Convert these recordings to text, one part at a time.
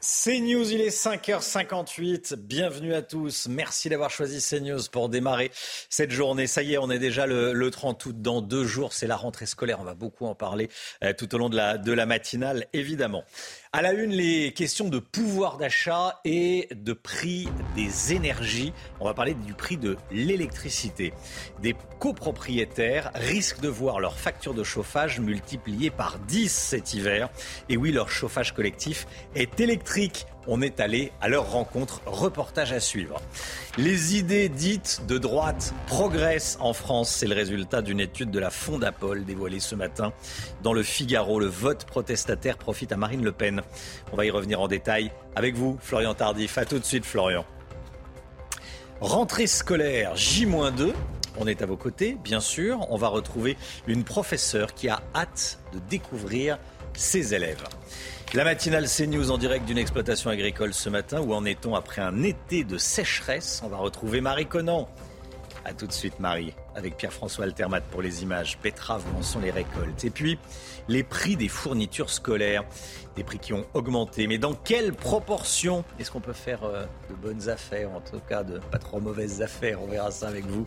CNews, il est 5h58. Bienvenue à tous. Merci d'avoir choisi CNews pour démarrer cette journée. Ça y est, on est déjà le, 30 août. Dans deux jours, c'est la rentrée scolaire. On va beaucoup en parler euh, tout au long de la, de la matinale, évidemment. À la une, les questions de pouvoir d'achat et de prix des énergies. On va parler du prix de l'électricité. Des copropriétaires risquent de voir leur facture de chauffage multipliée par 10 cet hiver. Et oui, leur chauffage collectif est électrique. On est allé à leur rencontre. Reportage à suivre. Les idées dites de droite progressent en France. C'est le résultat d'une étude de la Fondapol dévoilée ce matin dans le Figaro. Le vote protestataire profite à Marine Le Pen. On va y revenir en détail avec vous, Florian Tardif. À tout de suite, Florian. Rentrée scolaire J-2. On est à vos côtés, bien sûr. On va retrouver une professeure qui a hâte de découvrir ses élèves. La matinale CNews en direct d'une exploitation agricole ce matin. Où en est-on après un été de sécheresse? On va retrouver Marie Conan. A tout de suite Marie, avec Pierre-François Altermat pour les images. Betteraves, où sont les récoltes Et puis, les prix des fournitures scolaires. Des prix qui ont augmenté. Mais dans quelle proportion? Est-ce qu'on peut faire euh, de bonnes affaires? En tout cas, de pas trop mauvaises affaires. On verra ça avec vous.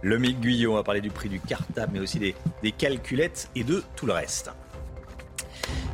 Le Guyot, on va parler du prix du cartable, mais aussi des, des calculettes et de tout le reste.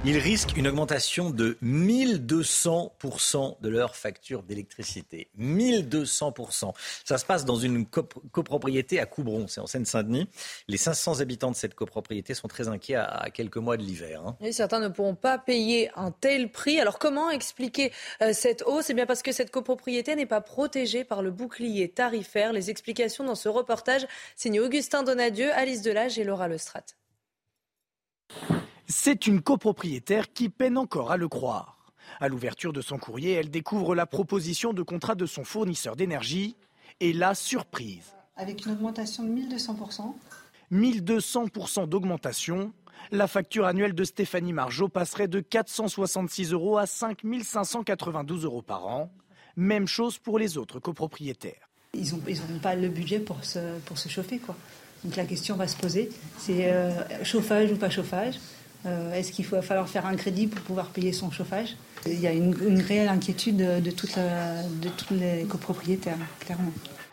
Ils risquent une augmentation de 1200% de leur facture d'électricité. 1200%. Ça se passe dans une copropriété à Coubron, c'est en Seine-Saint-Denis. Les 500 habitants de cette copropriété sont très inquiets à, quelques mois de l'hiver. Hein. certains ne pourront pas payer un tel prix. Alors comment expliquer euh, cette hausse? C'est bien parce que cette copropriété n'est pas protégée par le bouclier tarifaire. Les explications dans ce reportage signé Augustin Donadieu, Alice Delage et Laura Lestrade. C'est une copropriétaire qui peine encore à le croire. À l'ouverture de son courrier, elle découvre la proposition de contrat de son fournisseur d'énergie et la surprise. Avec une augmentation de 1200%. 1200% d'augmentation, la facture annuelle de Stéphanie Margeau passerait de 466 euros à 5592 euros par an. Même chose pour les autres copropriétaires. Ils n'ont pas le budget pour se, pour se chauffer. Quoi. Donc la question va se poser, c'est euh, chauffage ou pas chauffage euh, est-ce qu'il va falloir faire un crédit pour pouvoir payer son chauffage? Il y a une, réelle inquiétude de, de tous les copropriétaires, clairement.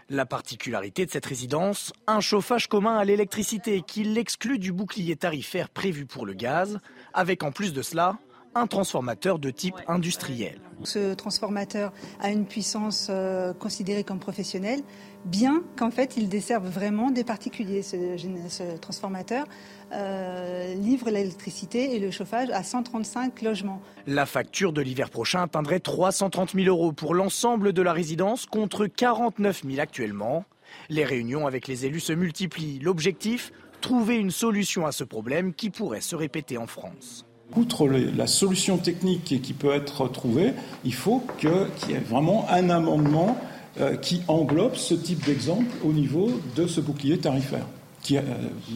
La particularité de cette résidence, un chauffage commun à l'électricité qui l'exclut du bouclier tarifaire prévu pour le gaz, avec en plus de cela un transformateur de type industriel. Ce transformateur a une puissance euh, considérée comme professionnelle, bien qu'en fait il desserve vraiment des particuliers. Ce, transformateur euh, livre l'électricité et le chauffage à 135 logements. La facture de l'hiver prochain atteindrait 330 000 euros pour l'ensemble de la résidence contre 49 000 actuellement. Les réunions avec les élus se multiplient. L'objectif Trouver une solution à ce problème qui pourrait se répéter en France. Outre la solution technique qui peut être trouvée, il faut qu'il y ait vraiment un amendement euh, qui englobe ce type d'exemple au niveau de ce bouclier tarifaire, qui euh,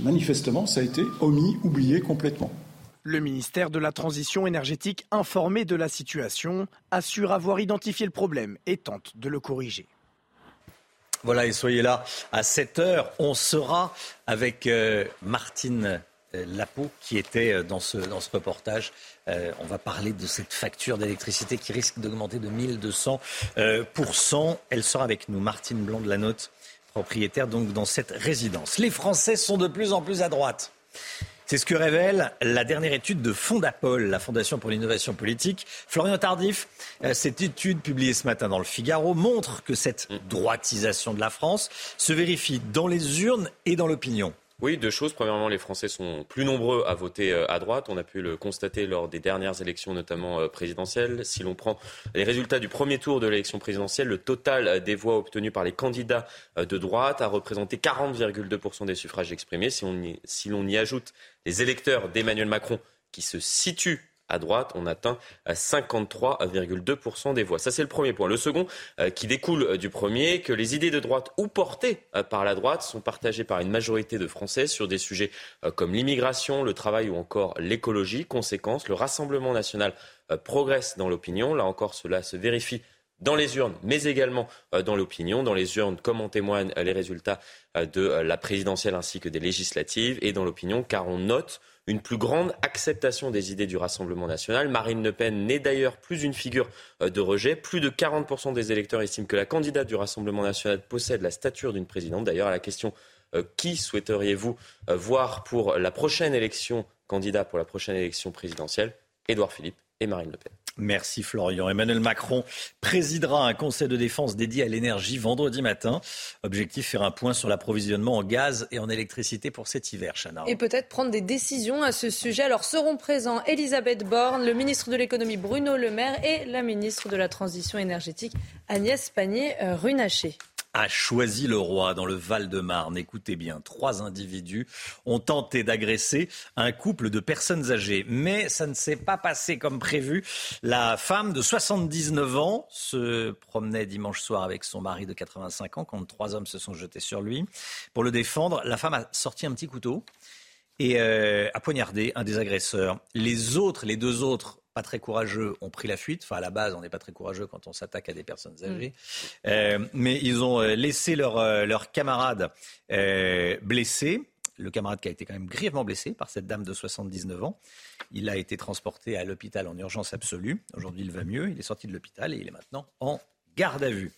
manifestement, ça a été omis, oublié complètement. Le ministère de la Transition énergétique, informé de la situation, assure avoir identifié le problème et tente de le corriger. Voilà, et soyez là à 7 heures. On sera avec euh, Martine euh, Lapo qui était euh, dans ce, dans ce reportage. Euh, on va parler de cette facture d'électricité qui risque d'augmenter de 1200%. Elle sera avec nous, Martine Blanc de la Note, propriétaire donc dans cette résidence. Les Français sont de plus en plus à droite. C'est ce que révèle la dernière étude de Fondapol, la Fondation pour l'innovation politique. Florian Tardif, cette étude publiée ce matin dans le Figaro montre que cette droitisation de la France se vérifie dans les urnes et dans l'opinion. Oui, deux choses. Premièrement, les Français sont plus nombreux à voter euh, à droite. On a pu le constater lors des dernières élections, notamment euh, présidentielles. Si l'on prend les résultats du premier tour de l'élection présidentielle, le total des voix obtenues par les candidats euh, de droite a représenté 40,2% des suffrages exprimés. Si l'on y, y ajoute les électeurs d'Emmanuel Macron qui se situent à droite, on atteint 53,2% des voix. Ça, c'est le premier point. Le second, euh, qui découle euh, du premier, que les idées de droite ou portées euh, par la droite sont partagées par une majorité de Français sur des sujets comme l'immigration, le travail ou encore l'écologie. Conséquence, le Rassemblement national progresse dans l'opinion. Là encore, cela se vérifie dans les urnes, mais également dans l'opinion. Dans les urnes, comme en témoignent les résultats de la présidentielle ainsi que des législatives, et dans l'opinion, car on note une plus grande acceptation des idées du Rassemblement national. Marine Le Pen n'est d'ailleurs plus une figure euh, de rejet. Plus de 40% des électeurs estiment que la candidate du Rassemblement national possède la stature d'une présidente. D'ailleurs, à la question euh, qui souhaiteriez-vous euh, voir pour la prochaine élection, candidat pour la prochaine élection présidentielle? Édouard Philippe et Marine Le Pen. Merci Florian. Emmanuel Macron présidera un conseil de défense dédié à l'énergie vendredi matin. Objectif faire un point sur l'approvisionnement en gaz et en électricité pour cet hiver, Chana. Et peut-être prendre des décisions à ce sujet. Alors seront présents Elisabeth Borne, le ministre de l'économie Bruno Le Maire et la ministre de la transition énergétique Agnès Pannier-Runacher a choisi le roi dans le Val-de-Marne. Écoutez bien, trois individus ont tenté d'agresser un couple de personnes âgées, mais ça ne s'est pas passé comme prévu. La femme de 79 ans se promenait dimanche soir avec son mari de 85 ans quand trois hommes se sont jetés sur lui. Pour le défendre, la femme a sorti un petit couteau et euh, a poignardé un des agresseurs. Les autres, les deux autres, pas très courageux ont pris la fuite. Enfin, à la base, on n'est pas très courageux quand on s'attaque à des personnes mm. âgées. Euh, mais ils ont euh, laissé leur, euh, leur camarade blessé. Le camarade qui a été quand même grièvement blessé par cette dame de 79 ans. Il a été transporté à l'hôpital en urgence absolue. Aujourd'hui, il va mieux. Il est sorti de l'hôpital et il est maintenant en garde à vue.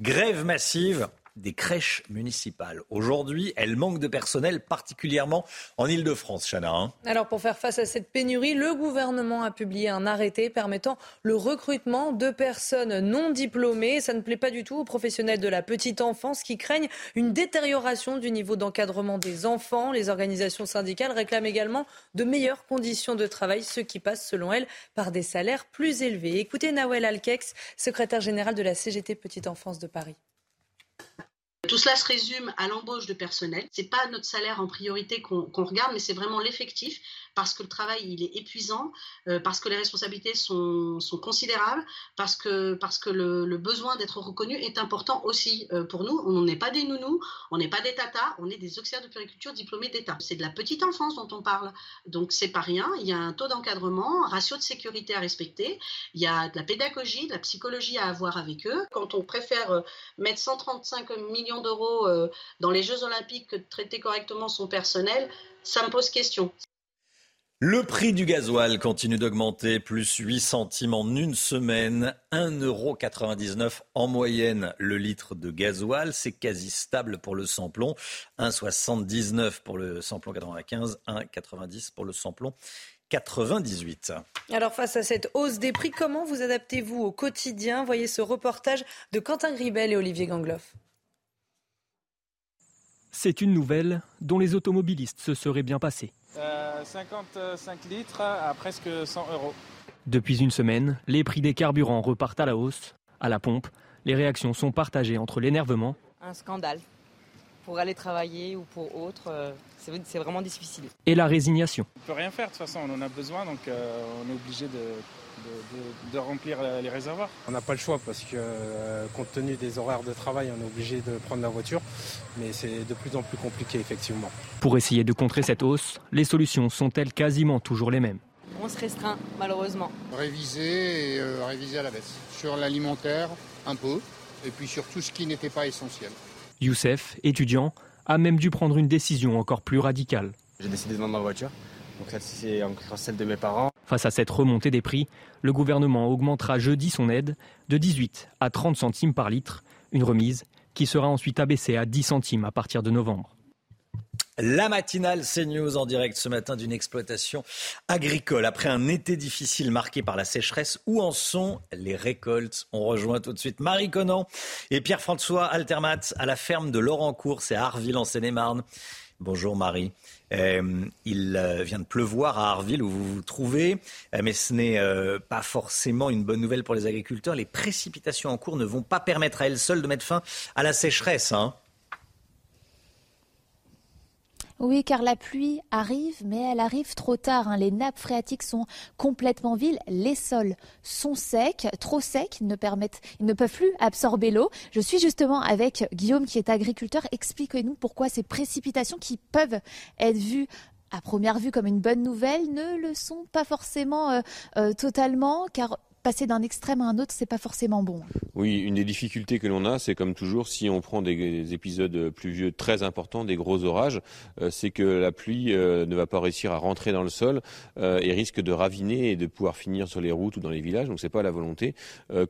Grève massive des crèches municipales. Aujourd'hui, elles manquent de personnel, particulièrement en Ile-de-France, Chana. Hein. Alors, pour faire face à cette pénurie, le gouvernement a publié un arrêté permettant le recrutement de personnes non diplômées. Ça ne plaît pas du tout aux professionnels de la petite enfance qui craignent une détérioration du niveau d'encadrement des enfants. Les organisations syndicales réclament également de meilleures conditions de travail, ce qui passe, selon elles, par des salaires plus élevés. Écoutez Nawel Alkex, secrétaire général de la CGT Petite Enfance de Paris. Tout cela se résume à l'embauche de personnel. C'est pas notre salaire en priorité qu'on regarde, mais c'est vraiment l'effectif parce que le travail il est épuisant, euh, parce que les responsabilités sont, considérables, parce que, parce que le, besoin d'être reconnu est important aussi euh, pour nous. On n'est pas des nounous, on n'est pas des tatas, on est des auxiliaires de puriculture diplômés d'État. C'est de la petite enfance dont on parle, donc c'est pas rien. Il y a un taux d'encadrement, un ratio de sécurité à respecter, il y a de la pédagogie, de la psychologie à avoir avec eux. Quand on préfère euh, mettre 135 millions d'euros dans les Jeux Olympiques que de traiter correctement son personnel, ça me pose question. Le prix du gasoil continue d'augmenter, plus 8 centimes en une semaine, 1,99€ en moyenne le litre de gasoil. C'est quasi stable pour le samplon, 1,79€ pour le samplon 95, 1,90€ pour le samplon 98. Alors face à cette hausse des prix, comment vous adaptez-vous au quotidien? Voyez ce reportage de Quentin Gribel et Olivier Gangloff. C'est une nouvelle dont les automobilistes se seraient bien passés. 55 litres à presque 100 euros. Depuis une semaine, les prix des carburants repartent à la hausse. À la pompe, les réactions sont partagées entre l'énervement. Un scandale. Pour aller travailler ou pour autre, euh, c'est vraiment difficile. Et la résignation. On ne peut rien faire, de toute façon, on en a besoin, donc euh, on est obligé de, de, remplir les réservoirs. On n'a pas le choix parce que euh, compte tenu des horaires de travail, on est obligé de prendre la voiture, mais c'est de plus en plus compliqué effectivement. Pour essayer de contrer cette hausse, les solutions sont-elles quasiment toujours les mêmes? On se restreint malheureusement. Réviser et euh, réviser à la baisse. Sur l'alimentaire, un peu, et puis sur tout ce qui n'était pas essentiel. Youssef, étudiant, a même dû prendre une décision encore plus radicale. J'ai décidé de vendre ma voiture donc c'est encore celle de mes parents. Face à cette remontée des prix, le gouvernement augmentera jeudi son aide de 18 à 30 centimes par litre, une remise qui sera ensuite abaissée à 10 centimes à partir de novembre. La matinale CNews en direct ce matin d'une exploitation agricole. Après un été difficile marqué par la sécheresse, où en sont les récoltes? On rejoint tout de suite Marie Conan et Pierre-François Altermat à la ferme de Laurent-Court, c'est à Arville en Seine-et-Marne. Bonjour Marie. Euh, il euh, vient de pleuvoir à Arville où vous vous trouvez, euh, mais ce n'est pas forcément une bonne nouvelle pour les agriculteurs. Les précipitations en cours ne vont pas permettre à elles seules de mettre fin à la sécheresse. Hein. Oui, car la pluie arrive, mais elle arrive trop tard. Hein. Les nappes phréatiques sont complètement vides. Les sols sont secs, trop secs. Ils ne, permettent, ils ne peuvent plus absorber l'eau. Je suis justement avec Guillaume, qui est agriculteur. Expliquez-nous pourquoi ces précipitations qui peuvent être vues à première vue comme une bonne nouvelle ne le sont pas forcément euh, euh, totalement, car passer d'un extrême à un autre, c'est pas forcément bon. Oui, une des difficultés que l'on a, c'est comme toujours, si on prend des, épisodes pluvieux très importants, des gros orages, euh, c'est que la pluie euh, ne va pas réussir à rentrer dans le sol euh, et risque de raviner et de pouvoir finir sur les routes ou dans les villages. Donc c'est pas la volonté.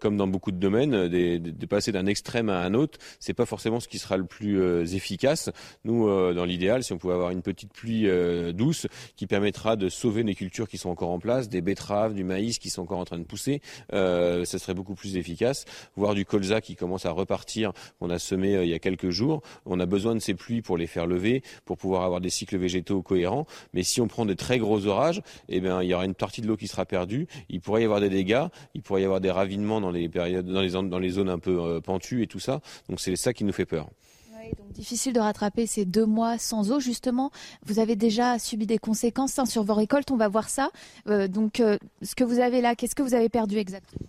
comme dans beaucoup de domaines, de, passer d'un extrême à un autre, c'est pas forcément ce qui sera le plus efficace. Nous, dans l'idéal, si on pouvait avoir une petite pluie douce qui permettra de sauver les cultures qui sont encore en place, des betteraves, du maïs qui sont encore en train de pousser, euh, ça serait beaucoup plus efficace. Voir du colza qui commence à repartir, qu'on a semé euh, il y a quelques jours. On a besoin de ces pluies pour les faire lever, pour pouvoir avoir des cycles végétaux cohérents. Mais si on prend de très gros orages, eh bien, il y aura une partie de l'eau qui sera perdue. Il pourrait y avoir des dégâts, il pourrait y avoir des ravinements dans les périodes, dans les, dans les zones un peu euh, pentues et tout ça. Donc c'est ça qui nous fait peur. Donc difficile de rattraper ces deux mois sans eau, justement. Vous avez déjà subi des conséquences hein, sur vos récoltes, on va voir ça. donc, ce que vous avez là, qu'est-ce que vous avez perdu exactement?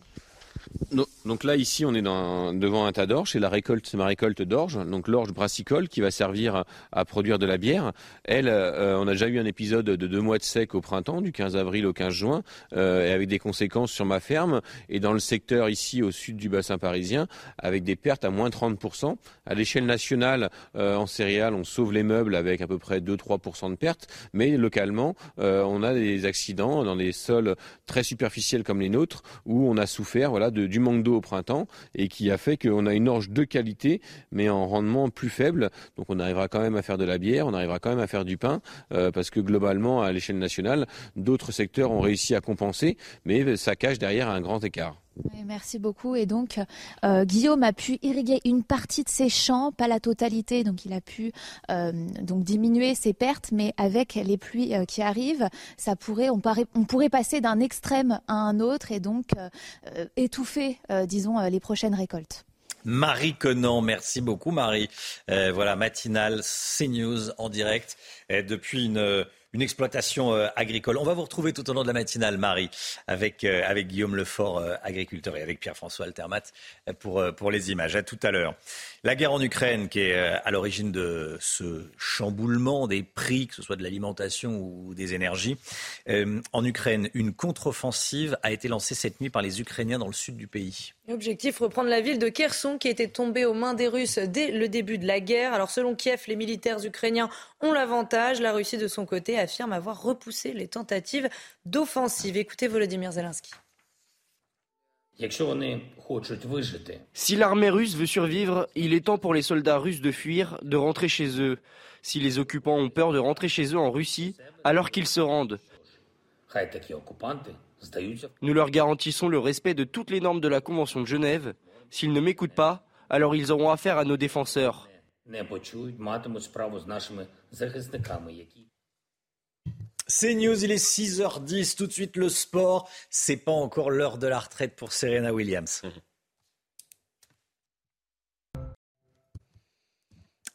Donc là, ici, on est devant un tas d'orge. C'est la récolte, c'est ma récolte d'orge. Donc l'orge brassicole qui va servir à, produire de la bière. Elle, euh, on a déjà eu un épisode de deux mois de sec au printemps, du 15 avril au 15 juin, euh, et avec des conséquences sur ma ferme et dans le secteur ici au sud du bassin parisien, avec des pertes à moins 30%. À l'échelle nationale, euh, en céréales, on sauve les meubles avec à peu près 2-3% de pertes, mais localement, on a des accidents dans des sols très superficiels comme les nôtres où on a souffert, voilà, du manque d'eau au printemps et qui a fait qu'on a une orge de qualité mais en rendement plus faible. Donc on arrivera quand même à faire de la bière, on arrivera quand même à faire du pain euh, parce que globalement à l'échelle nationale, d'autres secteurs ont réussi à compenser, mais ça cache derrière un grand écart merci beaucoup. Et donc, euh, Guillaume a pu irriguer une partie de ses champs, pas la totalité. Donc, il a pu euh, donc diminuer ses pertes, mais avec les pluies euh, qui arrivent, ça pourrait, on, pourrait passer d'un extrême à un autre et donc étouffer, disons, les prochaines récoltes. Marie Conan, merci beaucoup Marie. voilà, matinale CNews en direct depuis une une exploitation euh, agricole. On va vous retrouver tout au long de la matinale, Marie, avec, euh, avec Guillaume Lefort, euh, agriculteur, et avec Pierre-François Altermat pour, pour les images. À tout à l'heure. La guerre en Ukraine qui est à l'origine de ce chamboulement des prix, que ce soit de l'alimentation ou des énergies. en Ukraine, une contre-offensive a été lancée cette nuit par les Ukrainiens dans le sud du pays. Objectif, reprendre la ville de Kherson qui était tombée aux mains des Russes dès le début de la guerre. Alors selon Kiev, les militaires ukrainiens ont l'avantage. La Russie de son côté affirme avoir repoussé les tentatives d'offensive. Écoutez Volodymyr Zelensky. Si l'armée russe veut survivre, il est temps pour les soldats russes de fuir, de rentrer chez eux. Si les occupants ont peur de rentrer chez eux en Russie, alors qu'ils se rendent. Nous leur garantissons le respect de toutes les normes de la Convention de Genève. S'ils ne m'écoutent pas, alors ils auront affaire à nos défenseurs. C'est News, il est 6h10, tout de suite le sport. C'est pas encore l'heure de la retraite pour Serena Williams.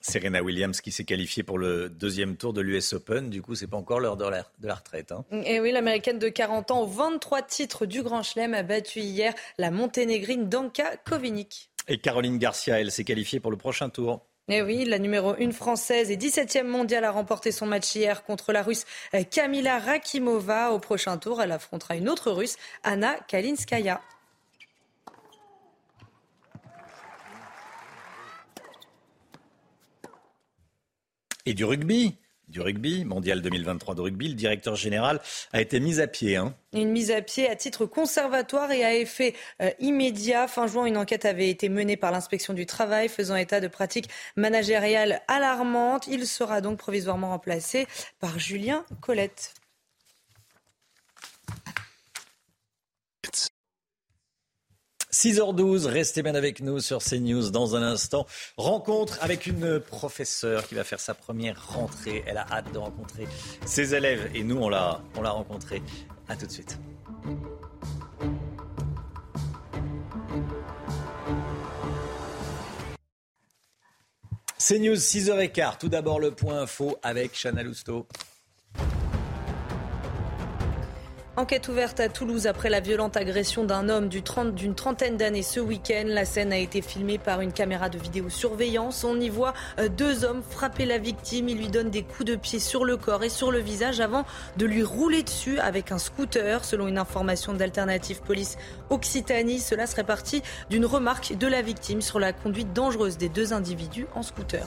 Serena Williams qui s'est qualifiée pour le deuxième tour de l'US Open. Du coup, c'est pas encore l'heure de la, retraite. Hein. Et oui, l'américaine de 40 ans, aux 23 titres du Grand Chelem, a battu hier la monténégrine Danka Kovinic. Et Caroline Garcia, elle s'est qualifiée pour le prochain tour. Et oui, la numéro 1 française et 17e mondiale a remporté son match hier contre la russe Kamila Rakimova. Au prochain tour, elle affrontera une autre russe, Anna Kalinskaya. Et du rugby? Du rugby, mondial 2023 de rugby, le directeur général a été mis à pied. Hein. Une mise à pied à titre conservatoire et à effet euh, immédiat. Fin juin, une enquête avait été menée par l'inspection du travail faisant état de pratiques managériales alarmantes. Il sera donc provisoirement remplacé par Julien Colette. 6h12, restez bien avec nous sur CNews dans un instant. Rencontre avec une professeure qui va faire sa première rentrée. Elle a hâte de rencontrer ses élèves et nous, on l'a, on l'a rencontrée. A tout de suite. CNews 6h15. Tout d'abord le point info avec Chana Lousteau. Enquête ouverte à Toulouse après la violente agression d'un homme d'une trentaine d'années ce week-end. La scène a été filmée par une caméra de vidéosurveillance. On y voit euh, deux hommes frapper la victime. Ils lui donnent des coups de pied sur le corps et sur le visage avant de lui rouler dessus avec un scooter. Selon une information d'Alternative Police Occitanie, cela serait parti d'une remarque de la victime sur la conduite dangereuse des deux individus en scooter.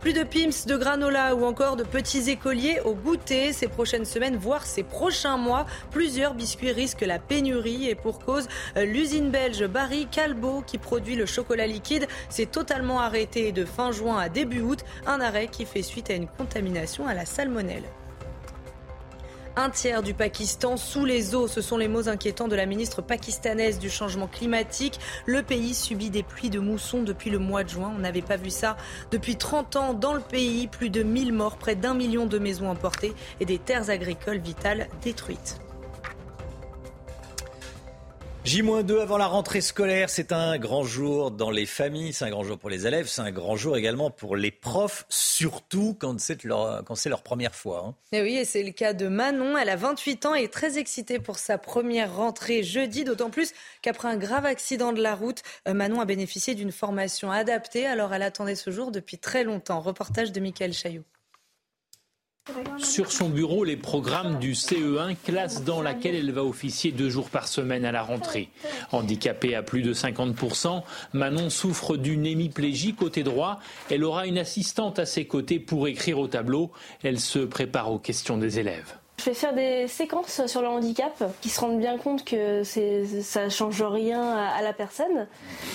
Plus de pims, de granola ou encore de petits écoliers au goûter ces prochaines semaines, voire ces prochains mois. Plusieurs biscuits risquent la pénurie et pour cause, euh, l'usine belge Barry Calbo qui produit le chocolat liquide s'est totalement arrêtée de fin juin à début août, un arrêt qui fait suite à une contamination à la salmonelle. Un tiers du Pakistan sous les eaux, ce sont les mots inquiétants de la ministre pakistanaise du changement climatique. Le pays subit des pluies de mousson depuis le mois de juin. On n'avait pas vu ça depuis 30 ans dans le pays. Plus de 1000 morts, près d'un million de maisons emportées et des terres agricoles vitales détruites. J-2 avant la rentrée scolaire, c'est un grand jour dans les familles, c'est un grand jour pour les élèves, c'est un grand jour également pour les profs, surtout quand c'est leur, première fois. Hein. Et oui, et c'est le cas de Manon, elle a 28 ans et est très excitée pour sa première rentrée jeudi, d'autant plus qu'après un grave accident de la route, euh, Manon a bénéficié d'une formation adaptée, alors elle attendait ce jour depuis très longtemps. Reportage de Michael Chaillot. Sur son bureau, les programmes du CE1, classe dans laquelle elle va officier deux jours par semaine à la rentrée. Handicapée à plus de 50%, Manon souffre d'une hémiplégie côté droit. Elle aura une assistante à ses côtés pour écrire au tableau. Elle se prépare aux questions des élèves. Je vais faire des séquences sur le handicap qui se rendent bien compte que ça ne change rien à, la personne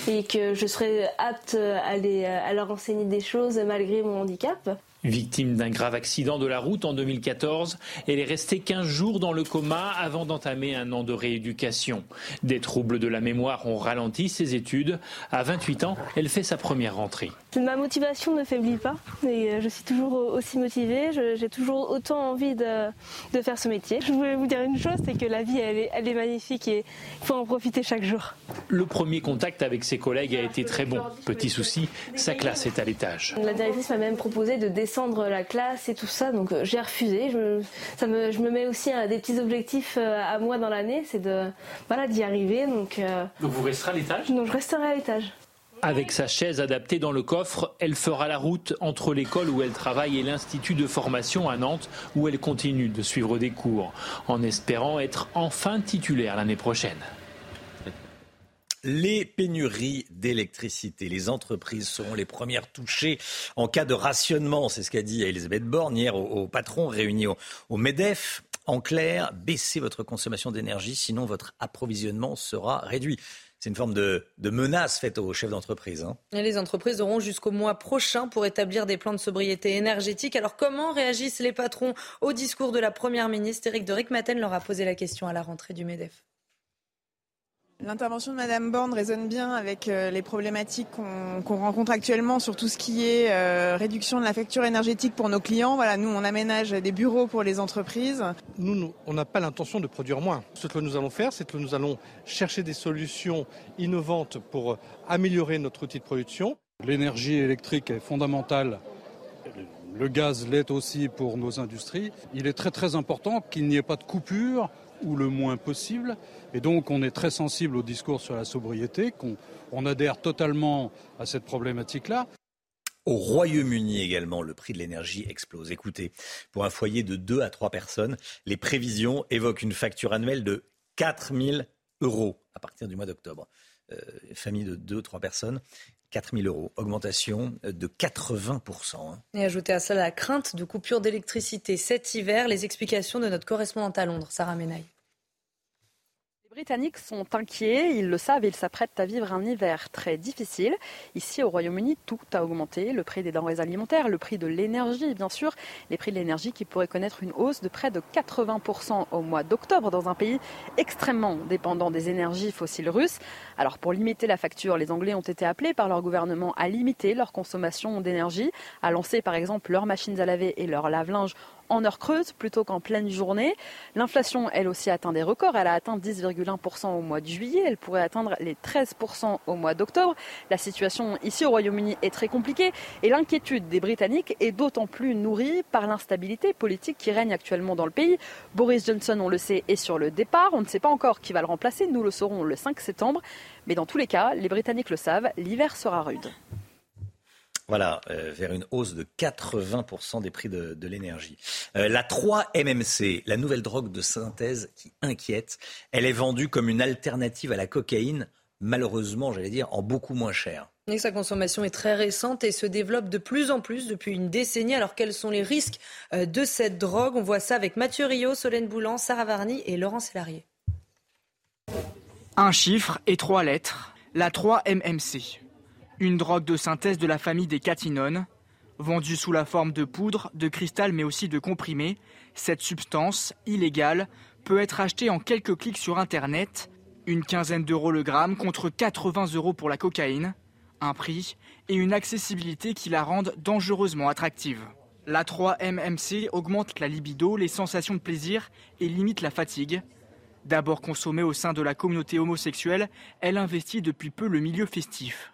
et que je serai apte à, à leur enseigner des choses malgré mon handicap. Victime d'un grave accident de la route en 2014, elle est restée 15 jours dans le coma avant d'entamer un an de rééducation. Des troubles de la mémoire ont ralenti ses études. À 28 ans, elle fait sa première rentrée. Ma motivation ne faiblit pas et euh, je suis toujours aussi motivée. J'ai toujours autant envie de, faire ce métier. Je voulais vous dire une chose, c'est que la vie, elle est, elle est magnifique et il faut en profiter chaque jour. Le premier contact avec ses collègues a été très bon. Petit souci, sa classe est à l'étage. La directrice m'a même proposé de descendre la classe et tout ça, donc euh, j'ai refusé. Je, ça me, je me mets aussi à des petits objectifs euh, à moi dans l'année, c'est de voilà d'y arriver. Donc, donc vous resterez à l'étage? Donc je resterai à l'étage. Avec sa chaise adaptée dans le coffre, elle fera la route entre l'école où elle travaille et l'institut de formation à Nantes où elle continue de suivre des cours, en espérant être enfin titulaire l'année prochaine. Les pénuries d'électricité. Les entreprises seront les premières touchées en cas de rationnement. C'est ce qu'a dit Elisabeth Borne hier au, patron réuni au, au MEDEF. En clair, baissez votre consommation d'énergie, sinon votre approvisionnement sera réduit. C'est une forme de, menace faite aux chefs d'entreprise. Hein. Les entreprises auront jusqu'au mois prochain pour établir des plans de sobriété énergétique. Alors comment réagissent les patrons au discours de la Première ministre? Éric de Rickmaten leur a posé la question à la rentrée du MEDEF. L'intervention de Madame Borne résonne bien avec euh, les problématiques qu'on rencontre actuellement sur tout ce qui est euh, réduction de la facture énergétique pour nos clients. Voilà, nous, on aménage des bureaux pour les entreprises. Nous, on n'a pas l'intention de produire moins. Ce que nous allons faire, c'est que nous allons chercher des solutions innovantes pour améliorer notre outil de production. L'énergie électrique est fondamentale le gaz l'est aussi pour nos industries. Il est très très important qu'il n'y ait pas de coupure ou le moins possible. Et donc on est très sensible au discours sur la sobriété, qu'on adhère totalement à cette problématique-là. Au Royaume-Uni également, le prix de l'énergie explose. Écoutez, pour un foyer de 2 à 3 personnes, les prévisions évoquent une facture annuelle de 4 000 euros à partir du mois d'octobre. Euh, famille de 2 3 personnes, 4 000 euros, augmentation de 80% hein. Et ajouter à cela la crainte de coupure d'électricité cet hiver, les explications de notre correspondante à Londres, Sarah Menaille. Les Britanniques sont inquiets, ils le savent et ils s'apprêtent à vivre un hiver très difficile. Ici au Royaume-Uni, tout a augmenté, le prix des denrées alimentaires, le prix de l'énergie bien sûr, les prix de l'énergie qui pourraient connaître une hausse de près de 80% au mois d'octobre dans un pays extrêmement dépendant des énergies fossiles russes. Alors pour limiter la facture, les Anglais ont été appelés par leur gouvernement à limiter leur consommation d'énergie, à lancer par exemple leurs machines à laver et leurs lave-linges en heure creuse plutôt qu'en pleine journée. L'inflation, elle aussi, atteint des records. Elle a atteint 10,1% au mois de juillet. Elle pourrait atteindre les 13% au mois d'octobre. La situation ici au Royaume-Uni est très compliquée et l'inquiétude des Britanniques est d'autant plus nourrie par l'instabilité politique qui règne actuellement dans le pays. Boris Johnson, on le sait, est sur le départ. On ne sait pas encore qui va le remplacer. Nous le saurons le 5 septembre. Mais dans tous les cas, les Britanniques le savent, l'hiver sera rude. Voilà, euh, vers une hausse de 80% des prix de, l'énergie. Euh, la 3-MMC, la nouvelle drogue de synthèse qui inquiète, elle est vendue comme une alternative à la cocaïne, malheureusement, j'allais dire, en beaucoup moins cher. Et sa consommation est très récente et se développe de plus en plus depuis une décennie. Alors quels sont les risques euh, de cette drogue? On voit ça avec Mathieu Rio, Solène Boulan, Sarah Varny et Laurent Sélarié. Un chiffre et trois lettres, la 3-MMC. Une drogue de synthèse de la famille des catinones. Vendue sous la forme de poudre, de cristal mais aussi de comprimés, cette substance, illégale, peut être achetée en quelques clics sur Internet. Une quinzaine d'euros le gramme contre 80 euros pour la cocaïne. Un prix et une accessibilité qui la rendent dangereusement attractive. La 3-MMC augmente la libido, les sensations de plaisir et limite la fatigue. D'abord consommée au sein de la communauté homosexuelle, elle investit depuis peu le milieu festif.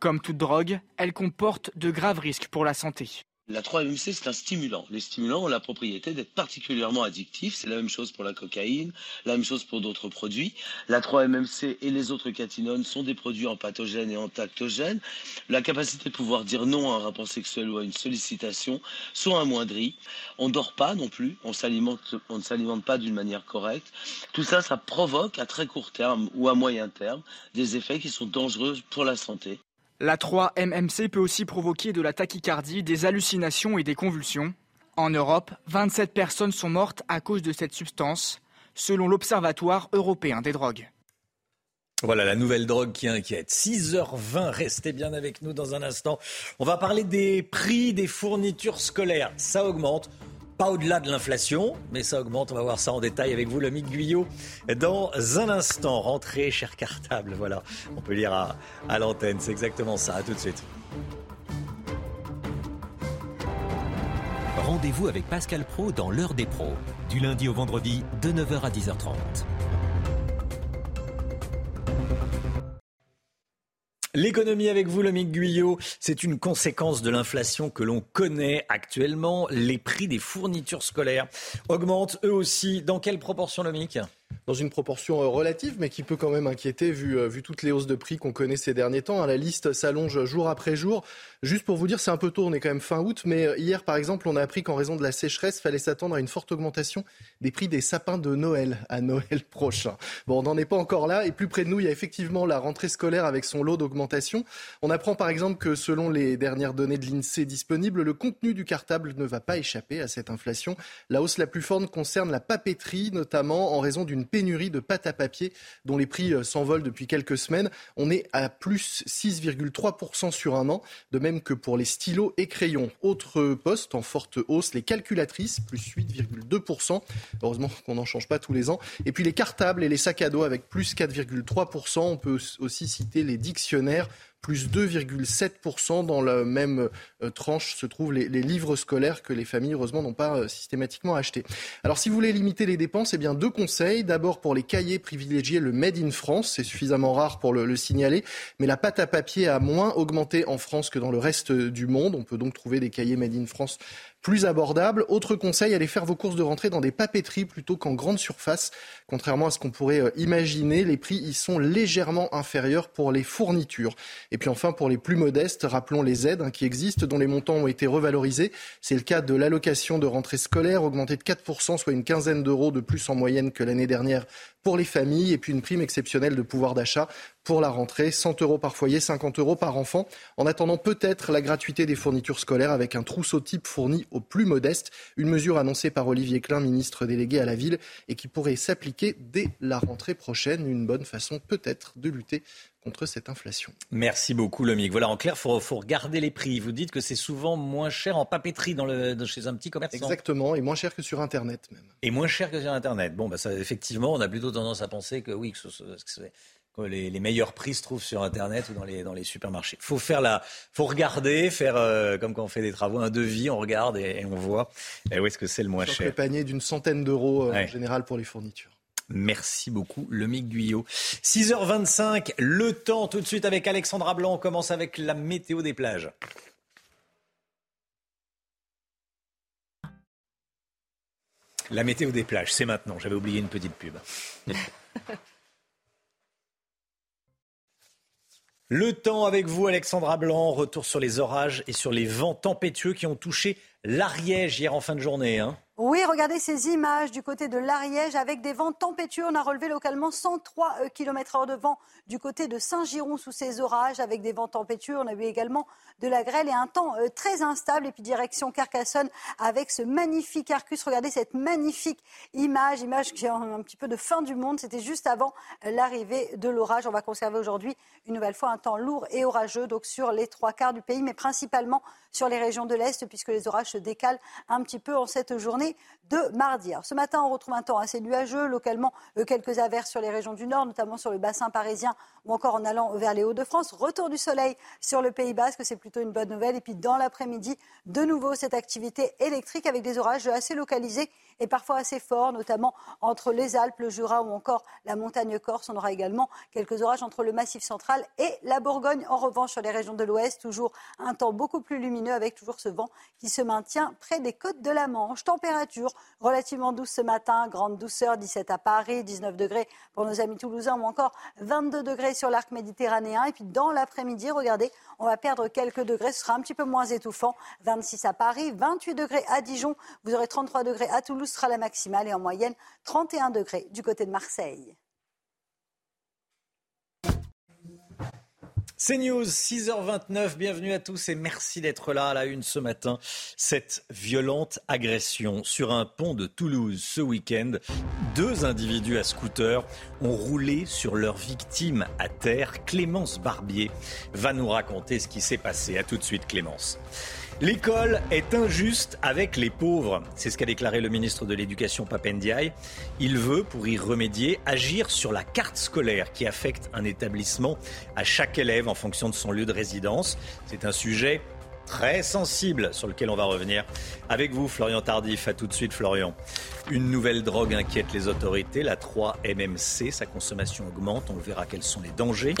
Comme toute drogue, elle comporte de graves risques pour la santé. La 3-MMC, c'est un stimulant. Les stimulants ont la propriété d'être particulièrement addictifs. C'est la même chose pour la cocaïne, la même chose pour d'autres produits. La 3-MMC et les autres catinones sont des produits empathogènes et entactogènes. La capacité de pouvoir dire non à un rapport sexuel ou à une sollicitation sont amoindries. On dort pas non plus, on, on ne s'alimente pas d'une manière correcte. Tout ça, ça provoque à très court terme ou à moyen terme des effets qui sont dangereux pour la santé. La 3-MMC peut aussi provoquer de la tachycardie, des hallucinations et des convulsions. En Europe, 27 personnes sont mortes à cause de cette substance, selon l'Observatoire européen des drogues. Voilà la nouvelle drogue qui inquiète. 6h20, restez bien avec nous dans un instant. On va parler des prix des fournitures scolaires. Ça augmente pas au-delà de l'inflation, mais ça augmente. On va voir ça en détail avec vous, le Mick Guyot. Dans un instant, rentrez, cher cartable. Voilà, on peut lire à, à l'antenne. C'est exactement ça. À tout de suite. Rendez-vous avec Pascal Pro dans l'heure des pros, du lundi au vendredi de 9h à 10h30. L'économie avec vous, Lomique Guyot, c'est une conséquence de l'inflation que l'on connaît actuellement. Les prix des fournitures scolaires augmentent eux aussi. Dans quelle proportion, Lomique? Dans une proportion euh, relative, mais qui peut quand même inquiéter vu, euh, vu toutes les hausses de prix qu'on connaît ces derniers temps. Hein. La liste s'allonge jour après jour. Juste pour vous dire, c'est un peu tôt, on est quand même fin août, mais euh, hier, par exemple, on a appris qu'en raison de la sécheresse, fallait s'attendre à une forte augmentation des prix des sapins de Noël à Noël prochain. Bon, on n'en est pas encore là, et plus près de nous, il y a effectivement la rentrée scolaire avec son lot d'augmentation. On apprend par exemple que selon les dernières données de l'INSEE disponibles, le contenu du cartable ne va pas échapper à cette inflation. La hausse la plus forte concerne la papeterie, notamment en raison d'une pénurie de pâte à papier dont les prix euh, s'envolent depuis quelques semaines. On est à plus 6,3% sur un an, de même que pour les stylos et crayons. Autre poste en forte hausse, les calculatrices, plus 8,2%. Heureusement qu'on n'en change pas tous les ans. Et puis les cartables et les sacs à dos avec plus 4,3%. On peut aussi citer les dictionnaires plus 2,7%. Dans la même euh, tranche se trouvent les, livres scolaires que les familles, heureusement, n'ont pas euh, systématiquement achetés. Alors, si vous voulez limiter les dépenses, eh bien, deux conseils. D'abord, pour les cahiers, privilégier le Made in France. C'est suffisamment rare pour le, le, signaler. Mais la pâte à papier a moins augmenté en France que dans le reste du monde. On peut donc trouver des cahiers Made in France plus abordable. Autre conseil, allez faire vos courses de rentrée dans des papeteries plutôt qu'en grande surface. Contrairement à ce qu'on pourrait euh, imaginer, les prix y sont légèrement inférieurs pour les fournitures. Et puis enfin, pour les plus modestes, rappelons les aides hein, qui existent, dont les montants ont été revalorisés. C'est le cas de l'allocation de rentrée scolaire, augmentée de 4%, soit une quinzaine d'euros de plus en moyenne que l'année dernière pour les familles, et puis une prime exceptionnelle de pouvoir d'achat pour la rentrée, 100 euros par foyer, 50 euros par enfant. En attendant peut-être la gratuité des fournitures scolaires avec un trousseau type fourni aux plus modestes, une mesure annoncée par Olivier Klein, ministre délégué à la ville, et qui pourrait s'appliquer dès la rentrée prochaine. Une bonne façon peut-être de lutter contre cette inflation. Merci beaucoup, Lomique. Voilà, en clair, il faut, faut, regarder les prix. Vous dites que c'est souvent moins cher en papeterie dans le, chez un petit commerçant. Exactement, et moins cher que sur Internet même. Et moins cher que sur Internet. Bon, bah ça, effectivement, on a plutôt tendance à penser que oui, que, les, meilleurs prix se trouvent sur Internet ou dans les, dans les supermarchés. Faut faire la, faut regarder, faire euh, comme quand on fait des travaux, un devis, on regarde et, on voit où est-ce que c'est le moins cher. Le panier d'une centaine d'euros euh, en général pour les fournitures. Merci beaucoup, le Guyot. 6h25, le temps tout de suite avec Alexandra Blanc. On commence avec la météo des plages. La météo des plages, c'est maintenant. J'avais oublié une petite pub. Le temps avec vous, Alexandra Blanc. Retour sur les orages et sur les vents tempétueux qui ont touché l'Ariège hier en fin de journée. Hein. Oui, regardez ces images du côté de l'Ariège avec des vents tempétueux. On a relevé localement 103 euh, km/h de vent du côté de Saint-Giron sous ces orages avec des vents tempétueux. On a eu également de la grêle et un temps euh, très instable. Et puis direction Carcassonne avec ce magnifique Arcus. Regardez cette magnifique image, image qui est un petit peu de fin du monde. C'était juste avant euh, l'arrivée de l'orage. On va conserver aujourd'hui une nouvelle fois un temps lourd et orageux, donc sur les trois quarts du pays, mais principalement sur les régions de l'Est, puisque les orages se décalent un petit peu en cette journée de mardi. ce matin, on retrouve un temps assez nuageux, localement euh, quelques averses sur les régions du Nord, notamment sur le bassin parisien ou encore en allant vers les Hauts-de-France. Retour du soleil sur le Pays Basque, c'est plutôt une bonne nouvelle. Et puis dans l'après-midi, de nouveau cette activité électrique avec des orages assez localisés et parfois assez forts, notamment entre les Alpes, le Jura ou encore la montagne corse. On aura également quelques orages entre le Massif central et la Bourgogne. En revanche, sur les régions de l'Ouest, toujours un temps beaucoup plus lumineux avec toujours ce vent qui se maintient près des côtes de la Manche. Température relativement douce ce matin, grande douceur, 17 à Paris, 19 degrés pour nos amis toulousains ou encore 22 degrés sur l'arc méditerranéen. Et puis dans l'après-midi, regardez, on va perdre quelques degrés, ce sera un petit peu moins étouffant. 26 à Paris, 28 degrés à Dijon, vous aurez 33 degrés à Toulouse, sera la maximale et en moyenne 31 degrés du côté de Marseille. C'est News, 6h29, bienvenue à tous et merci d'être là à la une ce matin. Cette violente agression sur un pont de Toulouse ce week-end. Deux individus à scooter ont roulé sur leur victime à terre. Clémence Barbier va nous raconter ce qui s'est passé. À tout de suite Clémence. L'école est injuste avec les pauvres. C'est ce qu'a déclaré le ministre de l'Éducation Papendiaï. Il veut, pour y remédier, agir sur la carte scolaire qui affecte un établissement à chaque élève en fonction de son lieu de résidence. C'est un sujet très sensible sur lequel on va revenir avec vous, Florian Tardif. À tout de suite, Florian. Une nouvelle drogue inquiète les autorités, la 3-MMC. Sa consommation augmente. On verra quels sont les dangers.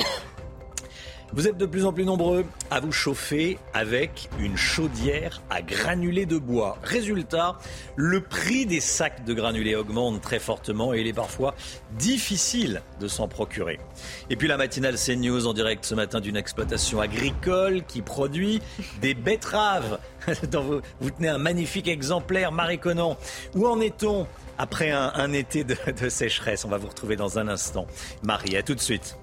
Vous êtes de plus en plus nombreux à vous chauffer avec une chaudière à granulés de bois. Résultat, le prix des sacs de granulés augmente très fortement et il est parfois difficile de s'en procurer. Et puis la matinale CNews en direct ce matin d'une exploitation agricole qui produit des betteraves. vous, tenez un magnifique exemplaire, Marie Conan. Où en est-on après un, été de, de sécheresse? On va vous retrouver dans un instant. Marie, à tout de suite.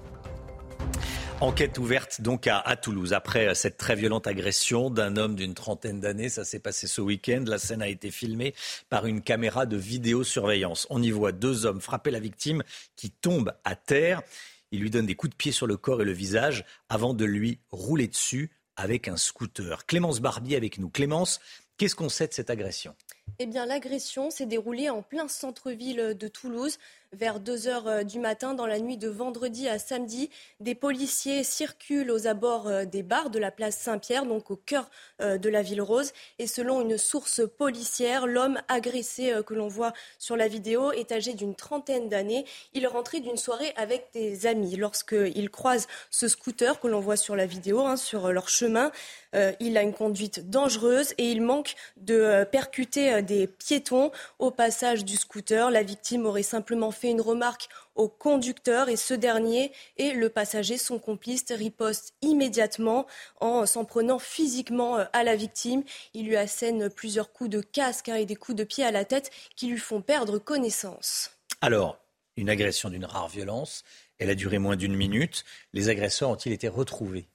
Enquête ouverte donc à, Toulouse après cette très violente agression d'un homme d'une trentaine d'années. Ça s'est passé ce week-end. La scène a été filmée par une caméra de vidéosurveillance. On y voit deux hommes frapper la victime qui tombe à terre. Il lui donne des coups de pied sur le corps et le visage avant de lui rouler dessus avec un scooter. Clémence Barbier avec nous. Clémence, qu'est-ce qu'on sait de cette agression? Eh bien, l'agression s'est déroulée en plein centre-ville de Toulouse vers 2 heures euh, du matin dans la nuit de vendredi à samedi. Des policiers circulent aux abords euh, des bars de la place Saint-Pierre, donc au cœur euh, de la ville rose. Et selon une source policière, l'homme agressé que l'on voit sur la vidéo est âgé d'une trentaine d'années. Il rentrait d'une soirée avec des amis. Lorsqu'il croise ce scooter que l'on voit sur la vidéo, hein, sur leur chemin, il a une conduite dangereuse et il manque de percuter des piétons au passage du scooter. La victime aurait simplement fait une remarque au conducteur et ce dernier et le passager, son complice, riposte immédiatement en s'en prenant physiquement euh, à la victime. Il lui assène plusieurs coups de casque hein, et des coups de pied à la tête qui lui font perdre connaissance. Alors, une agression d'une rare violence, elle a duré moins d'une minute. Les agresseurs ont-ils été retrouvés?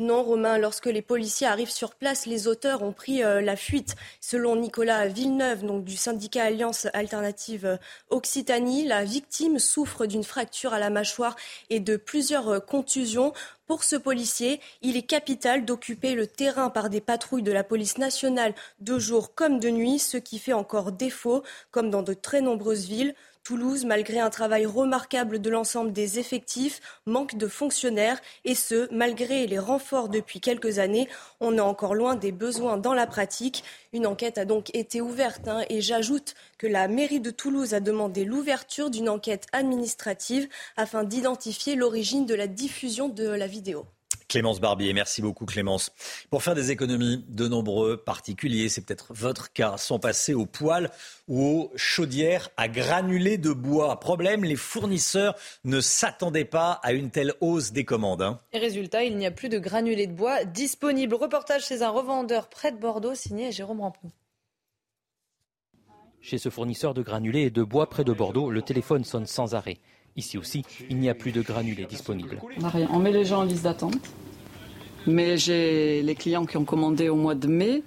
Non, Romain, lorsque les policiers arrivent sur place, les auteurs ont pris euh, la fuite. Selon Nicolas Villeneuve, donc du syndicat Alliance Alternative euh, Occitanie, la victime souffre d'une fracture à la mâchoire et de plusieurs euh, contusions. Pour ce policier, il est capital d'occuper le terrain par des patrouilles de la police nationale de jour comme de nuit, ce qui fait encore défaut, comme dans de très nombreuses villes. Toulouse, malgré un travail remarquable de l'ensemble des effectifs, manque de fonctionnaires et ce, malgré les renforts depuis quelques années, on est encore loin des besoins dans la pratique. Une enquête a donc été ouverte hein, et j'ajoute que la mairie de Toulouse a demandé l'ouverture d'une enquête administrative afin d'identifier l'origine de la diffusion de la vidéo. Clémence Barbier, merci beaucoup Clémence. Pour faire des économies, de nombreux particuliers, c'est peut-être votre cas, sont passés aux poêles ou aux chaudières à granulés de bois. Problème, les fournisseurs ne s'attendaient pas à une telle hausse des commandes. Hein. Et résultat, il n'y a plus de granulés de bois disponibles. Reportage chez un revendeur près de Bordeaux, signé Jérôme Rampon. Chez ce fournisseur de granulés et de bois près de Bordeaux, le téléphone sonne sans arrêt. Ici aussi, il n'y a plus de granulés disponibles. On, on met les gens en liste d'attente. Mais j'ai les clients qui ont commandé au mois de mai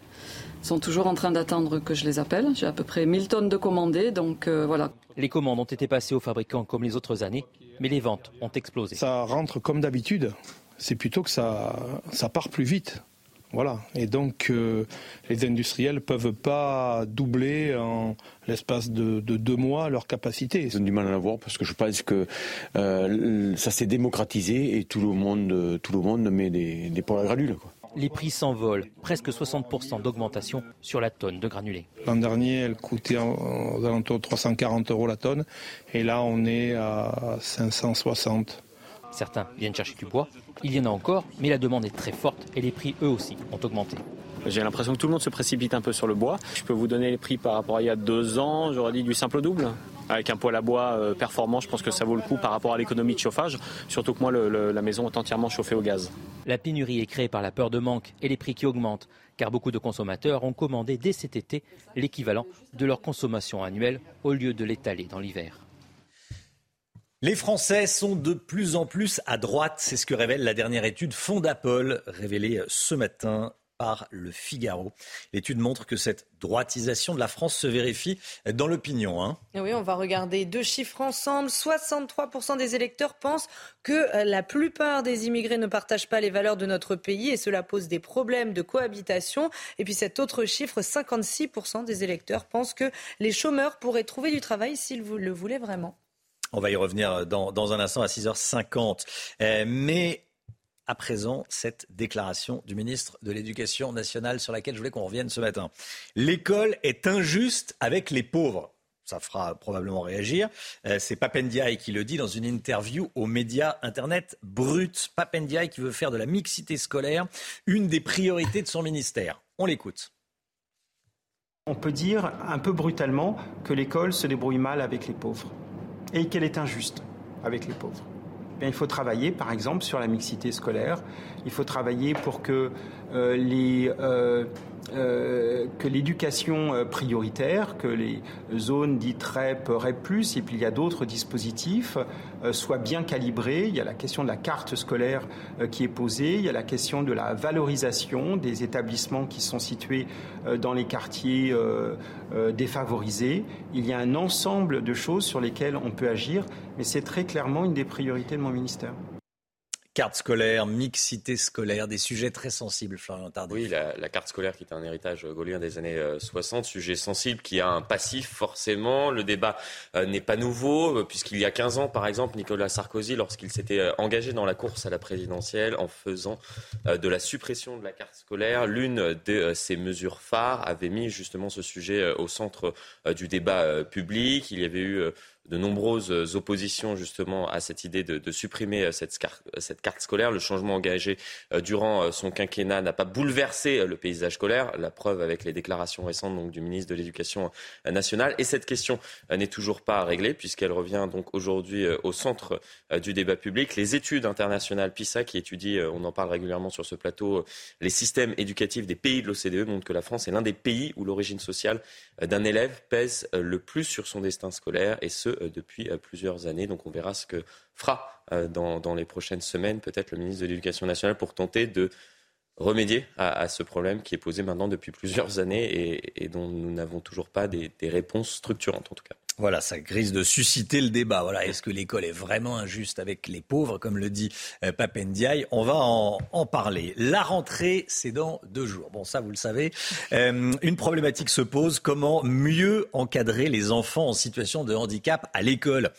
sont toujours en train d'attendre que je les appelle. J'ai à peu près 1000 tonnes de commandés, donc euh, voilà. Les commandes ont été passées aux fabricants comme les autres années, mais les ventes ont explosé. Ça rentre comme d'habitude. C'est plutôt que ça, ça part plus vite. Voilà. Et donc, euh, les industriels ne peuvent pas doubler en l'espace de, deux mois leur capacité. Ils ont du mal à l'avoir parce que je pense que euh, ça s'est démocratisé et tout le monde, tout le monde met des, des poils à granules. Les prix s'envolent, presque 60% d'augmentation sur la tonne de granulés. L'an dernier, elle coûtait aux alentours de 340 euros la tonne, et là, on est à 560. Certains viennent chercher du bois, il y en a encore, mais la demande est très forte et les prix eux aussi ont augmenté. J'ai l'impression que tout le monde se précipite un peu sur le bois. Je peux vous donner les prix par rapport à il y a deux ans, j'aurais dit du simple au double. Avec un poêle à bois euh, performant, je pense que ça vaut le coup par rapport à l'économie de chauffage, surtout que moi, la maison est entièrement chauffée au gaz. La pénurie est créée par la peur de manque et les prix qui augmentent, car beaucoup de consommateurs ont commandé dès cet été l'équivalent de leur consommation annuelle au lieu de l'étaler dans l'hiver. Les Français sont de plus en plus à droite, c'est ce que révèle la dernière étude Fondapol, révélée ce matin par le Figaro. L'étude montre que cette droitisation de la France se vérifie dans l'opinion. Hein. Oui, on va regarder deux chiffres ensemble. 63% des électeurs pensent que euh, la plupart des immigrés ne partagent pas les valeurs de notre pays et cela pose des problèmes de cohabitation. Et puis cet autre chiffre, 56% des électeurs pensent que les chômeurs pourraient trouver du travail s'ils le voulaient vraiment. On va y revenir dans, un instant à 6h50. Euh, mais à présent, cette déclaration du ministre de l'Éducation nationale sur laquelle je voulais qu'on revienne ce matin. L'école est injuste avec les pauvres. Ça fera probablement réagir. Euh, c'est Papendiaï qui le dit dans une interview aux médias Internet Brut. Papendiaï qui veut faire de la mixité scolaire une des priorités de son ministère. On l'écoute. On peut dire un peu brutalement que l'école se débrouille mal avec les pauvres et qu'elle est injuste avec les pauvres. Eh il faut travailler, par exemple, sur la mixité scolaire. Il faut travailler pour que euh, les euh, que l'éducation euh, prioritaire, que les zones dites REP, REP+, et puis il y a d'autres dispositifs, euh, soient bien calibrés. Il y a la question de la carte scolaire qui est posée, il y a la question de la valorisation des établissements qui sont situés dans les quartiers défavorisés. Il y a un ensemble de choses sur lesquelles on peut agir, mais c'est très clairement une des priorités de mon ministère. Carte scolaire, mixité scolaire, des sujets très sensibles, Florian Tardif. Oui, la, carte scolaire qui est un héritage gaulien des années 60, euh, sujet sensible qui a un passif forcément. Le débat euh, n'est pas nouveau, euh, puisqu'il y a 15 ans, par exemple, Nicolas Sarkozy, lorsqu'il s'était engagé dans la course à la présidentielle en faisant de la suppression de la carte scolaire, l'une de ses mesures phares avait mis justement ce sujet au centre du débat public. Il y avait eu de nombreuses oppositions justement à cette idée de, supprimer euh, cette, cette, carte scolaire. Le changement engagé euh, durant euh, son quinquennat n'a pas bouleversé le paysage scolaire. La preuve avec les déclarations récentes du ministre de l'Éducation nationale. Et cette question n'est toujours pas réglée puisqu'elle revient donc aujourd'hui au centre du débat public. Les études internationales PISA qui étudient, on en parle régulièrement sur ce plateau, les systèmes éducatifs des pays de l'OCDE montrent que la France est l'un des pays où l'origine sociale d'un élève pèse le plus sur son destin scolaire et ce euh, depuis euh, plusieurs années. Donc on verra ce que fera euh, dans, les prochaines semaines peut-être le ministre de l'Éducation nationale pour tenter de remédier à, ce problème qui est posé maintenant depuis plusieurs années et, dont nous n'avons toujours pas des réponses structurantes en tout cas. Voilà, ça grise de susciter le débat. Voilà, est-ce que l'école est vraiment injuste avec les pauvres, comme le dit euh, Papendiaï? On va en, parler. La rentrée, c'est dans deux jours. Bon, ça, vous le savez. Euh, une problématique se pose comment mieux encadrer les enfants en situation de handicap à l'école?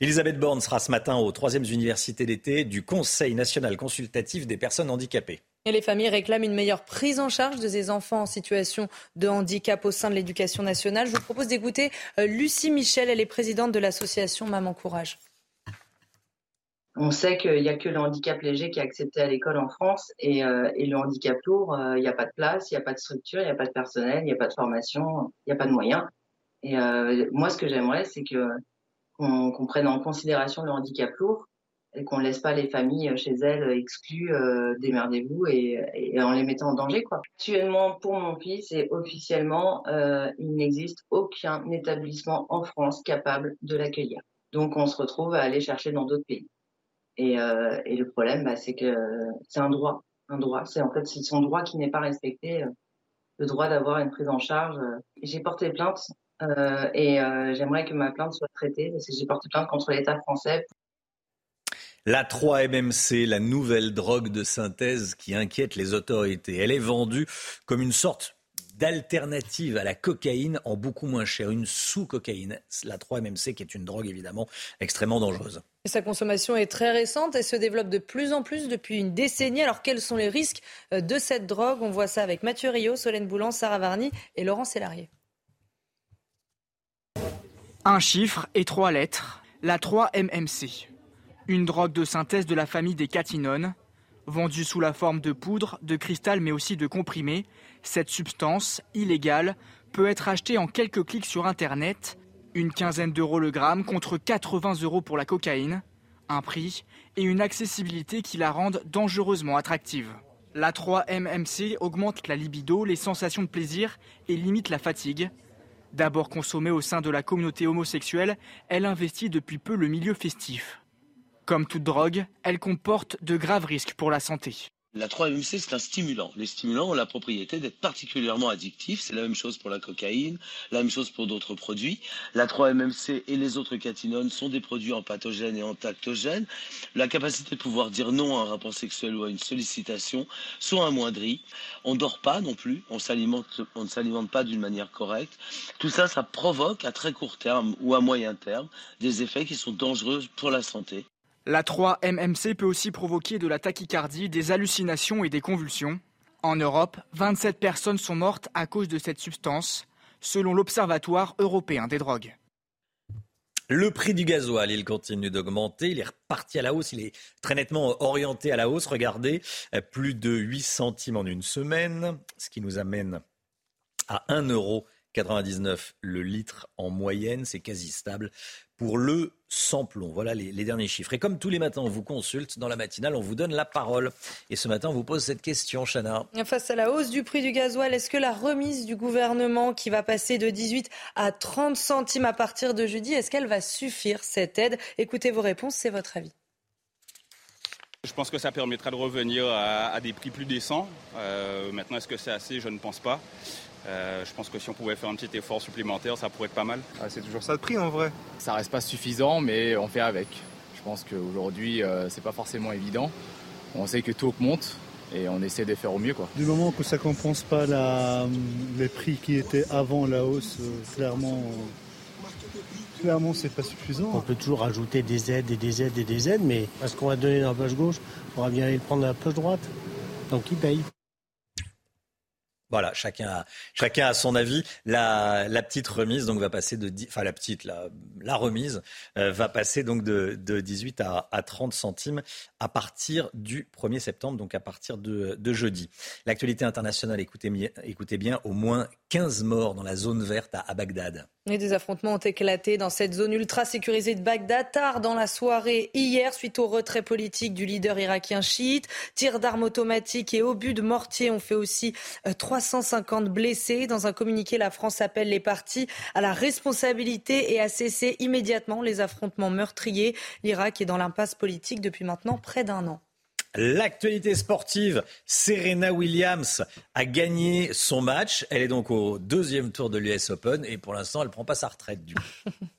Elisabeth Borne sera ce matin aux troisième universités d'été du Conseil national consultatif des personnes handicapées. Les familles réclament une meilleure prise en charge de ces enfants en situation de handicap au sein de l'éducation nationale. Je vous propose d'écouter euh, Lucie Michel, elle est présidente de l'association Maman Courage. On sait qu'il n'y a que le handicap léger qui est accepté à l'école en France et, euh, le handicap lourd, euh, il n'y a pas de place, il n'y a pas de structure, il n'y a pas de personnel, il n'y a pas de formation, il n'y a pas de moyens. Et moi, ce que j'aimerais, c'est qu'on qu prenne en considération le handicap lourd et qu'on laisse pas les familles chez elles exclues, euh, démerdez-vous et, en les mettant en danger. Quoi. Actuellement, pour mon fils, et officiellement, euh, il n'existe aucun établissement en France capable de l'accueillir. Donc on se retrouve à aller chercher dans d'autres pays. Et, euh, le problème, bah, c'est que c'est un droit. Un droit. C'est en fait c'est son droit qui n'est pas respecté, euh, le droit d'avoir une prise en charge. J'ai porté plainte euh, et euh, j'aimerais que ma plainte soit traitée parce que j'ai porté plainte contre l'État français la 3-MMC, la nouvelle drogue de synthèse qui inquiète les autorités. Elle est vendue comme une sorte d'alternative à la cocaïne en beaucoup moins cher, une sous-cocaïne, la 3-MMC qui est une drogue évidemment extrêmement dangereuse. Et sa consommation est très récente et se développe de plus en plus depuis une décennie. Alors quels sont les risques euh, de cette drogue? On voit ça avec Mathieu Rio, Solène Boulan, Sarah Varny et Laurent Sélarié. Un chiffre et trois lettres, la 3-MMC. Une drogue de synthèse de la famille des catinones. Vendue sous la forme de poudre, de cristal mais aussi de comprimés, cette substance, illégale, peut être achetée en quelques clics sur Internet. Une quinzaine d'euros le gramme contre 80 euros pour la cocaïne. Un prix et une accessibilité qui la rendent dangereusement attractive. La 3-MMC augmente la libido, les sensations de plaisir et limite la fatigue. D'abord consommée au sein de la communauté homosexuelle, elle investit depuis peu le milieu festif. Comme toute drogue, elle comporte de graves risques pour la santé. La 3-MMC, c'est un stimulant. Les stimulants ont la propriété d'être particulièrement addictifs. C'est la même chose pour la cocaïne, la même chose pour d'autres produits. La 3-MMC et les autres catinones sont des produits empathogènes et entactogènes. La capacité de pouvoir dire non à un rapport sexuel ou à une sollicitation sont amoindries. On ne dort pas non plus. On, on ne s'alimente pas d'une manière correcte. Tout ça, ça provoque à très court terme ou à moyen terme des effets qui sont dangereux pour la santé. La 3-MMC peut aussi provoquer de la tachycardie, des hallucinations et des convulsions. En Europe, 27 personnes sont mortes à cause de cette substance, selon l'Observatoire européen des drogues. Le prix du gasoil, il continue d'augmenter. Il est reparti à la hausse. Il est très nettement orienté à la hausse. Regardez, plus de 8 centimes en une semaine, ce qui nous amène à 1 euro 99 le litre en moyenne, c'est quasi stable pour le samplon. Voilà les, les, derniers chiffres. Et comme tous les matins, on vous consulte dans la matinale, on vous donne la parole. Et ce matin, on vous pose cette question, Chana. Face à la hausse du prix du gasoil, est-ce que la remise du gouvernement qui va passer de 18 à 30 centimes à partir de jeudi, est-ce qu'elle va suffire, cette aide? Écoutez vos réponses, c'est votre avis. Je pense que ça permettra de revenir à, à des prix plus décents. Euh, maintenant, est-ce que c'est assez? Je ne pense pas. Euh, je pense que si on pouvait faire un petit effort supplémentaire, ça pourrait être pas mal. Ah, c'est toujours ça le prix en vrai. Ça reste pas suffisant, mais on fait avec. Je pense qu'aujourd'hui, euh, c'est pas forcément évident. On sait que tout augmente et on essaie de faire au mieux. Quoi. Du moment que ça ne compense pas la, les prix qui étaient avant la hausse, euh, clairement, clairement c'est pas suffisant. On peut toujours ajouter des aides et des aides et des aides, mais est-ce qu'on va donner dans la poche gauche On va bien aller le prendre dans la poche droite. Donc il paye. Voilà, chacun a, chacun a son avis. La, la petite remise donc va passer de, enfin la petite, la, la remise euh, va passer donc de, de 18 à, à, 30 centimes à partir du 1er septembre, donc à partir de, de jeudi. L'actualité internationale, écoutez, écoutez bien, au moins 15 morts dans la zone verte à, à Bagdad. Des affrontements ont éclaté dans cette zone ultra sécurisée de Bagdad tard dans la soirée hier suite au retrait politique du leader irakien chiite. Tirs d'armes automatiques et obus de mortier ont fait aussi 350 blessés. Dans un communiqué, la France appelle les partis à la responsabilité et à cesser immédiatement les affrontements meurtriers. L'Irak est dans l'impasse politique depuis maintenant près d'un an. L'actualité sportive, Serena Williams a gagné son match. Elle est donc au deuxième tour de l'US Open et pour l'instant, elle ne prend pas sa retraite du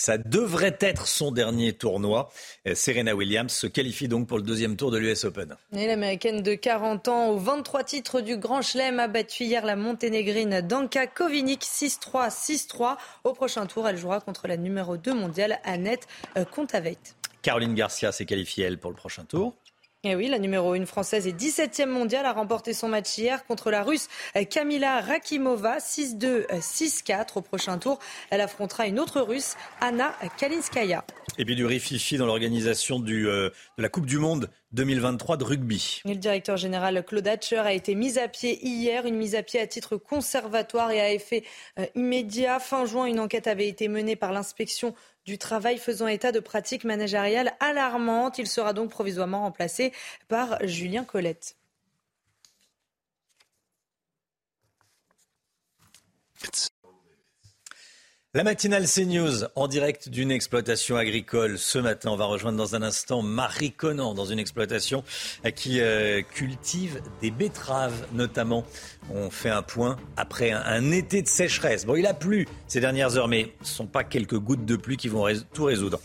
Ça devrait être son dernier tournoi. Euh, Serena Williams se qualifie donc pour le deuxième tour de l'US Open. l'américaine de 40 ans, aux 23 titres du Grand Chelem, a battu hier la monténégrine Danka Kovinic 6-3, 6-3. Au prochain tour, elle jouera contre la numéro 2 mondiale, Annette Kontaveit. Caroline Garcia s'est qualifiée, elle, pour le prochain tour. Et eh oui, la numéro 1 française et 17e mondiale a remporté son match hier contre la russe Kamila Rakimova 6-2, 6-4 au prochain tour. Elle affrontera une autre russe, Anna Kalinskaya. Et puis du rififi dans l'organisation euh, de la Coupe du Monde 2023 de rugby. le directeur général Claude Hatcher a été mis à pied hier, une mise à pied à titre conservatoire et à effet euh, immédiat. Fin juin, une enquête avait été menée par l'inspection du travail faisant état de pratiques managériales alarmantes. Il sera donc provisoirement remplacé par Julien Colette. La matinale CNews en direct d'une exploitation agricole. Ce matin, on va rejoindre dans un instant Marie Conan dans une exploitation qui euh, cultive des betteraves notamment. On fait un point après un, été de sécheresse. Bon, il a plu ces dernières heures, mais ce ne sont pas quelques gouttes de pluie qui vont tout résoudre.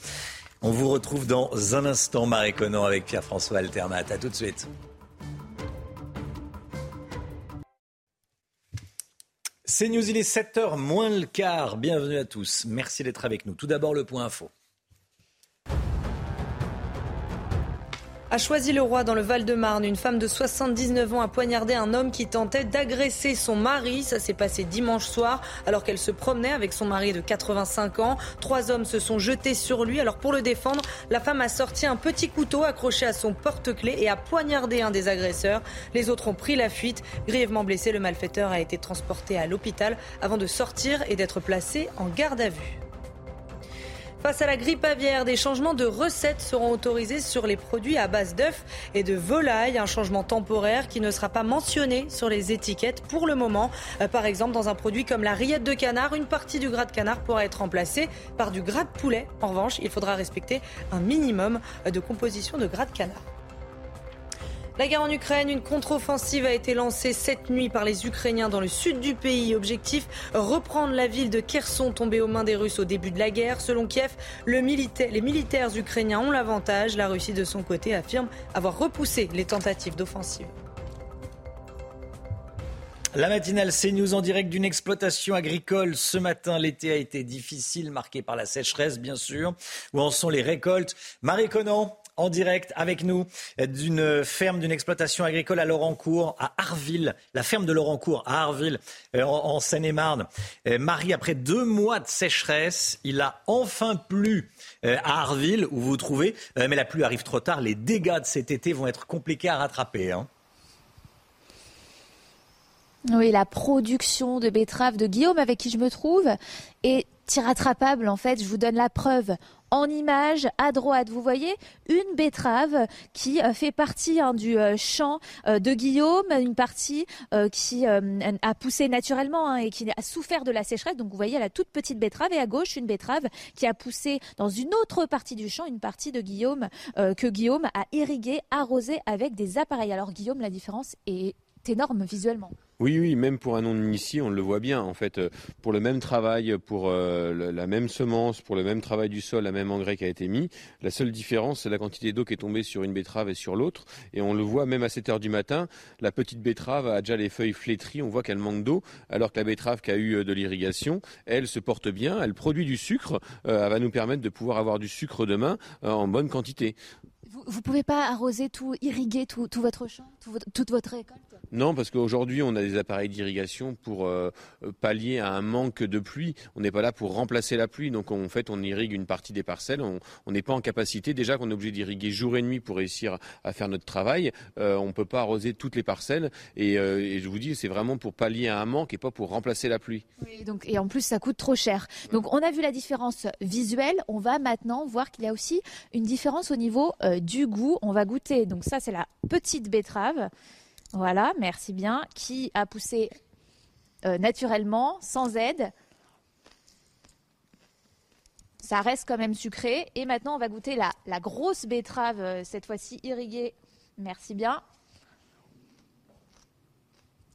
On vous retrouve dans un instant, Marie Conan, avec Pierre-François Altermat. A tout de suite. C'est News, il est 7h moins le quart. Bienvenue à tous. Merci d'être avec nous. Tout d'abord, le point info. A choisi le roi dans le Val-de-Marne. Une femme de 79 ans a poignardé un homme qui tentait d'agresser son mari. Ça s'est passé dimanche soir alors qu'elle se promenait avec son mari de 85 ans. Trois hommes se sont jetés sur lui. Alors pour le défendre, la femme a sorti un petit couteau accroché à son porte-clés et a poignardé un des agresseurs. Les autres ont pris la fuite. Grièvement blessé, le malfaiteur a été transporté à l'hôpital avant de sortir et d'être placé en garde à vue. Face à la grippe aviaire, des changements de recettes seront autorisés sur les produits à base d'œufs et de volailles. Un changement temporaire qui ne sera pas mentionné sur les étiquettes pour le moment. Euh, par exemple, dans un produit comme la rillette de canard, une partie du gras de canard pourra être remplacée par du gras de poulet. En revanche, il faudra respecter un minimum de composition de gras de canard. La guerre en Ukraine, une contre-offensive a été lancée cette nuit par les Ukrainiens dans le sud du pays. Objectif, reprendre la ville de Kherson tombée aux mains des Russes au début de la guerre. Selon Kiev, les militaires ukrainiens ont l'avantage. La Russie, de son côté, affirme avoir repoussé les tentatives d'offensive. La matinale CNews en direct d'une exploitation agricole. Ce matin, l'été a été difficile, marqué par la sécheresse, bien sûr. Où en sont les récoltes? Marie Conan, en direct avec nous d'une ferme, d'une exploitation agricole à Laurencourt, à Arville, la ferme de Laurencourt à Arville, euh, en, Seine-et-Marne. Euh, Marie, après deux mois de sécheresse, il a enfin plu euh, à Arville, où vous vous trouvez, mais la pluie arrive trop tard. Les dégâts de cet été vont être compliqués à rattraper. Hein. Oui, la production de betteraves de Guillaume, avec qui je me trouve, est irrattrapable. En fait, je vous donne la preuve en image à droite. Vous voyez une betterave qui euh, fait partie hein, du euh, champ euh, de Guillaume, une partie qui a poussé naturellement hein, et qui a souffert de la sécheresse. Donc vous voyez la toute petite betterave et à gauche une betterave qui a poussé dans une autre partie du champ, une partie de Guillaume que Guillaume a irrigué, arrosé avec des appareils. Alors Guillaume, la différence est énorme visuellement. Oui, oui, même pour un non-initié, on le voit bien. En fait, euh, pour le même travail, pour euh, la même semence, pour le même travail du sol, la même engrais qui a été mis, la seule différence, c'est la quantité d'eau qui est tombée sur une betterave et sur l'autre. Et on le voit même à 7 heures du matin, la petite betterave a déjà les feuilles flétries, on voit qu'elle manque d'eau, alors que la betterave qui a eu euh, de l'irrigation, elle se porte bien, elle produit du sucre, elle va nous permettre de pouvoir avoir du sucre demain en bonne quantité. Vous ne pouvez pas arroser tout, irriguer tout, votre champ, toute votre récolte? Non, parce qu'aujourd'hui, on a des appareils d'irrigation pour euh, pallier à un manque de pluie. On n'est pas là pour remplacer la pluie. Donc, en fait, on irrigue une partie des parcelles. On n'est pas en capacité. Déjà qu'on est obligé d'irriguer jour et nuit pour réussir à faire notre travail. Euh, on ne peut pas arroser toutes les parcelles. Euh, et, je vous dis, c'est vraiment pour pallier à un manque et pas pour remplacer la pluie. Et en plus, ça coûte trop cher. Donc, on a vu la différence visuelle. On va maintenant voir qu'il y a aussi une différence au niveau du goût. On va goûter. Donc ça, c'est la petite betterave. Voilà, merci bien. Qui a poussé euh, naturellement, sans aide. Ça reste quand même sucré. Et maintenant, on va goûter la, grosse betterave, euh, cette fois-ci irriguée. Merci bien.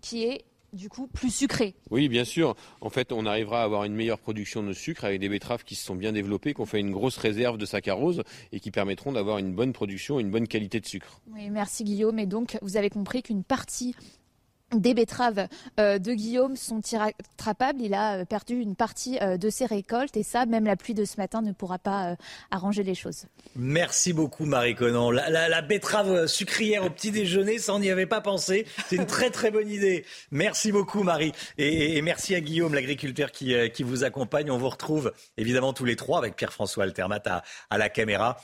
Qui est du coup plus sucré. Oui, bien sûr. En fait, on arrivera à avoir une meilleure production de sucre avec des betteraves qui se sont bien développées, qui ont fait une grosse réserve de saccharose et qui permettront d'avoir une bonne production et une bonne qualité de sucre. Oui, merci Guillaume. Et donc, vous avez compris qu'une partie des betteraves euh, de Guillaume sont irrattrapables. Il a euh, perdu une partie euh, de ses récoltes et ça, même la pluie de ce matin ne pourra pas arranger les choses. Merci beaucoup Marie Conan. La, betterave sucrière au petit déjeuner, ça on n'y avait pas pensé. C'est une très très bonne idée. Merci beaucoup Marie et, merci à Guillaume, l'agriculteur qui, vous accompagne. On vous retrouve évidemment tous les trois avec Pierre-François Altermat à, la caméra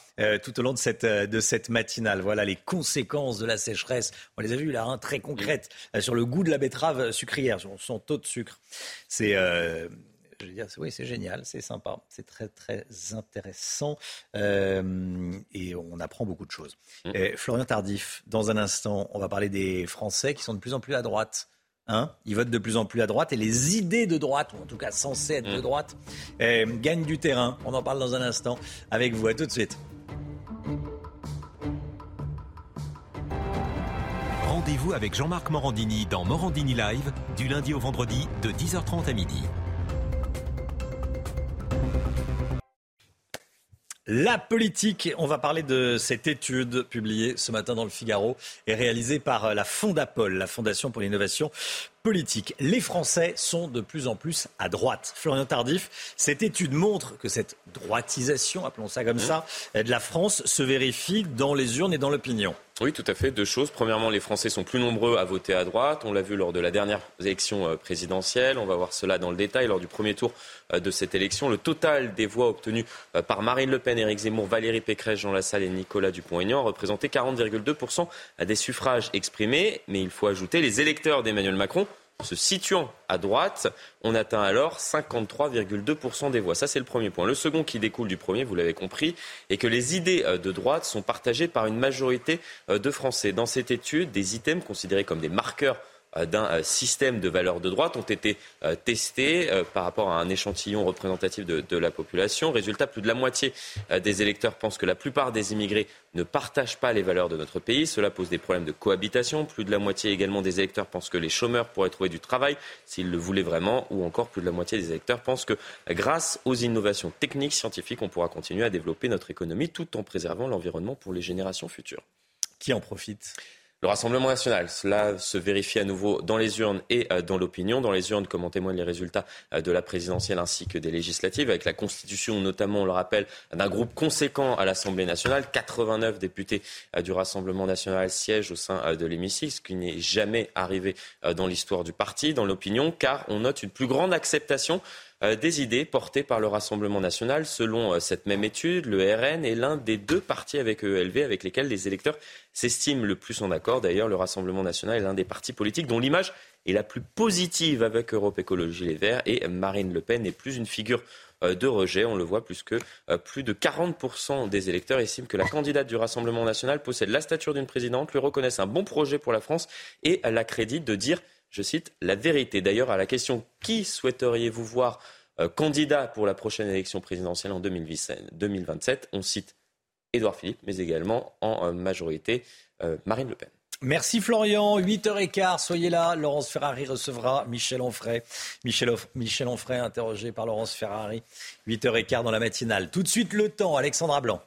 tout au long de cette, de cette matinale. Voilà les conséquences de la sécheresse. On les a vues là, hein, très concrètes sur le goût de la betterave sucrière, son taux de sucre. C'est euh, je veux dire, oui, c'est génial, c'est sympa, c'est très très intéressant euh, et on apprend beaucoup de choses. Mmh. Florian Tardif, dans un instant, on va parler des Français qui sont de plus en plus à droite. Hein ils votent de plus en plus à droite et les idées de droite, ou en tout cas censées être de mmh. droite, euh, gagnent du terrain. On en parle dans un instant avec vous. À tout de suite. Rendez-vous avec Jean-Marc Morandini dans Morandini Live du lundi au vendredi de 10h30 à midi. La politique, on va parler de cette étude publiée ce matin dans le Figaro et réalisée par la Fondapol, la Fondation pour l'innovation politique. Les Français sont de plus en plus à droite. Florian Tardif, cette étude montre que cette droitisation, appelons ça comme ça, de la France se vérifie dans les urnes et dans l'opinion. Oui, tout à fait. Deux choses. Premièrement, les Français sont plus nombreux à voter à droite. On l'a vu lors de la dernière élection euh, présidentielle. On va voir cela dans le détail. Lors du premier tour euh, de cette élection, le total des voix obtenues euh, par Marine Le Pen, Éric Zemmour, Valérie Pécresse, Jean Lassalle et Nicolas Dupont-Aignan représentait 40,2% des suffrages exprimés. Mais il faut ajouter les électeurs d'Emmanuel Macron se situant à droite, on atteint alors 53,2% des voix. C'est le premier point. Le second qui découle du premier, vous l'avez compris, est que les idées euh, de droite sont partagées par une majorité euh, de Français. Dans cette étude, des items considérés comme des marqueurs d'un euh, système de valeurs de droite ont été euh, testés par rapport à un échantillon représentatif de, la population. Résultat, plus de la moitié des électeurs pensent que la plupart des immigrés ne partagent pas les valeurs de notre pays. Cela pose des problèmes de cohabitation. Plus de la moitié également des électeurs pensent que les chômeurs pourraient trouver du travail s'ils le voulaient vraiment. Ou encore, plus de la moitié des électeurs pensent que grâce aux innovations techniques, scientifiques, on pourra continuer à développer notre économie tout en préservant l'environnement pour les générations futures. Qui en profite? Le Rassemblement national, cela se vérifie à nouveau dans les urnes et euh, dans l'opinion. Dans les urnes, comme en témoignent les résultats euh, de la présidentielle ainsi que des législatives, avec la constitution notamment, on le rappelle, d'un groupe conséquent à l'Assemblée nationale. 89 députés euh, du Rassemblement national siègent au sein de l'hémicycle, ce qui n'est jamais arrivé dans l'histoire du parti. Dans l'opinion, car on note une plus grande acceptation des idées portées par le Rassemblement national. Selon euh, cette même étude, le RN est l'un des deux partis avec ELV avec lesquels les électeurs s'estiment le plus en accord. D'ailleurs, le Rassemblement national est l'un des partis politiques dont l'image est la plus positive avec Europe Écologie Les Verts et Marine Le Pen n'est plus une figure euh, de rejet. On le voit plus que plus de 40% des électeurs estiment que la candidate du Rassemblement national possède la stature d'une présidente, lui reconnaissent un bon projet pour la France et l'accrédite de dire je cite, la vérité. D'ailleurs, à la question qui souhaiteriez-vous voir euh, candidat pour la prochaine élection présidentielle en 2027, on cite Édouard Philippe, mais également en euh, majorité euh, Marine Le Pen. Merci Florian, 8h15, soyez là. Laurence Ferrari recevra Michel Onfray. Michel, Michel Onfray interrogé par Laurence Ferrari, 8h15 dans la matinale. Tout de suite le temps, Alexandra Blanc.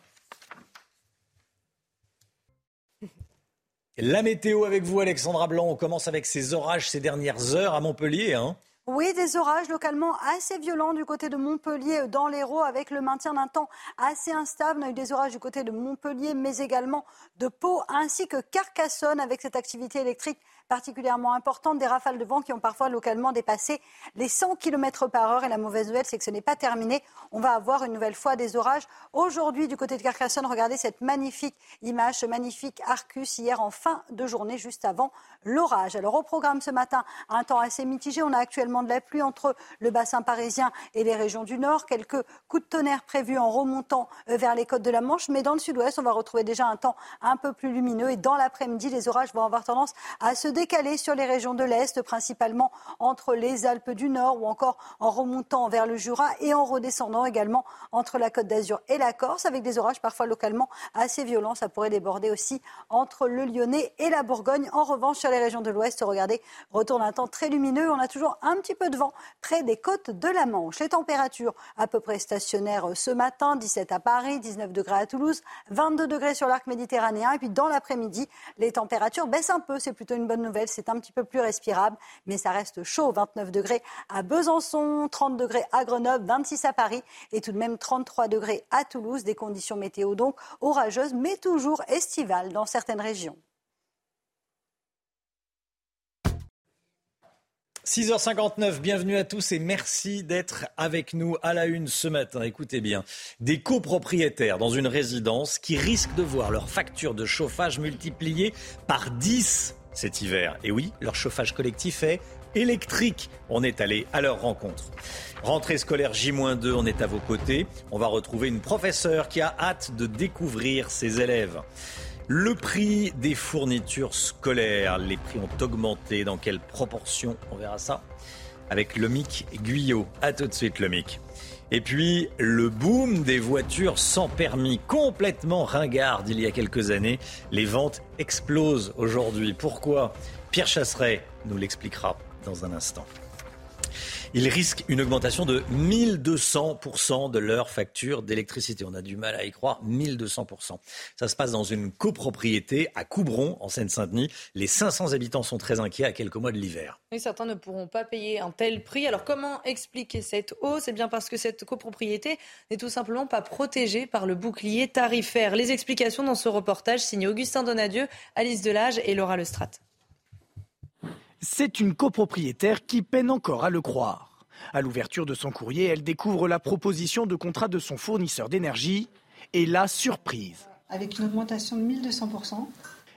La météo avec vous, Alexandra Blanc. On commence avec ces orages ces dernières heures à Montpellier. Hein. Oui, des orages localement assez violents du côté de Montpellier, dans l'Hérault, avec le maintien d'un temps assez instable. On a eu des orages du côté de Montpellier, mais également de Pau, ainsi que Carcassonne, avec cette activité électrique particulièrement importante, des rafales de vent qui ont parfois localement dépassé les 100 km par heure. Et la mauvaise nouvelle, c'est que ce n'est pas terminé. On va avoir une nouvelle fois des orages. Aujourd'hui, du côté de Carcassonne, regardez cette magnifique image, ce magnifique Arcus hier en fin de journée, juste avant l'orage. Alors au programme ce matin, un temps assez mitigé. On a actuellement de la pluie entre le bassin parisien et les régions du nord. Quelques coups de tonnerre prévus en remontant euh, vers les côtes de la Manche. Mais dans le sud-ouest, on va retrouver déjà un temps un peu plus lumineux. Et dans l'après-midi, les orages vont avoir tendance à se décalé sur les régions de l'Est, principalement entre les Alpes du Nord ou encore en remontant vers le Jura et en redescendant également entre la Côte d'Azur et la Corse, avec des orages parfois localement assez violents. Ça pourrait déborder aussi entre le Lyonnais et la Bourgogne. En revanche, sur les régions de l'Ouest, regardez, retourne un temps très lumineux. On a toujours un petit peu de vent près des côtes de la Manche. Les températures à peu près stationnaires ce matin, 17 à Paris, 19 degrés à Toulouse, 22 degrés sur l'arc méditerranéen. Et puis dans l'après-midi, les températures baissent un peu. C'est plutôt une bonne. C'est un petit peu plus respirable, mais ça reste chaud. 29 degrés à Besançon, 30 degrés à Grenoble, 26 à Paris et tout de même 33 degrés à Toulouse. Des conditions météo donc orageuses, mais toujours estivales dans certaines régions. 6h59, bienvenue à tous et merci d'être avec nous à la une ce matin. Écoutez bien, des copropriétaires dans une résidence qui risquent de voir leur facture de chauffage multipliée par 10 cet hiver. Et oui, leur chauffage collectif est électrique. On est allé à leur rencontre. Rentrée scolaire J-2, on est à vos côtés. On va retrouver une professeure qui a hâte de découvrir ses élèves. Le prix des fournitures scolaires, les prix ont augmenté. Dans quelle proportion? On verra ça avec Lomic Guyot. A tout de suite, Lomic. Et puis, le boom des voitures sans permis, complètement ringarde il y a quelques années. Les ventes explosent aujourd'hui. Pourquoi? Pierre Chasseret nous l'expliquera dans un instant. Ils risquent une augmentation de 1200% de leur facture d'électricité. On a du mal à y croire, 1200%. Ça se passe dans une copropriété à Coubron, en Seine-Saint-Denis. Les 500 habitants sont très inquiets à quelques mois de l'hiver. Certains ne pourront pas payer un tel prix. Alors comment expliquer cette hausse? C'est bien parce que cette copropriété n'est tout simplement pas protégée par le bouclier tarifaire. Les explications dans ce reportage signé Augustin Donadieu, Alice Delage et Laura Lestrade. C'est une copropriétaire qui peine encore à le croire. À l'ouverture de son courrier, elle découvre la proposition de contrat de son fournisseur d'énergie et la surprise. Avec une augmentation de 1200%.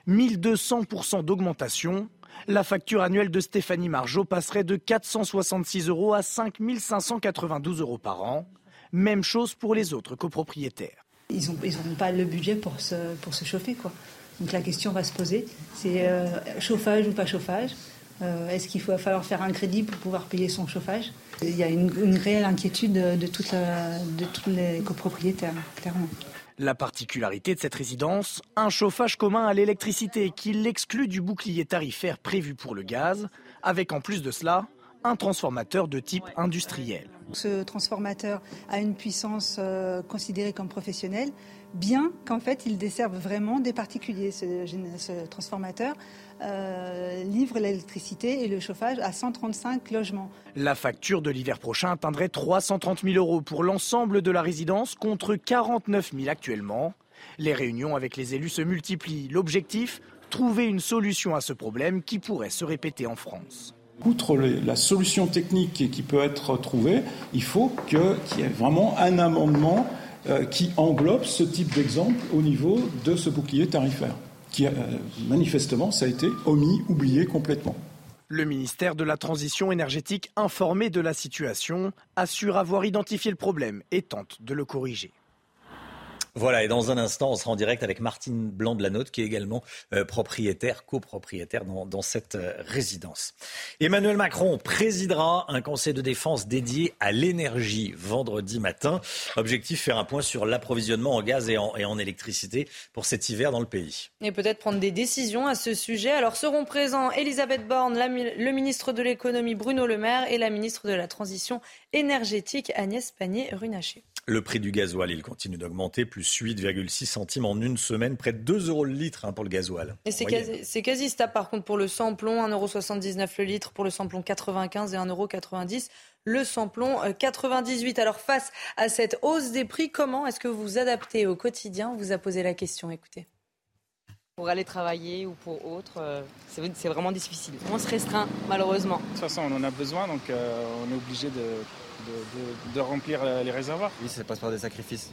1200% d'augmentation. La facture annuelle de Stéphanie Margeau passerait de 466 euros à 5592 euros par an. Même chose pour les autres copropriétaires. Ils n'ont ils pas le budget pour se, pour se chauffer. Quoi. Donc la question va se poser, c'est euh, chauffage ou pas chauffage euh, est-ce qu'il va falloir faire un crédit pour pouvoir payer son chauffage? Il y a une, réelle inquiétude de, tous les copropriétaires, clairement. La particularité de cette résidence, un chauffage commun à l'électricité qui l'exclut du bouclier tarifaire prévu pour le gaz, avec en plus de cela un transformateur de type industriel. Ce transformateur a une puissance euh, considérée comme professionnelle, bien qu'en fait il desserve vraiment des particuliers, ce transformateur. Euh, livre l'électricité et le chauffage à 135 logements. La facture de l'hiver prochain atteindrait 330 000 euros pour l'ensemble de la résidence contre 49 000 actuellement. Les réunions avec les élus se multiplient. L'objectif Trouver une solution à ce problème qui pourrait se répéter en France. Outre la solution technique qui peut être trouvée, il faut qu'il y ait vraiment un amendement euh, qui englobe ce type d'exemple au niveau de ce bouclier tarifaire qui, euh, manifestement, a été omis, oublié complètement. Le ministère de la Transition énergétique, informé de la situation, assure avoir identifié le problème et tente de le corriger. Voilà, et dans un instant, on sera en direct avec Martine Blanc de la qui est également euh, propriétaire, copropriétaire dans, cette euh, résidence. Emmanuel Macron présidera un conseil de défense dédié à l'énergie vendredi matin. Objectif faire un point sur l'approvisionnement en gaz et en, et en électricité pour cet hiver dans le pays. Et peut-être prendre des décisions à ce sujet. Alors seront présents Elisabeth Borne, le ministre de l'économie Bruno Le Maire et la ministre de la Transition énergétique Agnès Pannier-Runacher. Le prix du gasoil, il continue d'augmenter, plus 8,6 centimes en une semaine, près de 2 euros le litre hein, pour le gasoil. Et c'est quasi, quasi, stable par contre pour le samplon, 1,79€ le litre, pour le samplon 95 et 1,90€ le samplon 98. Euh, Alors face à cette hausse des prix, comment est-ce que vous vous adaptez au quotidien? On vous a posé la question, écoutez. Pour aller travailler ou pour autre, euh, c'est vraiment difficile. On se restreint malheureusement. De toute façon, on en a besoin, donc euh, on est obligé de de, remplir les réservoirs. Oui, ça passe par des sacrifices.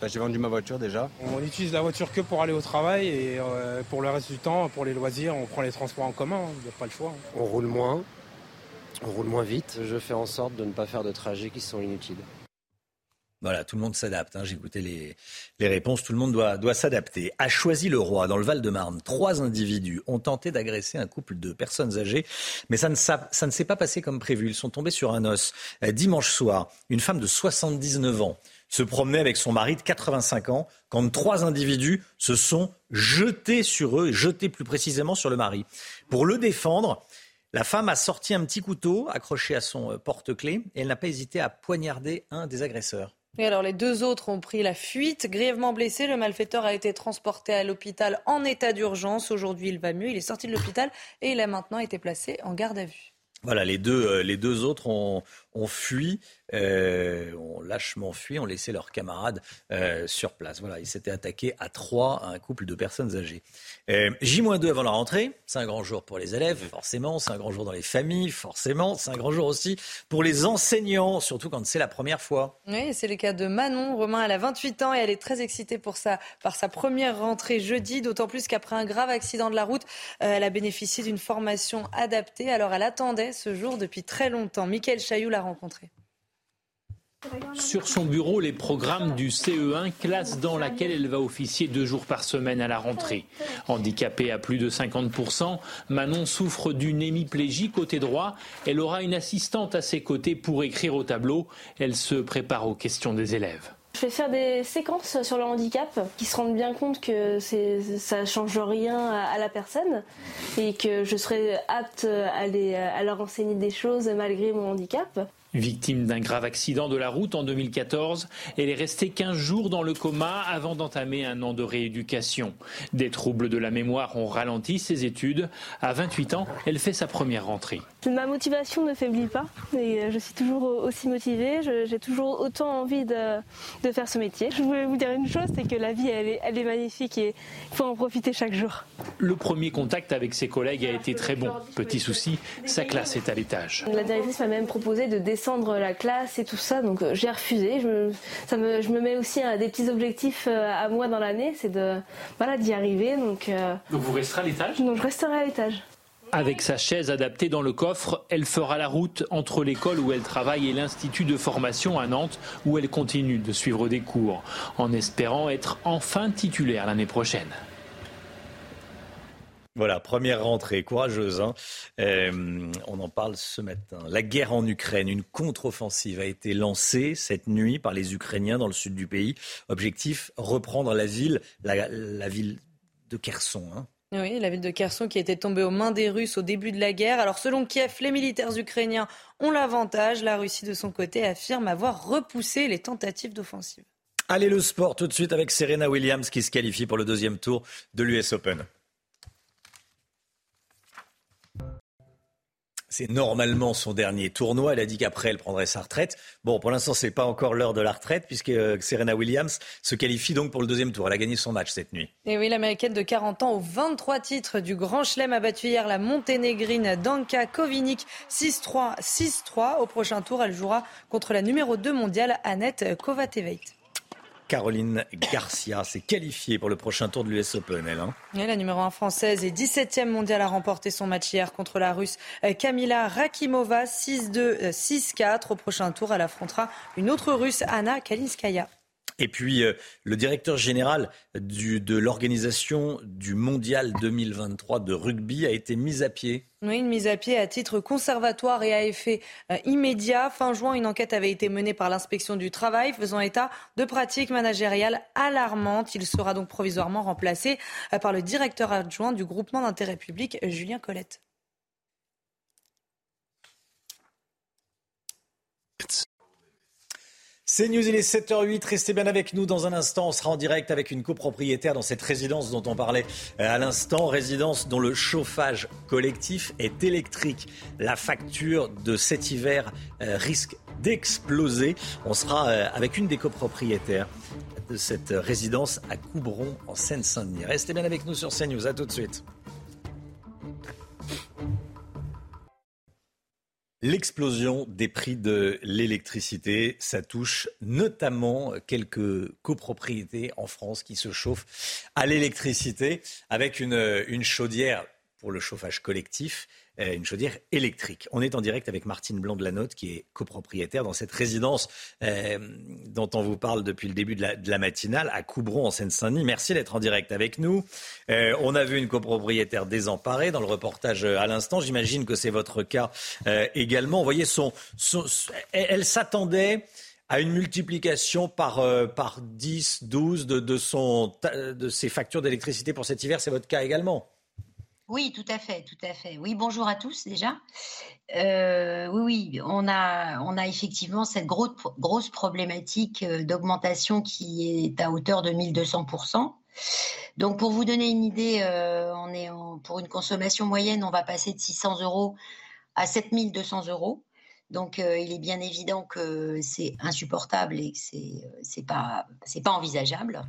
Bah, j'ai vendu ma voiture déjà. On utilise la voiture que pour aller au travail et euh, pour le reste du temps, pour les loisirs, on prend les transports en commun, il n'y a pas le choix. On roule moins, on roule moins vite. Je fais en sorte de ne pas faire de trajets qui sont inutiles. Voilà, tout le monde s'adapte. Hein. J'ai écouté les, réponses. Tout le monde doit, doit s'adapter. A choisi le roi dans le Val-de-Marne. Trois individus ont tenté d'agresser un couple de personnes âgées, mais ça ne, ça, ne s'est pas passé comme prévu. Ils sont tombés sur un os. Euh, dimanche soir, une femme de 79 ans se promenait avec son mari de 85 ans quand trois individus se sont jetés sur eux, jetés plus précisément sur le mari. Pour le défendre, la femme a sorti un petit couteau accroché à son euh, porte-clés et elle n'a pas hésité à poignarder un des agresseurs. Alors les deux autres ont pris la fuite. Grièvement blessé, le malfaiteur a été transporté à l'hôpital en état d'urgence. Aujourd'hui, il va mieux. Il est sorti de l'hôpital et il a maintenant été placé en garde à vue. Voilà, les deux, euh, les deux autres ont fui, euh, ont lâchement fui, ont laissé leurs camarades euh, sur place. Voilà, ils s'étaient attaqués à trois, à un couple de personnes âgées. Euh, J-2 avant la rentrée, c'est un grand jour pour les élèves, forcément, c'est un grand jour dans les familles, forcément, c'est un grand jour aussi pour les enseignants, surtout quand c'est la première fois. Oui, c'est le cas de Manon. Romain, elle a 28 ans et elle est très excitée pour sa, par sa première rentrée jeudi, d'autant plus qu'après un grave accident de la route, euh, elle a bénéficié d'une formation adaptée. Alors elle attendait ce jour depuis très longtemps. Michael Chailloux l'a rencontré. Sur son bureau, les programmes du CE1, classe dans laquelle elle va officier deux jours par semaine à la rentrée. Handicapée à plus de 50%, Manon souffre d'une hémiplégie côté droit. Elle aura une assistante à ses côtés pour écrire au tableau. Elle se prépare aux questions des élèves. Je vais faire des séquences sur le handicap qui se rendent bien compte que ça change rien à, la personne et que je serai apte à, à leur enseigner des choses malgré mon handicap. Victime d'un grave accident de la route en 2014, elle est restée 15 jours dans le coma avant d'entamer un an de rééducation. Des troubles de la mémoire ont ralenti ses études. À 28 ans, elle fait sa première rentrée. Ma motivation ne faiblit pas et euh, je suis toujours aussi motivée. J'ai toujours autant envie de, faire ce métier. Je voulais vous dire une chose, c'est que la vie, elle est, elle est magnifique et il faut en profiter chaque jour. Le premier contact avec ses collègues a été très bon. Petit souci, sa classe est à l'étage. La directrice m'a même proposé de descendre la classe et tout ça. Donc euh, j'ai refusé. Je, ça me, je me mets aussi des petits objectifs euh, à moi dans l'année, c'est de voilà d'y arriver. Donc, euh, donc vous resterez à l'étage? Donc je resterai à l'étage. Avec sa chaise adaptée dans le coffre, elle fera la route entre l'école où elle travaille et l'institut de formation à Nantes où elle continue de suivre des cours, en espérant être enfin titulaire l'année prochaine. Voilà, première rentrée courageuse. Hein. Euh, on en parle ce matin. La guerre en Ukraine, une contre-offensive a été lancée cette nuit par les Ukrainiens dans le sud du pays. Objectif reprendre la ville, la, ville de Kherson. Hein. Oui, la ville de Kherson qui était tombée aux mains des Russes au début de la guerre. Alors selon Kiev, les militaires ukrainiens ont l'avantage. La Russie de son côté affirme avoir repoussé les tentatives d'offensive. Allez le sport tout de suite avec Serena Williams qui se qualifie pour le deuxième tour de l'US Open. C'est normalement son dernier tournoi. Elle a dit qu'après, elle prendrait sa retraite. Bon, pour l'instant, c'est pas encore l'heure de la retraite puisque euh, Serena Williams se qualifie donc pour le deuxième tour. Elle a gagné son match cette nuit. Et oui, l'américaine de 40 ans aux 23 titres du Grand Chelem a battu hier la monténégrine Danka Kovinic 6-3, 6-3. Au prochain tour, elle jouera contre la numéro 2 mondiale Annette Kovateveit. Caroline Garcia s'est qualifiée pour le prochain tour de l'US Open, elle. Hein. la numéro 1 française et 17e mondiale a remporté son match hier contre la Russe Kamila Rakimova 6-2, 6-4. Au prochain tour, elle affrontera une autre Russe, Anna Kalinskaya. Et puis, euh, le directeur général de l'organisation du Mondial 2023 de rugby a été mis à pied. Oui, une mise à pied à titre conservatoire et à effet euh, immédiat. Fin juin, une enquête avait été menée par l'inspection du travail faisant état de pratiques managériales alarmantes. Il sera donc provisoirement remplacé euh, par le directeur adjoint du groupement d'intérêt public, Julien Colette. C'est News, il est 7h08. Restez bien avec nous dans un instant. On sera en direct avec une copropriétaire dans cette résidence dont on parlait euh, à l'instant. Résidence dont le chauffage collectif est électrique. La facture de cet hiver euh, risque d'exploser. On sera euh, avec une des copropriétaires de cette résidence à Coubron en Seine-Saint-Denis. Restez bien avec nous sur CNews. À tout de suite. L'explosion des prix de l'électricité, ça touche notamment quelques copropriétés en France qui se chauffent à l'électricité avec une, une chaudière pour le chauffage collectif, euh, une chaudière électrique. On est en direct avec Martine Blanc qui est copropriétaire dans cette résidence euh, dont on vous parle depuis le début de la, matinale à Coubron en Seine-Saint-Denis. Merci d'être en direct avec nous. Euh, on a vu une copropriétaire désemparée dans le reportage à l'instant. J'imagine que c'est votre cas également. Vous voyez, son, elle s'attendait à une multiplication par, par 10, 12 de, de, son, de ses factures d'électricité pour cet hiver. C'est votre cas également? Oui, tout à fait, tout à fait. Oui, bonjour à tous déjà. Euh, oui, oui, on a, on a effectivement cette grosse, grosse problématique euh, d'augmentation qui est à hauteur de 1200%. Donc, pour vous donner une idée, euh, on est pour une consommation moyenne, on va passer de 600 euros à 7200 euros. Donc, il est bien évident que c'est insupportable et que c'est c'est pas pas envisageable.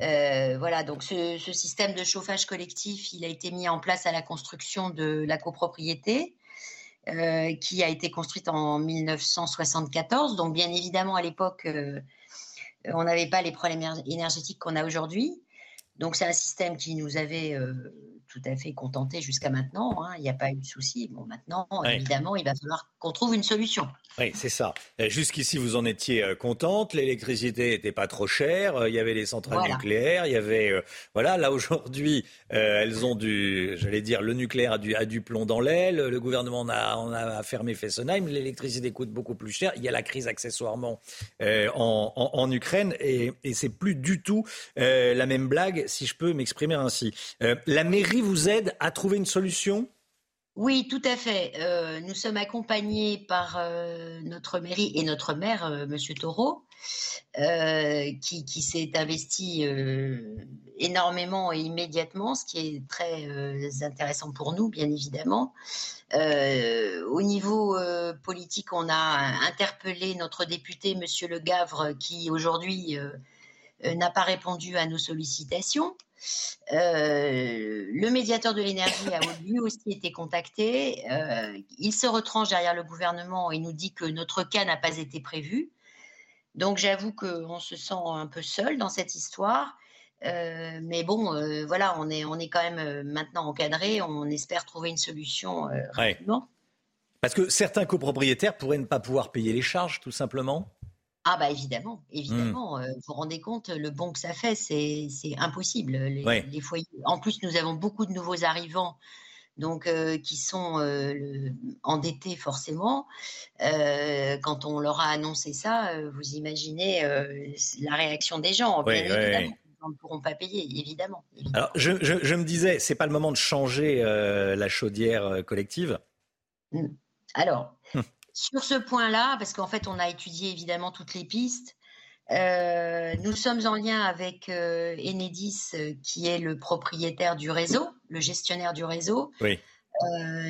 Euh, voilà, donc ce, système de chauffage collectif, il a été mis en place à la construction de la copropriété, euh, qui a été construite en 1974. Donc, bien évidemment, à l'époque, euh, on n'avait pas les problèmes énergétiques qu'on a aujourd'hui. Donc, c'est un système qui nous avait tout à fait contenté jusqu'à maintenant. Hein. Il n'y a pas eu de souci. Bon, maintenant, évidemment, il va falloir qu'on trouve une solution. Oui, c'est ça. Jusqu'ici, vous en étiez euh, contente. L'électricité n'était pas trop chère. Euh, il y avait les centrales nucléaires. Il y avait, euh, voilà. Là aujourd'hui, elles ont du, j'allais dire, le nucléaire a du, a du plomb dans l'aile. Le gouvernement a, fermé Fessenheim. L'électricité coûte beaucoup plus cher. Il y a la crise accessoirement en, en, Ukraine et, et c'est plus du tout la même blague, si je peux m'exprimer ainsi. la mairie vous aide à trouver une solution? Oui, tout à fait. Euh, nous sommes accompagnés par euh, notre mairie et notre maire. Euh, Monsieur Taureau, qui, qui s'est investi énormément et immédiatement, ce qui est très intéressant pour nous, bien évidemment. au niveau politique, on a interpellé notre député, Monsieur Le Gavre, qui aujourd'hui n'a pas répondu à nos sollicitations. Euh, le médiateur de l'énergie a lui aussi été contacté. Euh, il se retranche derrière le gouvernement et nous dit que notre cas n'a pas été prévu. Donc j'avoue qu'on se sent un peu seul dans cette histoire. Euh, mais bon, voilà, on est, on est quand même maintenant encadré. On espère trouver une solution rapidement. Parce que certains copropriétaires pourraient ne pas pouvoir payer les charges, tout simplement. Ah bah évidemment, évidemment. Mmh. vous vous rendez compte, le bon que ça fait, c'est impossible. Les, foyers. En plus, nous avons beaucoup de nouveaux arrivants, donc qui sont endettés forcément. quand on leur a annoncé ça, vous imaginez la réaction des gens. bien évidemment. Ils ne pourront pas payer, évidemment. Alors, je, je, me disais, c'est pas le moment de changer la chaudière collective? Mmh. Alors. Sur ce point-là, parce qu'en fait, on a étudié évidemment toutes les pistes, euh, nous sommes en lien avec euh, Enedis, euh, qui est le propriétaire du réseau, le gestionnaire du réseau. Oui.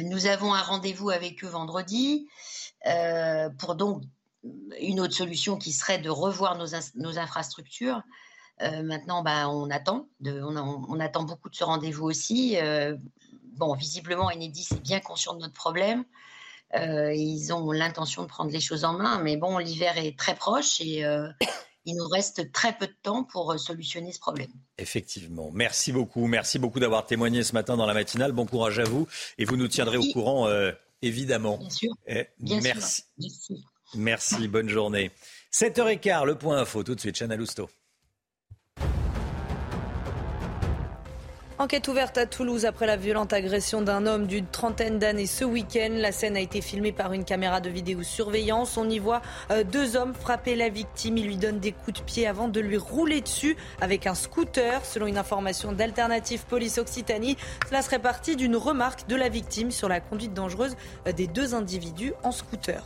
nous avons un rendez-vous avec eux vendredi pour donc une autre solution qui serait de revoir nos, infrastructures. maintenant, bah, on attend, on, on, attend beaucoup de ce rendez-vous aussi. bon, visiblement, Enedis est bien conscient de notre problème. Euh, ils ont l'intention de prendre les choses en main, mais bon, l'hiver est très proche et euh, il nous reste très peu de temps pour euh, solutionner ce problème. Effectivement. Merci beaucoup. Merci beaucoup d'avoir témoigné ce matin dans la matinale. Bon courage à vous et vous nous tiendrez au courant, évidemment. Bien sûr. Eh, merci. merci. Merci. Bonne journée. 7h15, le point info. Tout de suite, Chana Lousteau. Enquête ouverte à Toulouse après la violente agression d'un homme d'une trentaine d'années ce week-end. La scène a été filmée par une caméra de vidéosurveillance. On y voit euh, deux hommes frapper la victime. Ils lui donnent des coups de pied avant de lui rouler dessus avec un scooter. Selon une information d'Alternative Police Occitanie, cela serait parti d'une remarque de la victime sur la conduite dangereuse euh, des deux individus en scooter.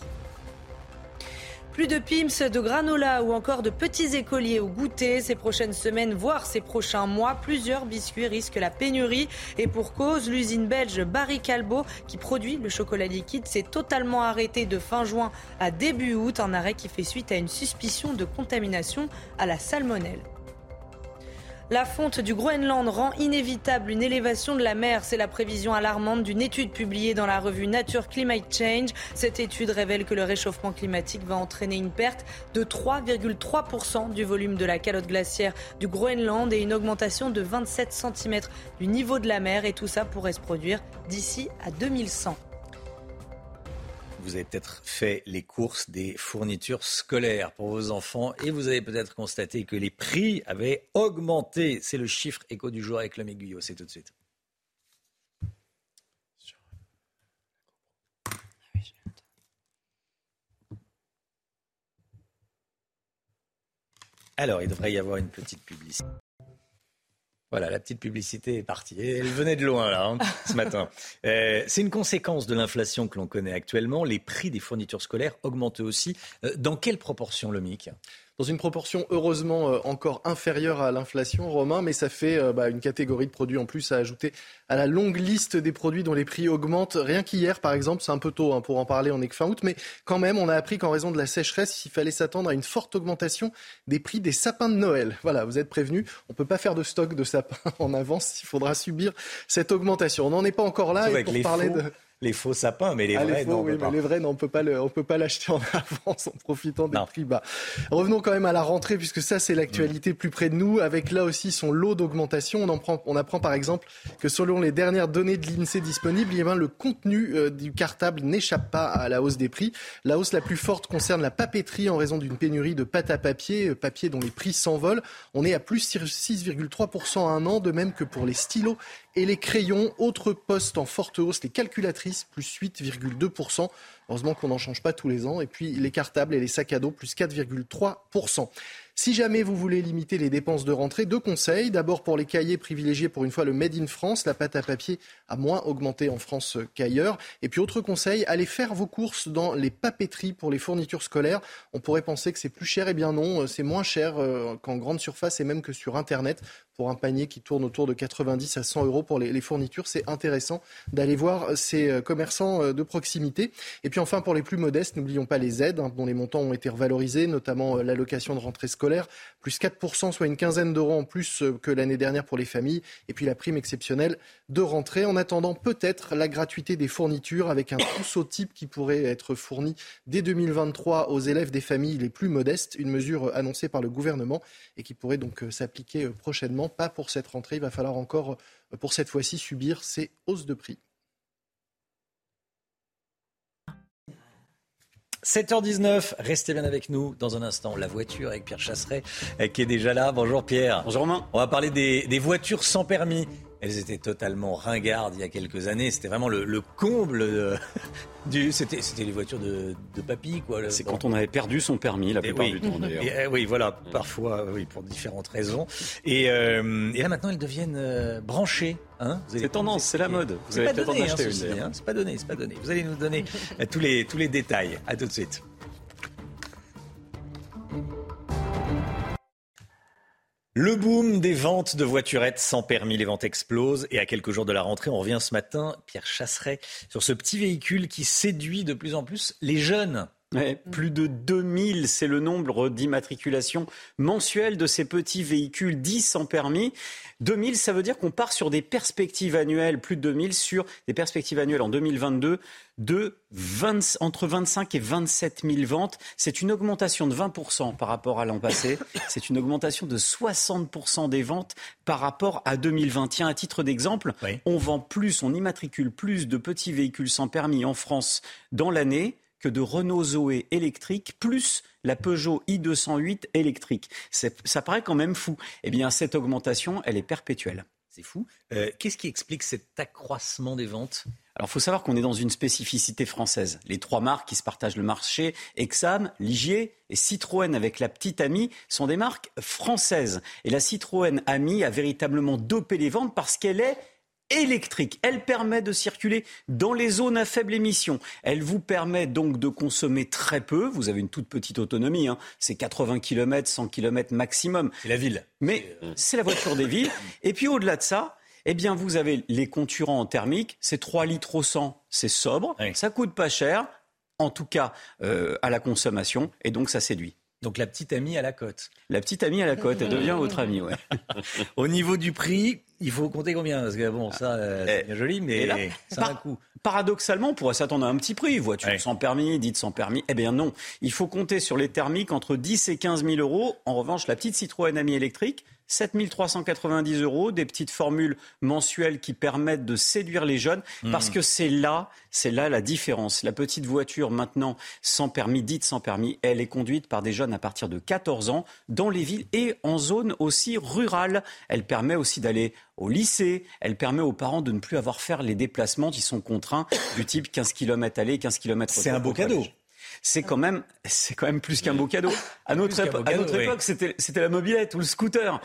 Plus de pims, de granola ou encore de petits écoliers au goûter. Ces prochaines semaines, voire ces prochains mois, plusieurs biscuits risquent la pénurie. Et pour cause, l'usine belge Barry Calbo, qui produit le chocolat liquide, s'est totalement arrêtée de fin juin à début août. Un arrêt qui fait suite à une suspicion de contamination à la salmonelle. La fonte du Groenland rend inévitable une élévation de la mer. C'est la prévision alarmante d'une étude publiée dans la revue Nature Climate Change. Cette étude révèle que le réchauffement climatique va entraîner une perte de 3,3% du volume de la calotte glaciaire du Groenland et une augmentation de 27 cm du niveau de la mer. Et tout ça pourrait se produire d'ici à 2100 vous avez peut-être fait les courses des fournitures scolaires pour vos enfants et vous avez peut-être constaté que les prix avaient augmenté. C'est le chiffre écho du jour avec le Guyot. C'est tout de suite. Alors, il devrait y avoir une petite publicité. Voilà, la petite publicité est partie. Elle venait de loin, là, hein, ce matin. Euh, c'est une conséquence de l'inflation que l'on connaît actuellement. Les prix des fournitures scolaires augmentent aussi. Euh, dans quelle proportion, le dans une proportion heureusement euh, encore inférieure à l'inflation, Romain, mais ça fait euh, bah, une catégorie de produits en plus à ajouter à la longue liste des produits dont les prix augmentent. Rien qu'hier, par exemple, c'est un peu tôt hein, pour en parler, on n'est que fin août, mais quand même, on a appris qu'en raison de la sécheresse, il fallait s'attendre à une forte augmentation des prix des sapins de Noël. Voilà, vous êtes prévenus, on ne peut pas faire de stock de sapins en avance, il faudra subir cette augmentation. On n'en est pas encore là, et pour parler de les faux sapins, mais les ah, vrais, non. mais les vrais, non, on peut pas on peut pas l'acheter en avance en profitant des prix bas. Revenons quand même à la rentrée, puisque ça, c'est l'actualité plus près de nous, avec là aussi son lot d'augmentation. On, on apprend par exemple que selon les dernières données de l'INSEE disponibles, eh bien, le contenu euh, du cartable n'échappe pas à la hausse des prix. La hausse la plus forte concerne la papeterie en raison d'une pénurie de pâte à papier, euh, papier dont les prix s'envolent. On est à plus 6,3% à un an, de même que pour les stylos et les crayons, autre poste en forte hausse, les calculatrices, plus 8,2%. Heureusement qu'on n'en change pas tous les ans. Et puis les cartables et les sacs à dos, plus 4,3%. Si jamais vous voulez limiter les dépenses de rentrée, deux conseils. D'abord pour les cahiers, privilégiés pour une fois le Made in France. La pâte à papier a moins augmenté en France qu'ailleurs. Et puis autre conseil, allez faire vos courses dans les papeteries pour les fournitures scolaires. On pourrait penser que c'est plus cher, eh bien non, c'est moins cher euh, qu'en grande surface et même que sur Internet pour un panier qui tourne autour de 90 à 100 euros pour les, fournitures. C'est intéressant d'aller voir ces euh, commerçants euh, de proximité. Et puis enfin, pour les plus modestes, n'oublions pas les aides hein, dont les montants ont été revalorisés, notamment l'allocation de rentrée scolaire plus 4%, soit une quinzaine d'euros en plus euh, que l'année dernière pour les familles, et puis la prime exceptionnelle de rentrée. En attendant, peut-être la gratuité des fournitures avec un trousseau type qui pourrait être fourni dès 2023 aux élèves des familles les plus modestes, une mesure annoncée par le gouvernement et qui pourrait donc euh, s'appliquer euh, prochainement. Pas pour cette rentrée, il va falloir encore, pour cette fois-ci, subir ces hausses de prix. 7h19, restez bien avec nous dans un instant. La voiture avec Pierre Chasseret euh, qui est déjà là. Bonjour Pierre. Bonjour Romain. On va parler des, des voitures sans permis. Elles étaient totalement ringardes il y a quelques années. C'était vraiment le, comble euh, du. C'était, c'était les voitures de, de papy, quoi. C'est quand on avait perdu son permis, la plupart du temps, d'ailleurs. Euh, oui, voilà, parfois, oui, pour différentes raisons. Et, euh, et là, maintenant, elles deviennent branchées. Hein c'est tendance, c'est la mode. Vous allez peut-être en acheter une. Hein, c'est pas donné, c'est pas donné. Vous allez nous donner tous les, tous les détails. À tout de suite. Le boom des ventes de voiturettes sans permis, les ventes explosent et à quelques jours de la rentrée, on revient ce matin, Pierre Chasseret, sur ce petit véhicule qui séduit de plus en plus les jeunes. Plus de 2000, c'est le nombre d'immatriculations mensuelles de ces petits véhicules dits sans permis. 2000, ça veut dire qu'on part sur des perspectives annuelles, plus de 2000 sur des perspectives annuelles en 2022 de 20, entre 25 et 27 000 ventes. C'est une augmentation de 20% par rapport à l'an passé. C'est une augmentation de 60% des ventes par rapport à 2021. À titre d'exemple, on vend plus, on immatricule plus de petits véhicules sans permis en France dans l'année que de Renault Zoé électrique, plus la Peugeot i208 électrique. Ça paraît quand même fou. Eh bien, cette augmentation, elle est perpétuelle. C'est fou. Euh, qu'est-ce qui explique cet accroissement des ventes? Alors, il faut savoir qu'on est dans une spécificité française. Les trois marques qui se partagent le marché, Exam, Ligier et Citroën avec la petite Amie, sont des marques françaises. Et la Citroën Ami a véritablement dopé les ventes parce qu'elle est électrique. Elle permet de circuler dans les zones à faible émission. Elle vous permet donc de consommer très peu. Vous avez une toute petite autonomie. Hein. C'est 80 km, 100 km maximum. C'est la ville. Mais c'est la voiture des villes. Et puis au-delà de ça, eh bien, vous avez les concurrents en thermique. C'est 3 litres au 100. C'est sobre. Ça coûte pas cher. En tout cas, euh, à la consommation. Et donc, ça séduit. Donc la petite amie à la côte. La petite amie à la côte, elle devient votre amie, ouais. Au niveau du prix, il faut compter combien? Parce que bon, ça, euh, c'est bien joli, mais là, ça a un coût. Paradoxalement, on pourrait s'attendre à un petit prix. Voiture Ouais. sans permis, dite sans permis. Eh bien non. Il faut compter sur les thermiques entre 10 et 15 000 euros. En revanche, la petite Citroën Ami électrique, 7 390 euros. Des petites formules mensuelles qui permettent de séduire les jeunes. Hmm. Parce que c'est là, c'est là la différence. La petite voiture, maintenant, sans permis, dite sans permis, elle est conduite par des jeunes à partir de 14 ans dans les villes et en zone aussi rurale. Elle permet aussi d'aller au lycée. Elle permet aux parents de ne plus avoir à faire les déplacements qui sont contraints du type 15 km aller, 15 km C'est un beau cadeau. C'est quand même, c'est quand même plus qu'un beau cadeau. À notre, épo- à oui. époque, c'était, c'était la mobilette ou le scooter.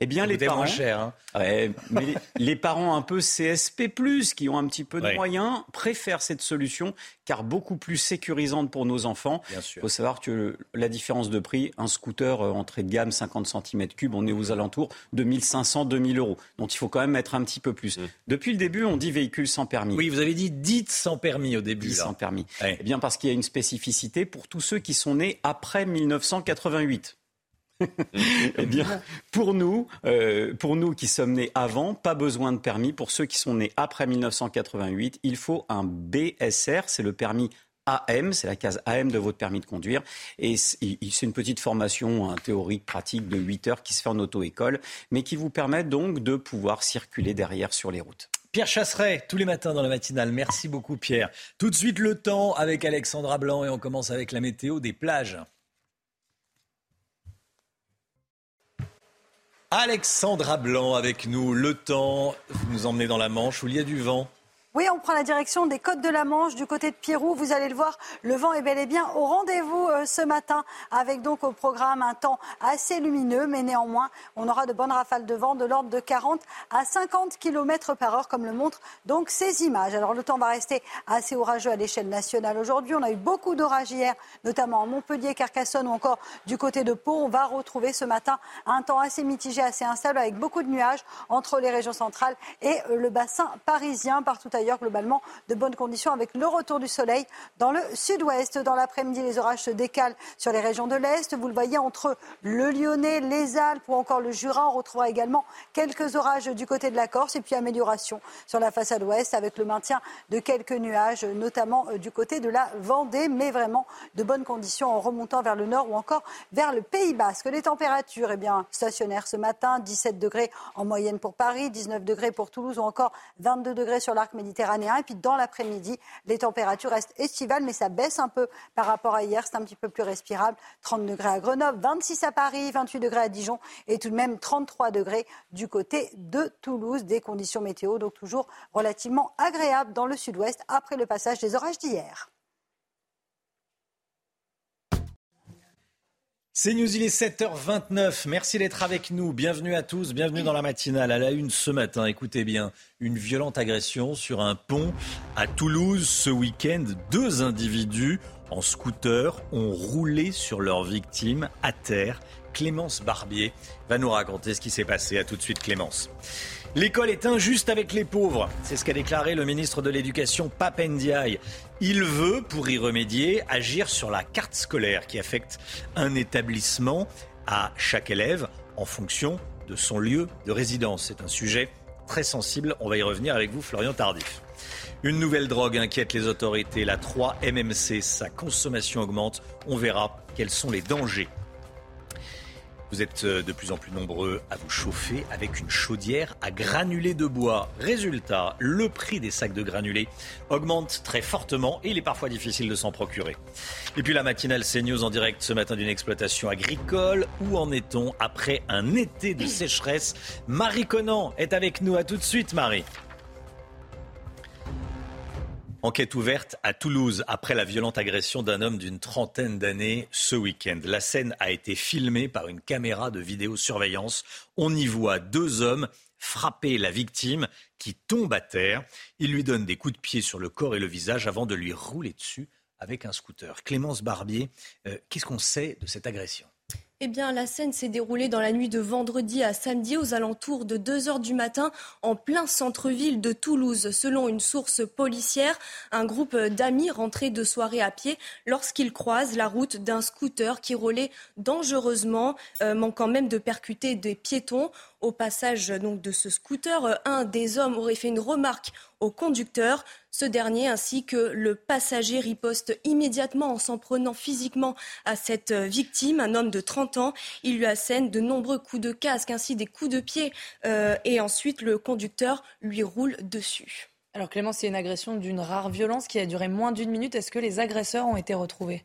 Eh bien, Ça les parents, cher, hein. Ouais, mais les, les parents un peu CSP+, qui ont un petit peu de Ouais. moyens, préfèrent cette solution car beaucoup plus sécurisante pour nos enfants. Il faut savoir que le- la différence de prix, un scooter euh, entrée de gamme 50 cm3, on est aux alentours de 1500-2000 euros. Donc il faut quand même mettre un petit peu plus. Depuis le début, on dit véhicule sans permis. Oui, vous avez dit dites sans permis au début. Dit là. sans permis. Ouais. Eh bien parce qu'il y a une spécificité pour tous ceux qui sont nés après 1988. eh bien, pour nous, euh, pour nous qui sommes nés avant, pas besoin de permis. Pour ceux qui sont nés après 1988, il faut un BSR, c'est le permis AM, c'est la case AM de votre permis de conduire. Et c'est une petite formation hein, théorique, pratique de 8 heures qui se fait en auto-école, mais qui vous permet donc de pouvoir circuler derrière sur les routes. Pierre Chasseret, tous les matins dans la matinale. Merci beaucoup, Pierre. Tout de suite, le temps avec Alexandra Blanc et on commence avec la météo des plages. Alexandra Blanc avec nous. Le temps, vous nous emmenez dans la Manche où il y a du vent. Oui, on prend la direction des côtes de la Manche, du côté de Pirou. Vous allez le voir, le vent est bel et bien au rendez-vous euh, ce matin, avec donc au programme un temps assez lumineux, mais néanmoins, on aura de bonnes rafales de vent de l'ordre de 40 à 50 km par heure, comme le montrent donc ces images. Alors le temps va rester assez orageux à l'échelle nationale aujourd'hui. On a eu beaucoup d'orages hier, notamment à Montpellier, Carcassonne ou encore du côté de Pau. On va retrouver ce matin un temps assez mitigé, assez instable, avec beaucoup de nuages entre les régions centrales et euh, le bassin parisien. Partout ailleurs, globalement, de bonnes conditions avec le retour du soleil dans le sud-ouest. Dans l'après-midi, les orages se décalent sur les régions de l'Est. Vous le voyez entre le Lyonnais, les Alpes ou encore le Jura. On retrouvera également quelques orages du côté de la Corse et puis amélioration sur la façade ouest avec le maintien de quelques nuages, notamment euh, du côté de la Vendée, mais vraiment de bonnes conditions en remontant vers le nord ou encore vers le Pays Basque. Les températures, eh bien, stationnaires ce matin, 17 degrés en moyenne pour Paris, 19 degrés pour Toulouse ou encore 22 degrés sur l'arc méditerranéen. Et puis dans l'après-midi, les températures restent estivales, mais ça baisse un peu par rapport à hier. C'est un petit peu plus respirable. 30 degrés à Grenoble, 26 à Paris, 28 degrés à Dijon et tout de même 33 degrés du côté de Toulouse. Des conditions météo donc toujours relativement agréables dans le sud-ouest après le passage des orages d'hier. C'est News, il est 7h29. Merci d'être avec nous. Bienvenue à tous. Bienvenue dans la matinale. À la une ce matin, écoutez bien, une violente agression sur un pont à Toulouse ce week-end. Deux individus en scooter ont roulé sur leur victime à terre. Clémence Barbier va nous raconter ce qui s'est passé. À tout de suite, Clémence. L'école est injuste avec les pauvres. C'est ce qu'a déclaré le ministre de l'Éducation, Pape Ndiaye. Il veut, pour y remédier, agir sur la carte scolaire qui affecte un établissement à chaque élève en fonction de son lieu de résidence. C'est un sujet très sensible. On va y revenir avec vous, Florian Tardif. Une nouvelle drogue inquiète les autorités, la 3-MMC. Sa consommation augmente. On verra quels sont les dangers vous êtes euh, de plus en plus nombreux à vous chauffer avec une chaudière à granulés de bois. Résultat, le prix des sacs de granulés augmente très fortement et il est parfois difficile de s'en procurer. Et puis la matinale CNews en direct ce matin d'une exploitation agricole. Où en est-on après un été de sécheresse? Marie Conan est avec nous. À tout de suite, Marie. Enquête ouverte à Toulouse après la violente agression d'un homme d'une trentaine d'années ce week-end. La scène a été filmée par une caméra de vidéosurveillance. On y voit deux hommes frapper la victime qui tombe à terre. Ils lui donnent des coups de pied sur le corps et le visage avant de lui rouler dessus avec un scooter. Clémence Barbier, euh, qu'est-ce qu'on sait de cette agression? Eh bien, la scène s'est déroulée dans la nuit de vendredi à samedi aux alentours de 2 heures du matin en plein centre-ville de Toulouse. Selon une source policière, un groupe d'amis rentrait de soirée à pied lorsqu'ils croisent la route d'un scooter qui roulait dangereusement, euh, manquant même de percuter des piétons. Au passage donc de ce scooter, un des hommes aurait fait une remarque au conducteur. Ce dernier ainsi que le passager riposte immédiatement en s'en prenant physiquement à cette victime, un homme de 30 ans. Il lui assène de nombreux coups de casque ainsi des coups de pied euh, et ensuite le conducteur lui roule dessus. Alors Clément, c'est une agression d'une rare violence qui a duré moins d'une minute. Est-ce que les agresseurs ont été retrouvés?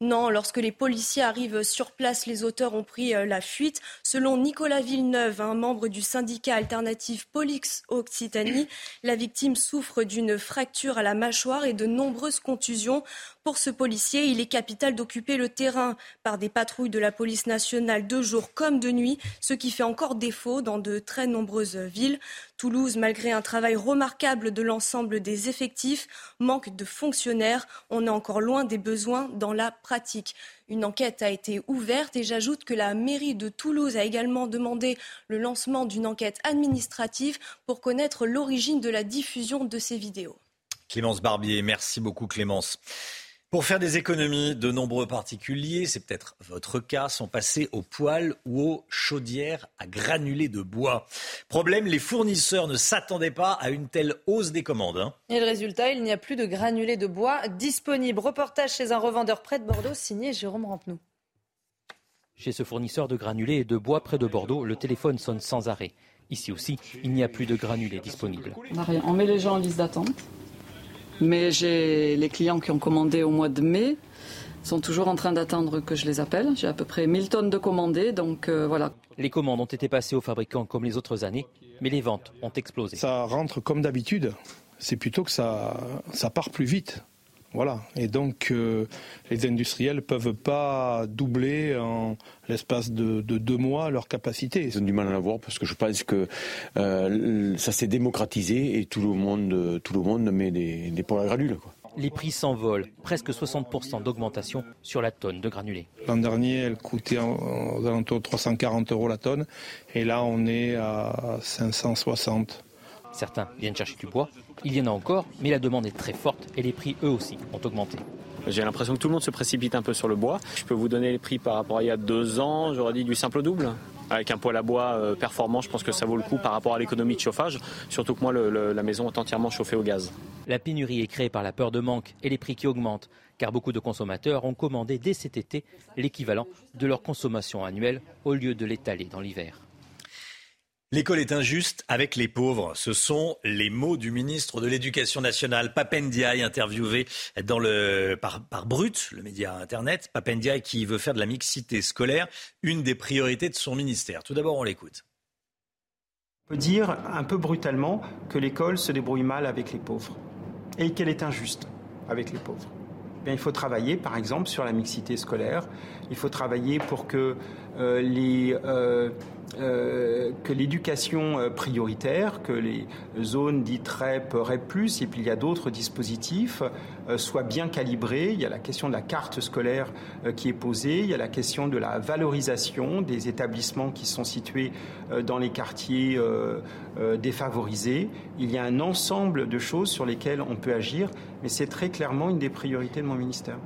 Non, lorsque les policiers arrivent sur place, les auteurs ont pris euh, la fuite. Selon Nicolas Villeneuve, un membre du syndicat alternatif Polix Occitanie, la victime souffre d'une fracture à la mâchoire et de nombreuses contusions. Pour ce policier, il est capital d'occuper le terrain par des patrouilles de la police nationale de jour comme de nuit, ce qui fait encore défaut dans de très nombreuses villes. Toulouse, malgré un travail remarquable de l'ensemble des effectifs, manque de fonctionnaires. On est encore loin des besoins dans la pratique. Une enquête a été ouverte et j'ajoute que la mairie de Toulouse a également demandé le lancement d'une enquête administrative pour connaître l'origine de la diffusion de ces vidéos. Clémence Barbier, merci beaucoup Clémence. Pour faire des économies, de nombreux particuliers, c'est peut-être votre cas, sont passés aux poêles ou aux chaudières à granulés de bois. Problème, les fournisseurs ne s'attendaient pas à une telle hausse des commandes. Hein. Et le résultat, il n'y a plus de granulés de bois disponibles. Reportage chez un revendeur près de Bordeaux, signé Jérôme Rampenou. Chez ce fournisseur de granulés et de bois près de Bordeaux, le téléphone sonne sans arrêt. Ici aussi, il n'y a plus de granulés disponibles. On, on met les gens en liste d'attente. Mais j'ai les clients qui ont commandé au mois de mai sont toujours en train d'attendre que je les appelle. J'ai à peu près 1000 tonnes de commandés, donc euh, voilà. Les commandes ont été passées aux fabricants comme les autres années, mais les ventes ont explosé. Ça rentre comme d'habitude. C'est plutôt que ça, ça part plus vite. Voilà. Et donc, euh, les industriels ne peuvent pas doubler en l'espace de, deux mois leur capacité. Ils ont du mal à l'avoir parce que je pense que euh, ça s'est démocratisé et tout le monde, tout le monde met des, des pots à granules. Les prix s'envolent, presque 60% d'augmentation sur la tonne de granulés. L'an dernier, elle coûtait aux alentours de 340 euros la tonne, et là, on est à 560. Certains viennent chercher du bois, il y en a encore, mais la demande est très forte et les prix eux aussi ont augmenté. J'ai l'impression que tout le monde se précipite un peu sur le bois. Je peux vous donner les prix par rapport à il y a deux ans, j'aurais dit du simple double. Avec un poêle à bois euh, performant, je pense que ça vaut le coup par rapport à l'économie de chauffage, surtout que moi, la maison est entièrement chauffée au gaz. La pénurie est créée par la peur de manque et les prix qui augmentent, car beaucoup de consommateurs ont commandé dès cet été l'équivalent de leur consommation annuelle au lieu de l'étaler dans l'hiver. L'école est injuste avec les pauvres. Ce sont les mots du ministre de l'Éducation nationale, Papendiaï, interviewé par Brut, le média Internet. Papendiaï qui veut faire de la mixité scolaire une des priorités de son ministère. Tout d'abord, on l'écoute. On peut dire un peu brutalement que l'école se débrouille mal avec les pauvres et qu'elle est injuste avec les pauvres. Eh il faut travailler, par exemple, sur la mixité scolaire. Il faut travailler pour que euh, euh, euh, l'éducation prioritaire, que les zones dites REP, REP+, et puis il y a d'autres dispositifs, soient bien calibrés. Il y a la question de la carte scolaire qui est posée, il y a la question de la valorisation des établissements qui sont situés dans les quartiers défavorisés. Il y a un ensemble de choses sur lesquelles on peut agir, mais c'est très clairement une des priorités de mon ministère.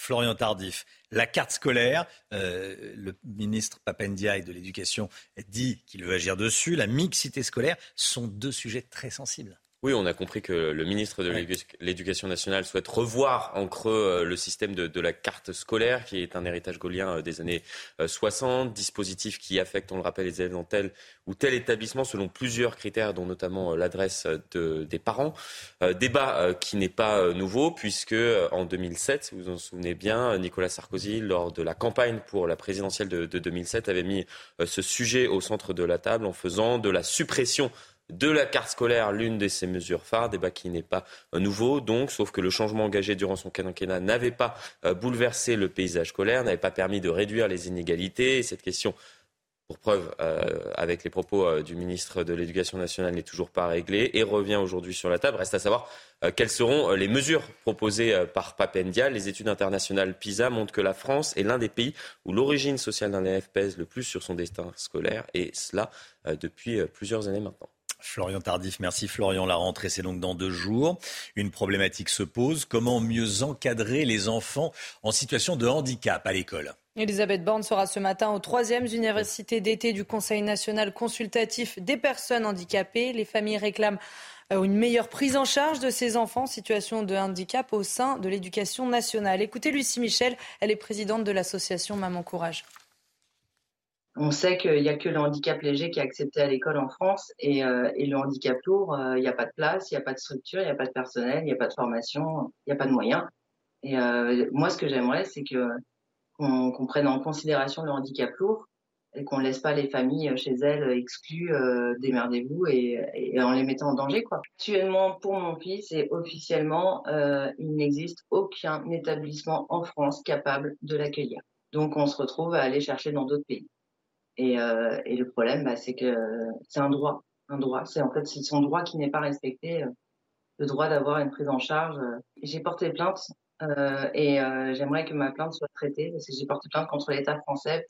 Florian Tardif. La carte scolaire, euh, le ministre Papendiaï de l'Éducation dit qu'il veut agir dessus. La mixité scolaire sont deux sujets très sensibles. Oui, on a compris que le ministre de l'Éducation nationale souhaite revoir en creux euh, le système de, la carte scolaire, qui est un héritage gaulien euh, des années 60, euh, dispositif qui affecte, on le rappelle, les élèves dans tel ou tel établissement selon plusieurs critères, dont notamment l'adresse des parents. débat qui n'est pas nouveau, puisque en 2007, si vous vous en souvenez bien, Nicolas Sarkozy, lors de la campagne pour la présidentielle de 2007, avait mis ce sujet au centre de la table en faisant de la suppression de la carte scolaire l'une de ses mesures phares, débat qui n'est pas nouveau donc, sauf que le changement engagé durant son quinquennat n'avait pas euh, bouleversé le paysage scolaire, n'avait pas permis de réduire les inégalités. Et cette question pour preuve, avec les propos du ministre de l'Éducation nationale, n'est toujours pas réglé et revient aujourd'hui sur la table. Reste à savoir quelles seront les mesures proposées par Papendia. Les études internationales PISA montrent que la France est l'un des pays où l'origine sociale d'un élève pèse le plus sur son destin scolaire, et cela depuis plusieurs années maintenant. Florian Tardif, merci Florian. La rentrée, c'est donc dans deux jours. Une problématique se pose. Comment mieux encadrer les enfants en situation de handicap à l'école? Elisabeth Borne sera ce matin aux troisièmes universités d'été du Conseil national consultatif des personnes handicapées. Les familles réclament euh, une meilleure prise en charge de ces enfants en situation de handicap au sein de l'éducation nationale. Écoutez Lucie Michel, elle est présidente de l'association Maman Courage. On sait qu'il n'y a que le handicap léger qui est accepté à l'école en France et, euh, le handicap lourd, euh, il n'y a pas de place, il n'y a pas de structure, il n'y a pas de personnel, il n'y a pas de formation, il n'y a pas de moyens. Et euh, moi, ce que j'aimerais, c'est qu'on prenne en considération le handicap lourd et qu'on ne laisse pas les familles chez elles exclues, démerdez-vous et, et, en les mettant en danger. Quoi. Actuellement, pour mon fils, et officiellement, il n'existe aucun établissement en France capable de l'accueillir. Donc, on se retrouve à aller chercher dans d'autres pays. Euh, et, le problème, bah, c'est que c'est un droit. Un droit. C'est en fait c'est son droit qui n'est pas respecté, euh, le droit d'avoir une prise en charge. J'ai porté plainte euh, et j'aimerais que ma plainte soit traitée parce que j'ai porté plainte contre l'État français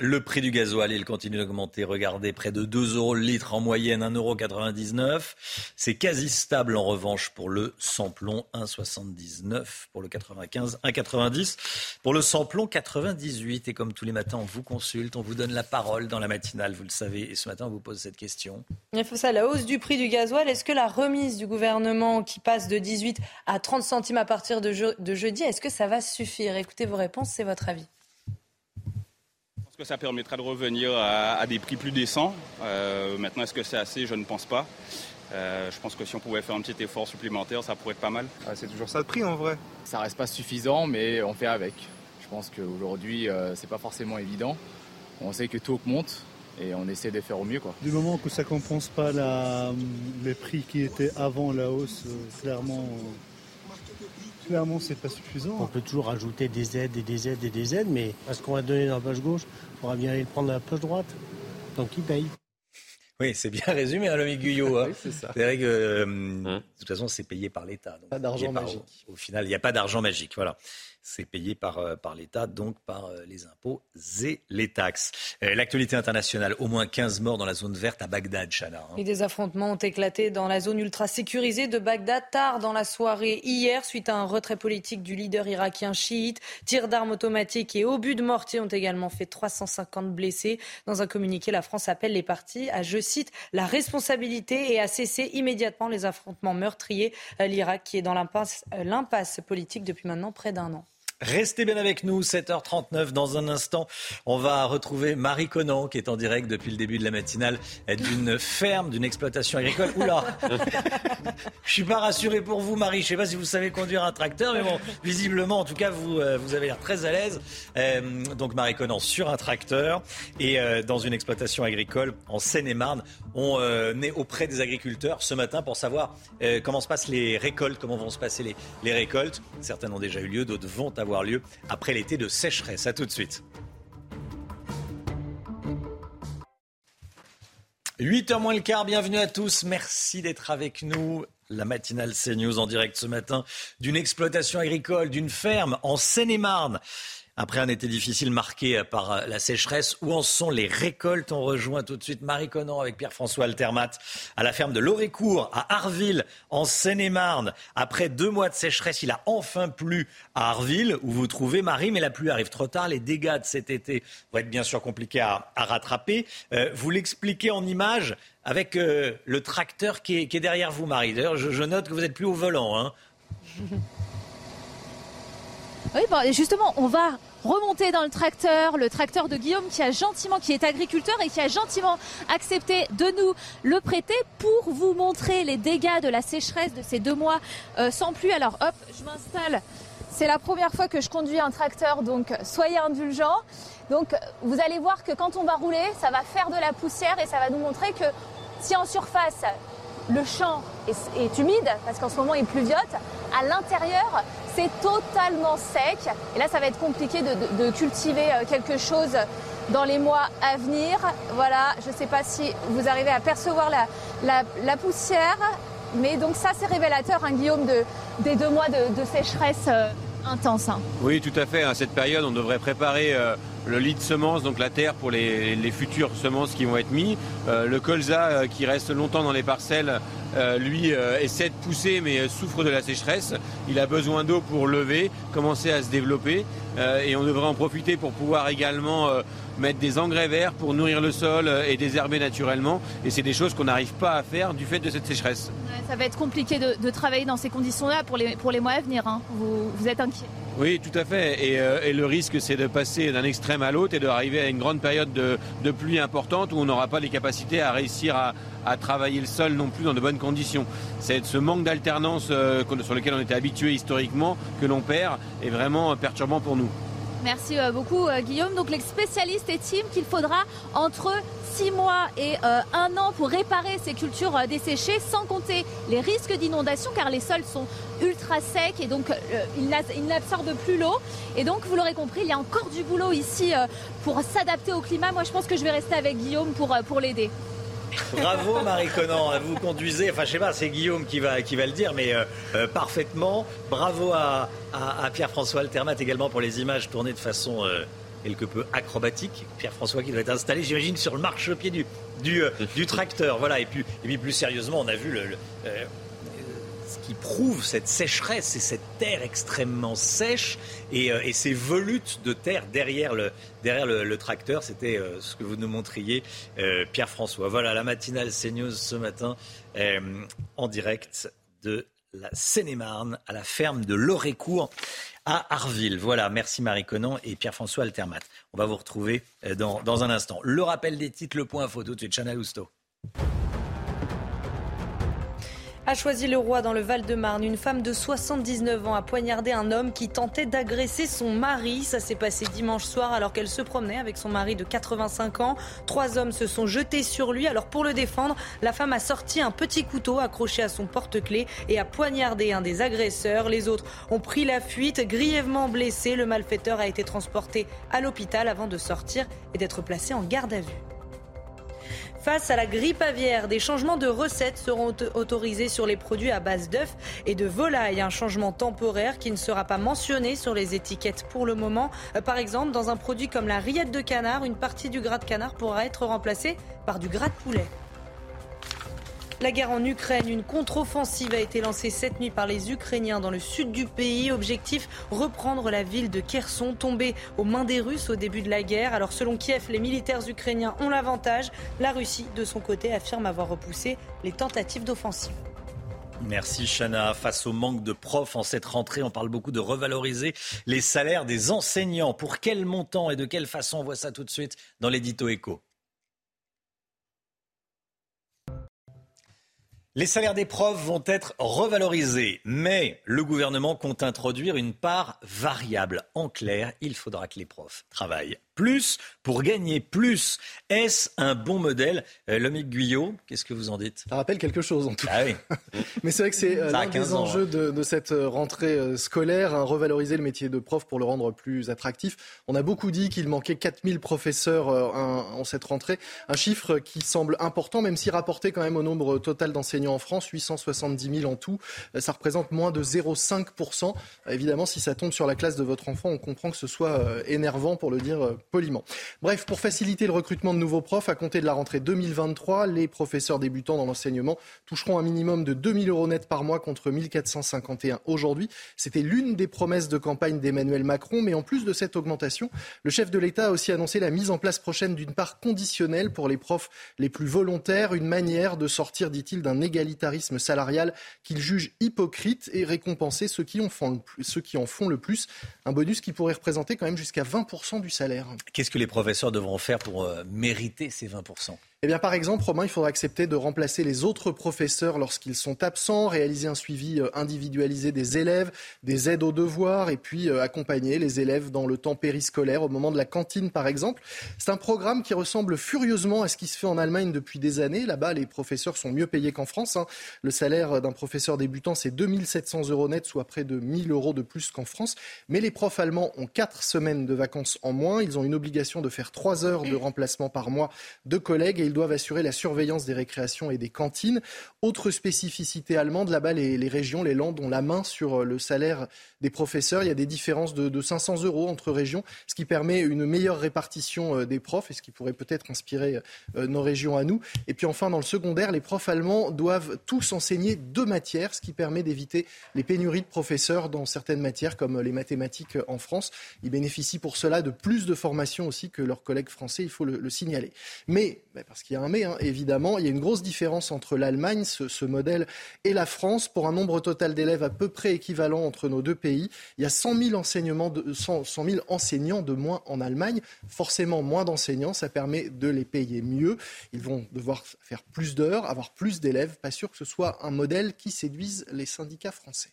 le prix du gasoil, il continue d'augmenter. Regardez, près de 2 euros le litre en moyenne, 1,99 euros. C'est quasi stable en revanche pour le samplon, 1,79 pour le 95, 1,90 pour le samplon, 98. Et comme tous les matins, on vous consulte, on vous donne la parole dans la matinale, vous le savez. Et ce matin, on vous pose cette question. Il faut ça, la hausse du prix du gasoil, est-ce que la remise du gouvernement qui passe de 18 à 30 centimes à partir de, de jeudi, est-ce que ça va suffire? Écoutez vos réponses, c'est votre avis que ça permettra de revenir à, des prix plus décents. Euh, maintenant, est-ce que c'est assez? Je ne pense pas. Euh, je pense que si on pouvait faire un petit effort supplémentaire, ça pourrait être pas mal. Ah, c'est toujours ça le prix en vrai. Ça reste pas suffisant, mais on fait avec. Je pense qu'aujourd'hui, euh, c'est pas forcément évident. On sait que tout augmente et on essaie de faire au mieux. Quoi. Du moment que ça compense pas la, les prix qui étaient avant la hausse, clairement, clairement, c'est pas suffisant. On peut toujours rajouter des aides et des aides et des aides, mais est-ce qu'on va donner dans la poche gauche On va bien aller le prendre dans la poche droite. Donc, qui paye oui, c'est bien résumé, hein, l'homme Guyot. Hein. c'est vrai que, euh, de toute façon, c'est payé par l'État. Pas d'argent magique. Au, final, il n'y a pas d'argent magique. Voilà c'est payé par, euh, par l'État, donc par euh, les impôts et les taxes. Euh, l'actualité internationale, au moins 15 morts dans la zone verte à Bagdad, Chana. Hein. Des affrontements ont éclaté dans la zone ultra sécurisée de Bagdad tard dans la soirée hier, suite à un retrait politique du leader irakien chiite. Tirs d'armes automatiques et obus de mortier ont également fait 350 blessés. Dans un communiqué, la France appelle les partis à, je cite, la responsabilité et à cesser immédiatement les affrontements meurtriers. L'Irak qui est dans l'impasse politique depuis maintenant près d'un an. Restez bien avec nous, 7h39. Dans un instant, on va retrouver Marie Conan, qui est en direct depuis le début de la matinale d'une ferme, d'une exploitation agricole. Oula Je suis pas rassuré pour vous, Marie. Je sais pas si vous savez conduire un tracteur, mais bon, visiblement, en tout cas, vous, euh, vous avez l'air très à l'aise. Euh, donc, Marie Conan sur un tracteur et euh, dans une exploitation agricole en Seine-et-Marne. On est auprès des agriculteurs ce matin pour savoir comment se passent les récoltes, comment vont se passer les, les récoltes. Certaines ont déjà eu lieu, d'autres vont avoir lieu après l'été de sécheresse. À tout de suite. 8h moins le quart, bienvenue à tous, merci d'être avec nous. La matinale CNews en direct ce matin d'une exploitation agricole, d'une ferme en Seine-et-Marne. Après un été difficile marqué par la sécheresse, où en sont les récoltes? On rejoint tout de suite Marie Conan avec Pierre-François Altermat à la ferme de Lorécourt, à Arville, en Seine-et-Marne. Après deux mois de sécheresse, il a enfin plu à Arville, où vous trouvez Marie, mais la pluie arrive trop tard. Les dégâts de cet été vont être bien sûr compliqués à, rattraper. Euh, vous l'expliquez en images avec euh, le tracteur qui est, derrière vous, Marie. D'ailleurs, je, note que vous êtes plus au volant. Hein. Oui, justement, on va remonter dans le tracteur, le tracteur de Guillaume qui a gentiment, qui est agriculteur et qui a gentiment accepté de nous le prêter pour vous montrer les dégâts de la sécheresse de ces deux mois euh, sans pluie. Alors hop, je m'installe. C'est la première fois que je conduis un tracteur, donc soyez indulgents. Donc vous allez voir que quand on va rouler, ça va faire de la poussière et ça va nous montrer que si en surface le champ est, humide, parce qu'en ce moment il pluviote, à l'intérieur, c'est totalement sec. Et là, ça va être compliqué de, cultiver euh, quelque chose dans les mois à venir. Voilà, je ne sais pas si vous arrivez à percevoir la, poussière. Mais donc ça, c'est révélateur, hein, Guillaume, de, des deux mois de, sécheresse euh, intense. Hein. Oui, tout à fait. À cette période, on devrait préparer euh, le lit de semences, donc la terre pour les, futures semences qui vont être mises. Euh, le colza euh, qui reste longtemps dans les parcelles, euh, lui essaie de pousser mais souffre de la sécheresse. Il a besoin d'eau pour lever, commencer à se développer et on devrait en profiter pour pouvoir également mettre des engrais verts pour nourrir le sol et désherber naturellement. Et c'est des choses qu'on n'arrive pas à faire du fait de cette sécheresse. ça va être compliqué de, travailler dans ces conditions-là pour les, pour les mois à venir. Hein. Vous, vous êtes inquiet oui, tout à fait. Et, euh, le risque, c'est de passer d'un extrême à l'autre et d'arriver à une grande période de, pluie importante où on n'aura pas les capacités à réussir à, travailler le sol non plus dans de bonnes conditions. C'est ce manque d'alternance euh, sur lequel on était habitué historiquement que l'on perd est vraiment perturbant pour nous. Merci euh, beaucoup Guillaume. Donc les spécialistes estiment qu'il faudra entre 6 mois et euh, an pour réparer ces cultures euh, desséchées, sans compter les risques d'inondation, car les sols sont ultra secs et donc euh, ils n'absorbent plus l'eau. Et donc, vous l'aurez compris, il y a encore du boulot ici pour s'adapter au climat. Moi, je pense que je vais rester avec Guillaume pour, pour l'aider. Bravo Marie Conan, vous conduisez, enfin je sais pas, c'est Guillaume qui va, qui va le dire, mais parfaitement. Bravo à, Pierre-François Altermat également pour les images tournées de façon quelque peu acrobatique. Pierre-François qui doit être installé, j'imagine, sur le marchepied du, du, euh, tracteur. Voilà. Et puis, plus sérieusement, on a vu le, euh, qui prouve cette sécheresse et cette terre extrêmement sèche et, euh, ces volutes de terre derrière le, tracteur. C'était ce que vous nous montriez, Pierre-François. Voilà la matinale CNews ce matin en direct de la Seine-et-Marne à la ferme de Lorécourt à Arville. Voilà, merci Marie Conan et Pierre-François Altermat. On va vous retrouver euh, dans, un instant. Le rappel des titres, le point photo de Chana Lousteau a choisi le roi dans le Val-de-Marne. Une femme de 79 ans a poignardé un homme qui tentait d'agresser son mari. Ça s'est passé dimanche soir alors qu'elle se promenait avec son mari de 85 ans. Trois hommes se sont jetés sur lui. Alors pour le défendre, la femme a sorti un petit couteau accroché à son porte-clés et a poignardé un des agresseurs. Les autres ont pris la fuite, grièvement blessés. Le malfaiteur a été transporté à l'hôpital avant de sortir et d'être placé en garde à vue. Face à la grippe aviaire, des changements de recettes seront autorisés sur les produits à base d'œufs et de volaille. Un changement temporaire qui ne sera pas mentionné sur les étiquettes pour le moment. Euh, par exemple, dans un produit comme la rillette de canard, une partie du gras de canard pourra être remplacée par du gras de poulet. La guerre en Ukraine, une contre-offensive a été lancée cette nuit par les Ukrainiens dans le sud du pays. Objectif, reprendre la ville de Kherson, tombée aux mains des Russes au début de la guerre. Alors selon Kiev, les militaires ukrainiens ont l'avantage. La Russie, de son côté, affirme avoir repoussé les tentatives d'offensive. Merci Chana. Face au manque de profs en cette rentrée, on parle beaucoup de revaloriser les salaires des enseignants. Pour quel montant et de quelle façon? On voit ça tout de suite dans l'édito écho. Les salaires des profs vont être revalorisés, mais le gouvernement compte introduire une part variable. En clair, il faudra que les profs travaillent plus pour gagner plus. Est-ce un bon modèle euh, Lomique Guyot, qu'est-ce que vous en dites? Ça rappelle quelque chose en tout ah cas. Mais c'est vrai que c'est euh, l'un des enjeux hein. de, cette euh, rentrée scolaire, hein, revaloriser le métier de prof pour le rendre plus attractif. On a beaucoup dit qu'il manquait 4000 professeurs en cette rentrée, un chiffre qui semble important, même si rapporté quand même au nombre total d'enseignants en France, 870 000 en tout, ça représente moins de 0,5%. Évidemment, si ça tombe sur la classe de votre enfant, on comprend que ce soit énervant pour le dire poliment. Bref, pour faciliter le recrutement de nouveaux profs, à compter de la rentrée 2023, les professeurs débutants dans l'enseignement toucheront un minimum de 2000 euros net par mois contre 1451 aujourd'hui. C'était l'une des promesses de campagne d'Emmanuel Macron, mais en plus de cette augmentation, le chef de l'État a aussi annoncé la mise en place prochaine d'une part conditionnelle pour les profs les plus volontaires, une manière de sortir, dit-il, d'un égalitarisme salarial qu'il juge hypocrite et récompenser ceux qui en font le plus. Un bonus qui pourrait représenter quand même jusqu'à 20% du salaire. Qu'est-ce que les professeurs devront faire pour euh, mériter ces 20% Eh par exemple, Romain, il faudra accepter de remplacer les autres professeurs lorsqu'ils sont absents, réaliser un suivi euh, individualisé des élèves, des aides aux devoirs et puis euh, accompagner les élèves dans le temps périscolaire au moment de la cantine, par exemple. C'est un programme qui ressemble furieusement à ce qui se fait en Allemagne depuis des années. Là-bas, les professeurs sont mieux payés qu'en France. Hein. Le salaire d'un professeur débutant, c'est 2700 euros net, soit près de 1000 euros de plus qu'en France. Mais les profs allemands ont quatre semaines de vacances en moins. Ils ont une obligation de faire trois heures de remplacement par mois de collègues ils doivent assurer la surveillance des récréations et des cantines. Autre spécificité allemande, là-bas, les, régions, les landes ont la main sur le salaire des professeurs. Il y a des différences de, de 500 euros entre régions, ce qui permet une meilleure répartition euh, des profs et ce qui pourrait peut-être inspirer euh, nos régions à nous. Et puis enfin, dans le secondaire, les profs allemands doivent tous enseigner deux matières, ce qui permet d'éviter les pénuries de professeurs dans certaines matières comme les mathématiques en France. Ils bénéficient pour cela de plus de formation aussi que leurs collègues français, il faut le, signaler. Mais, parce qu'il y a un mais, hein, évidemment, il y a une grosse différence entre l'Allemagne, ce, modèle, et la France. Pour un nombre total d'élèves à peu près équivalent entre nos deux pays, il y a 100 000, enseignements de, 100 000 enseignants de moins en Allemagne. Forcément, moins d'enseignants, ça permet de les payer mieux. Ils vont devoir faire plus d'heures, avoir plus d'élèves. Pas sûr que ce soit un modèle qui séduise les syndicats français.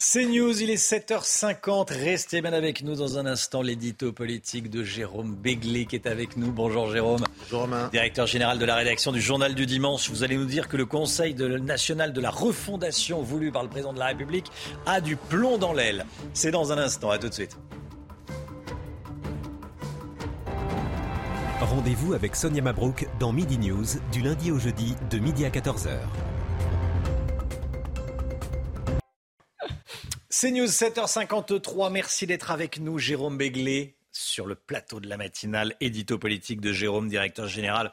C'est News, il est 7h50. Restez bien avec nous dans un instant. L'édito politique de Jérôme Béglé qui est avec nous. Bonjour Jérôme. Bonjour Romain. Directeur général de la rédaction du Journal du Dimanche. Vous allez nous dire que le Conseil national de la refondation voulu par le président de la République a du plomb dans l'aile. C'est dans un instant. À tout de suite. Rendez-vous avec Sonia Mabrouk dans Midi News du lundi au jeudi de midi à 14h. C'est News 7h53. Merci d'être avec nous, Jérôme Béglé, sur le plateau de la matinale, édito politique de Jérôme, directeur général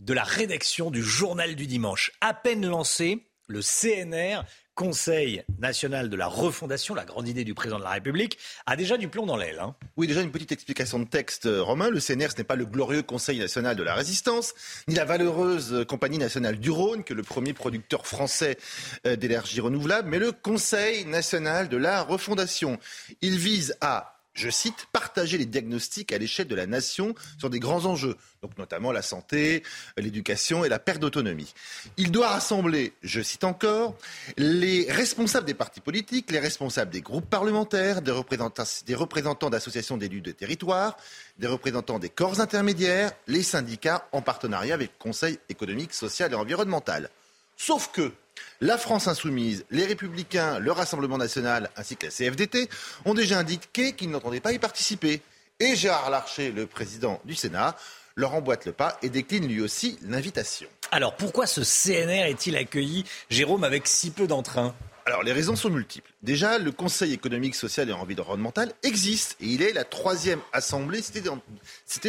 de la rédaction du Journal du Dimanche. À peine lancé, le CNR Conseil national de la refondation, la grande idée du président de la République, a déjà du plomb dans l'aile. Hein. Oui, déjà une petite explication de texte, euh, Romain. Le CNR, ce n'est pas le glorieux Conseil national de la résistance, ni la valeureuse Compagnie nationale du Rhône, que le premier producteur français euh, d'énergie renouvelable, mais le Conseil national de la refondation. Il vise à je cite, partager les diagnostics à l'échelle de la nation sur des grands enjeux, donc notamment la santé, l'éducation et la perte d'autonomie. Il doit rassembler, je cite encore, les responsables des partis politiques, les responsables des groupes parlementaires, des représentants, d'associations d'élus de territoire, des représentants des corps intermédiaires, les syndicats en partenariat avec le Conseil économique, social et environnemental. Sauf que, la France insoumise, les Républicains, le Rassemblement national ainsi que la CFDT ont déjà indiqué qu'ils n'entendaient pas y participer. Et Gérard Larcher, le président du Sénat, leur emboîte le pas et décline lui aussi l'invitation. Alors pourquoi ce CNR est-il accueilli, Jérôme, avec si peu d'entrain? Alors, les raisons sont multiples. Déjà, le Conseil économique, social et environnemental existe et il est la troisième assemblée, c'était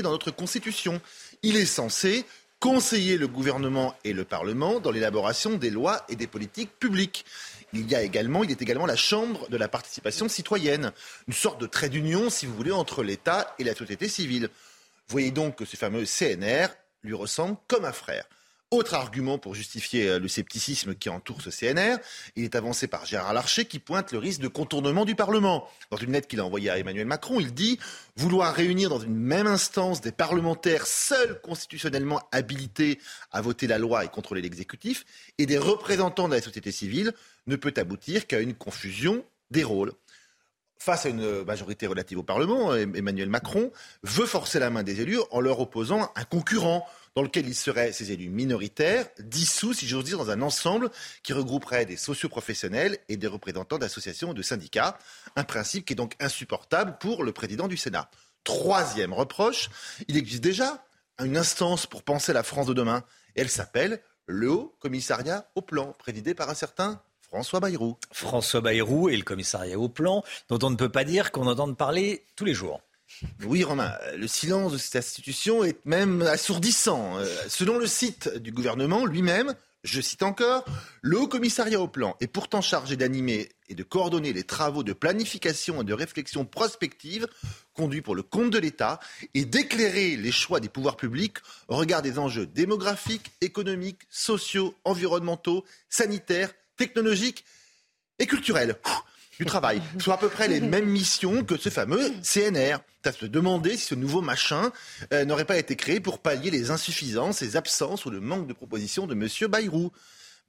dans, notre Constitution. Il est censé conseiller le gouvernement et le Parlement dans l'élaboration des lois et des politiques publiques. Il y a également, il est également la chambre de la participation citoyenne, une sorte de trait d'union, si vous voulez, entre l'État et la société civile. Voyez donc que ce fameux CNR lui ressemble comme un frère. Autre argument pour justifier euh, le scepticisme qui entoure ce CNR, il est avancé par Gérard Larcher qui pointe le risque de contournement du Parlement. Dans une lettre qu'il a envoyée à Emmanuel Macron, il dit vouloir réunir dans une même instance des parlementaires seuls constitutionnellement habilités à voter la loi et contrôler l'exécutif et des représentants de la société civile ne peut aboutir qu'à une confusion des rôles face à une majorité relative au Parlement, Emmanuel Macron veut forcer la main des élus en leur opposant un concurrent dans lequel il serait, ces élus minoritaires, dissous, si j'ose dire, dans un ensemble qui regrouperait des socioprofessionnels et des représentants d'associations ou de syndicats. Un principe qui est donc insupportable pour le président du Sénat. Troisième reproche, il existe déjà une instance pour penser la France de demain. Elle s'appelle le Haut Commissariat au Plan, présidé par un certain François Bayrou. François Bayrou et le commissariat au plan, dont on ne peut pas dire qu'on entende parler tous les jours. Oui, Romain, le silence de cette institution est même assourdissant. Euh, selon le site du gouvernement lui-même, je cite encore, le Haut Commissariat au Plan est pourtant chargé d'animer et de coordonner les travaux de planification et de réflexion prospective conduits pour le compte de l'État et d'éclairer les choix des pouvoirs publics au regard des enjeux démographiques, économiques, sociaux, environnementaux, sanitaires, technologiques et culturels. Du travail, soit à peu près les mêmes missions que ce fameux CNR. à se demander si ce nouveau machin euh, n'aurait pas été créé pour pallier les insuffisances, les absences ou le manque de propositions de M. Bayrou.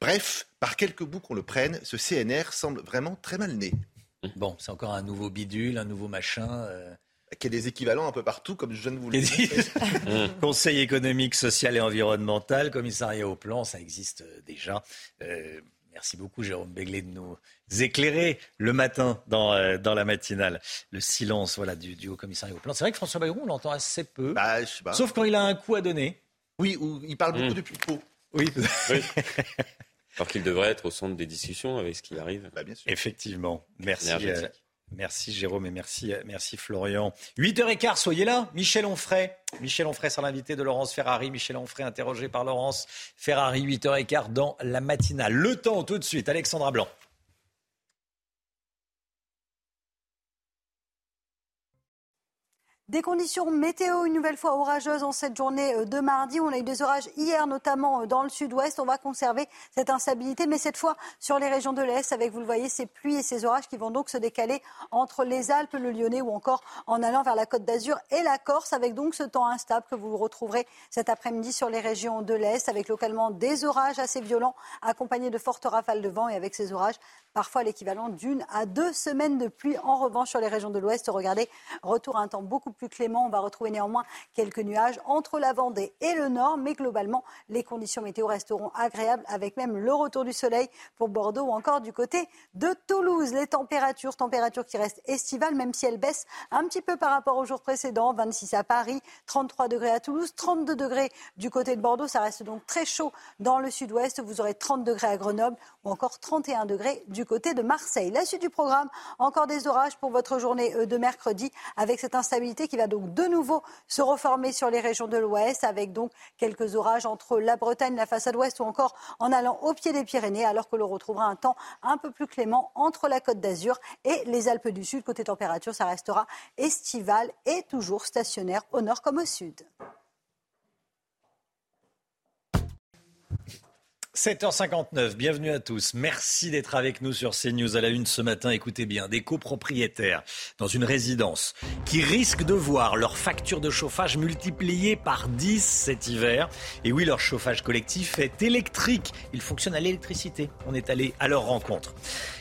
Bref, par quelques bouts qu'on le prenne, ce CNR semble vraiment très mal né. Bon, c'est encore un nouveau bidule, un nouveau machin. Euh... Qui a des équivalents un peu partout, comme je viens de vous le dire. Conseil économique, social et environnemental, commissariat au plan, ça existe déjà. Euh, Merci beaucoup, Jérôme Béglé, de nous éclairer le matin dans, euh, dans la matinale. Le silence voilà, du, du Haut-Commissariat au plan. C'est vrai que François Bayrou, on l'entend assez peu. Bah, je sais pas. Sauf quand il a un coup à donner. Oui, où il parle beaucoup mmh. depuis peu. Oui. oui. Alors qu'il devrait être au centre des discussions avec ce qui arrive. Bah, bien sûr. Effectivement. Merci. Merci Jérôme et merci, merci Florian. 8h15, soyez là. Michel Onfray. Michel Onfray sera l'invité de Laurence Ferrari. Michel Onfray interrogé par Laurence Ferrari, 8h15 dans la matinale. Le temps tout de suite, Alexandra Blanc. Des conditions météo une nouvelle fois orageuses en cette journée euh, de mardi. On a eu des orages hier, notamment euh, dans le sud-ouest. On va conserver cette instabilité, mais cette fois sur les régions de l'Est, avec, vous le voyez, ces pluies et ces orages qui vont donc se décaler entre les Alpes, le Lyonnais ou encore en allant vers la Côte d'Azur et la Corse, avec donc ce temps instable que vous retrouverez cet après-midi sur les régions de l'Est, avec localement des orages assez violents, accompagnés de fortes rafales de vent et avec ces orages, parfois l'équivalent d'une à deux semaines de pluie. En revanche, sur les régions de l'Ouest, regardez, retour à un temps beaucoup plus clément. On va retrouver néanmoins quelques nuages entre la Vendée et le Nord, mais globalement, les conditions météo resteront agréables avec même le retour du soleil pour Bordeaux ou encore du côté de Toulouse. Les températures, températures qui restent estivales, même si elles baissent un petit peu par rapport aux jours précédents. 26 à Paris, 33 degrés à Toulouse, 32 degrés du côté de Bordeaux. Ça reste donc très chaud dans le sud-ouest. Vous aurez 30 degrés à Grenoble ou encore 31 degrés du côté de Marseille. La suite du programme, encore des orages pour votre journée euh, de mercredi avec cette instabilité qui va donc de nouveau se reformer sur les régions de l'ouest avec donc quelques orages entre la Bretagne, la façade ouest ou encore en allant au pied des Pyrénées alors que l'on retrouvera un temps un peu plus clément entre la Côte d'Azur et les Alpes du Sud. Côté température, ça restera estival et toujours stationnaire au nord comme au sud. 7h59, bienvenue à tous. Merci d'être avec nous sur CNews à la une ce matin. Écoutez bien, des copropriétaires dans une résidence qui risquent de voir leur facture de chauffage multipliée par 10 cet hiver. Et oui, leur chauffage collectif est électrique. Il fonctionne à l'électricité. On est allé à leur rencontre.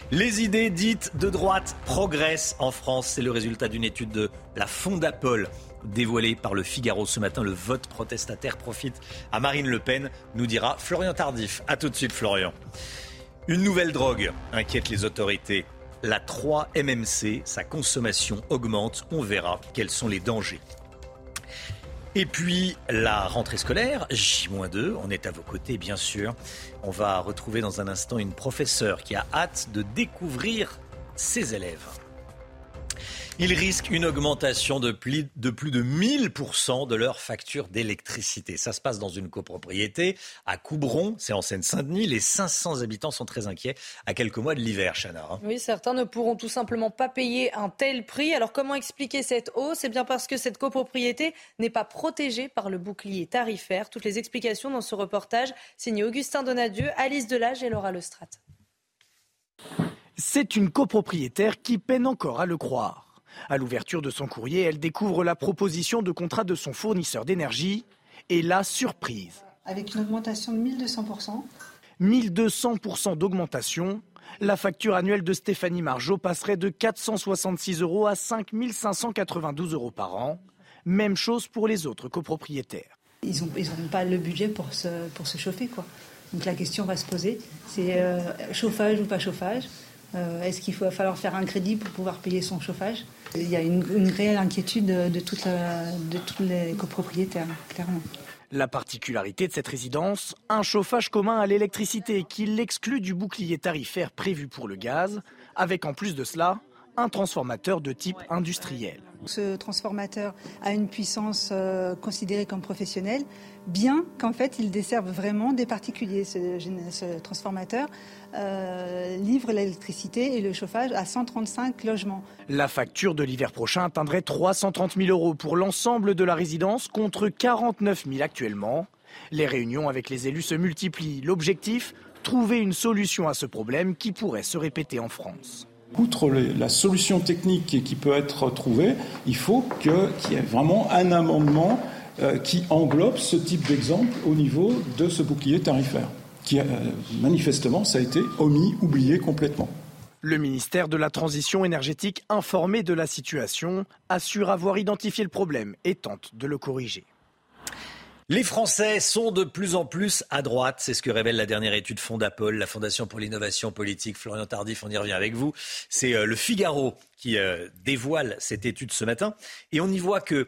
Les idées dites de droite progressent en France. C'est le résultat d'une étude de la Fondapol dévoilé par le Figaro ce matin. Le vote protestataire profite à Marine Le Pen, nous dira Florian Tardif. A tout de suite, Florian. Une nouvelle drogue inquiète les autorités. La 3-MMC, sa consommation augmente. On verra quels sont les dangers. Et puis la rentrée scolaire, J-2, on est à vos côtés bien sûr. On va retrouver dans un instant une professeure qui a hâte de découvrir ses élèves. Ils risquent une augmentation de plus de, plus de 1000% de leur facture d'électricité. Ça se passe dans une copropriété à Coubron, c'est en Seine-Saint-Denis. Les 500 habitants sont très inquiets à quelques mois de l'hiver, Chana. Hein. Oui, certains ne pourront tout simplement pas payer un tel prix. Alors comment expliquer cette hausse? C'est bien parce que cette copropriété n'est pas protégée par le bouclier tarifaire. Toutes les explications dans ce reportage signé Augustin Donadieu, Alice Delage et Laura Lestrade. C'est une copropriétaire qui peine encore à le croire. À l'ouverture de son courrier, elle découvre la proposition de contrat de son fournisseur d'énergie et la surprise. Avec une augmentation de 1200%. 1200% d'augmentation. La facture annuelle de Stéphanie Margeau passerait de 466 euros à 5592 euros par an. Même chose pour les autres copropriétaires. Ils n'ont ils pas le budget pour se, pour se chauffer. Quoi. Donc la question va se poser, c'est euh, chauffage ou pas chauffage euh, Est-ce qu'il va falloir faire un crédit pour pouvoir payer son chauffage? Il y a une, réelle inquiétude de, toute de tous les copropriétaires, clairement. La particularité de cette résidence, un chauffage commun à l'électricité qui l'exclut du bouclier tarifaire prévu pour le gaz, avec en plus de cela un transformateur de type industriel. Ce transformateur a une puissance euh, considérée comme professionnelle, bien qu'en fait il desserve vraiment des particuliers. Ce, transformateur euh, livre l'électricité et le chauffage à 135 logements. La facture de l'hiver prochain atteindrait 330 000 euros pour l'ensemble de la résidence contre 49 000 actuellement. Les réunions avec les élus se multiplient. L'objectif Trouver une solution à ce problème qui pourrait se répéter en France. Outre la solution technique qui peut être trouvée, il faut qu'il y ait vraiment un amendement euh, qui englobe ce type d'exemple au niveau de ce bouclier tarifaire, qui euh, manifestement, ça a été omis, oublié complètement. Le ministère de la Transition énergétique, informé de la situation, assure avoir identifié le problème et tente de le corriger. Les Français sont de plus en plus à droite, c'est ce que révèle la dernière étude Fondapol, la Fondation pour l'innovation politique. Florian Tardif, on y revient avec vous. C'est euh, le Figaro qui euh, dévoile cette étude ce matin, et on y voit que,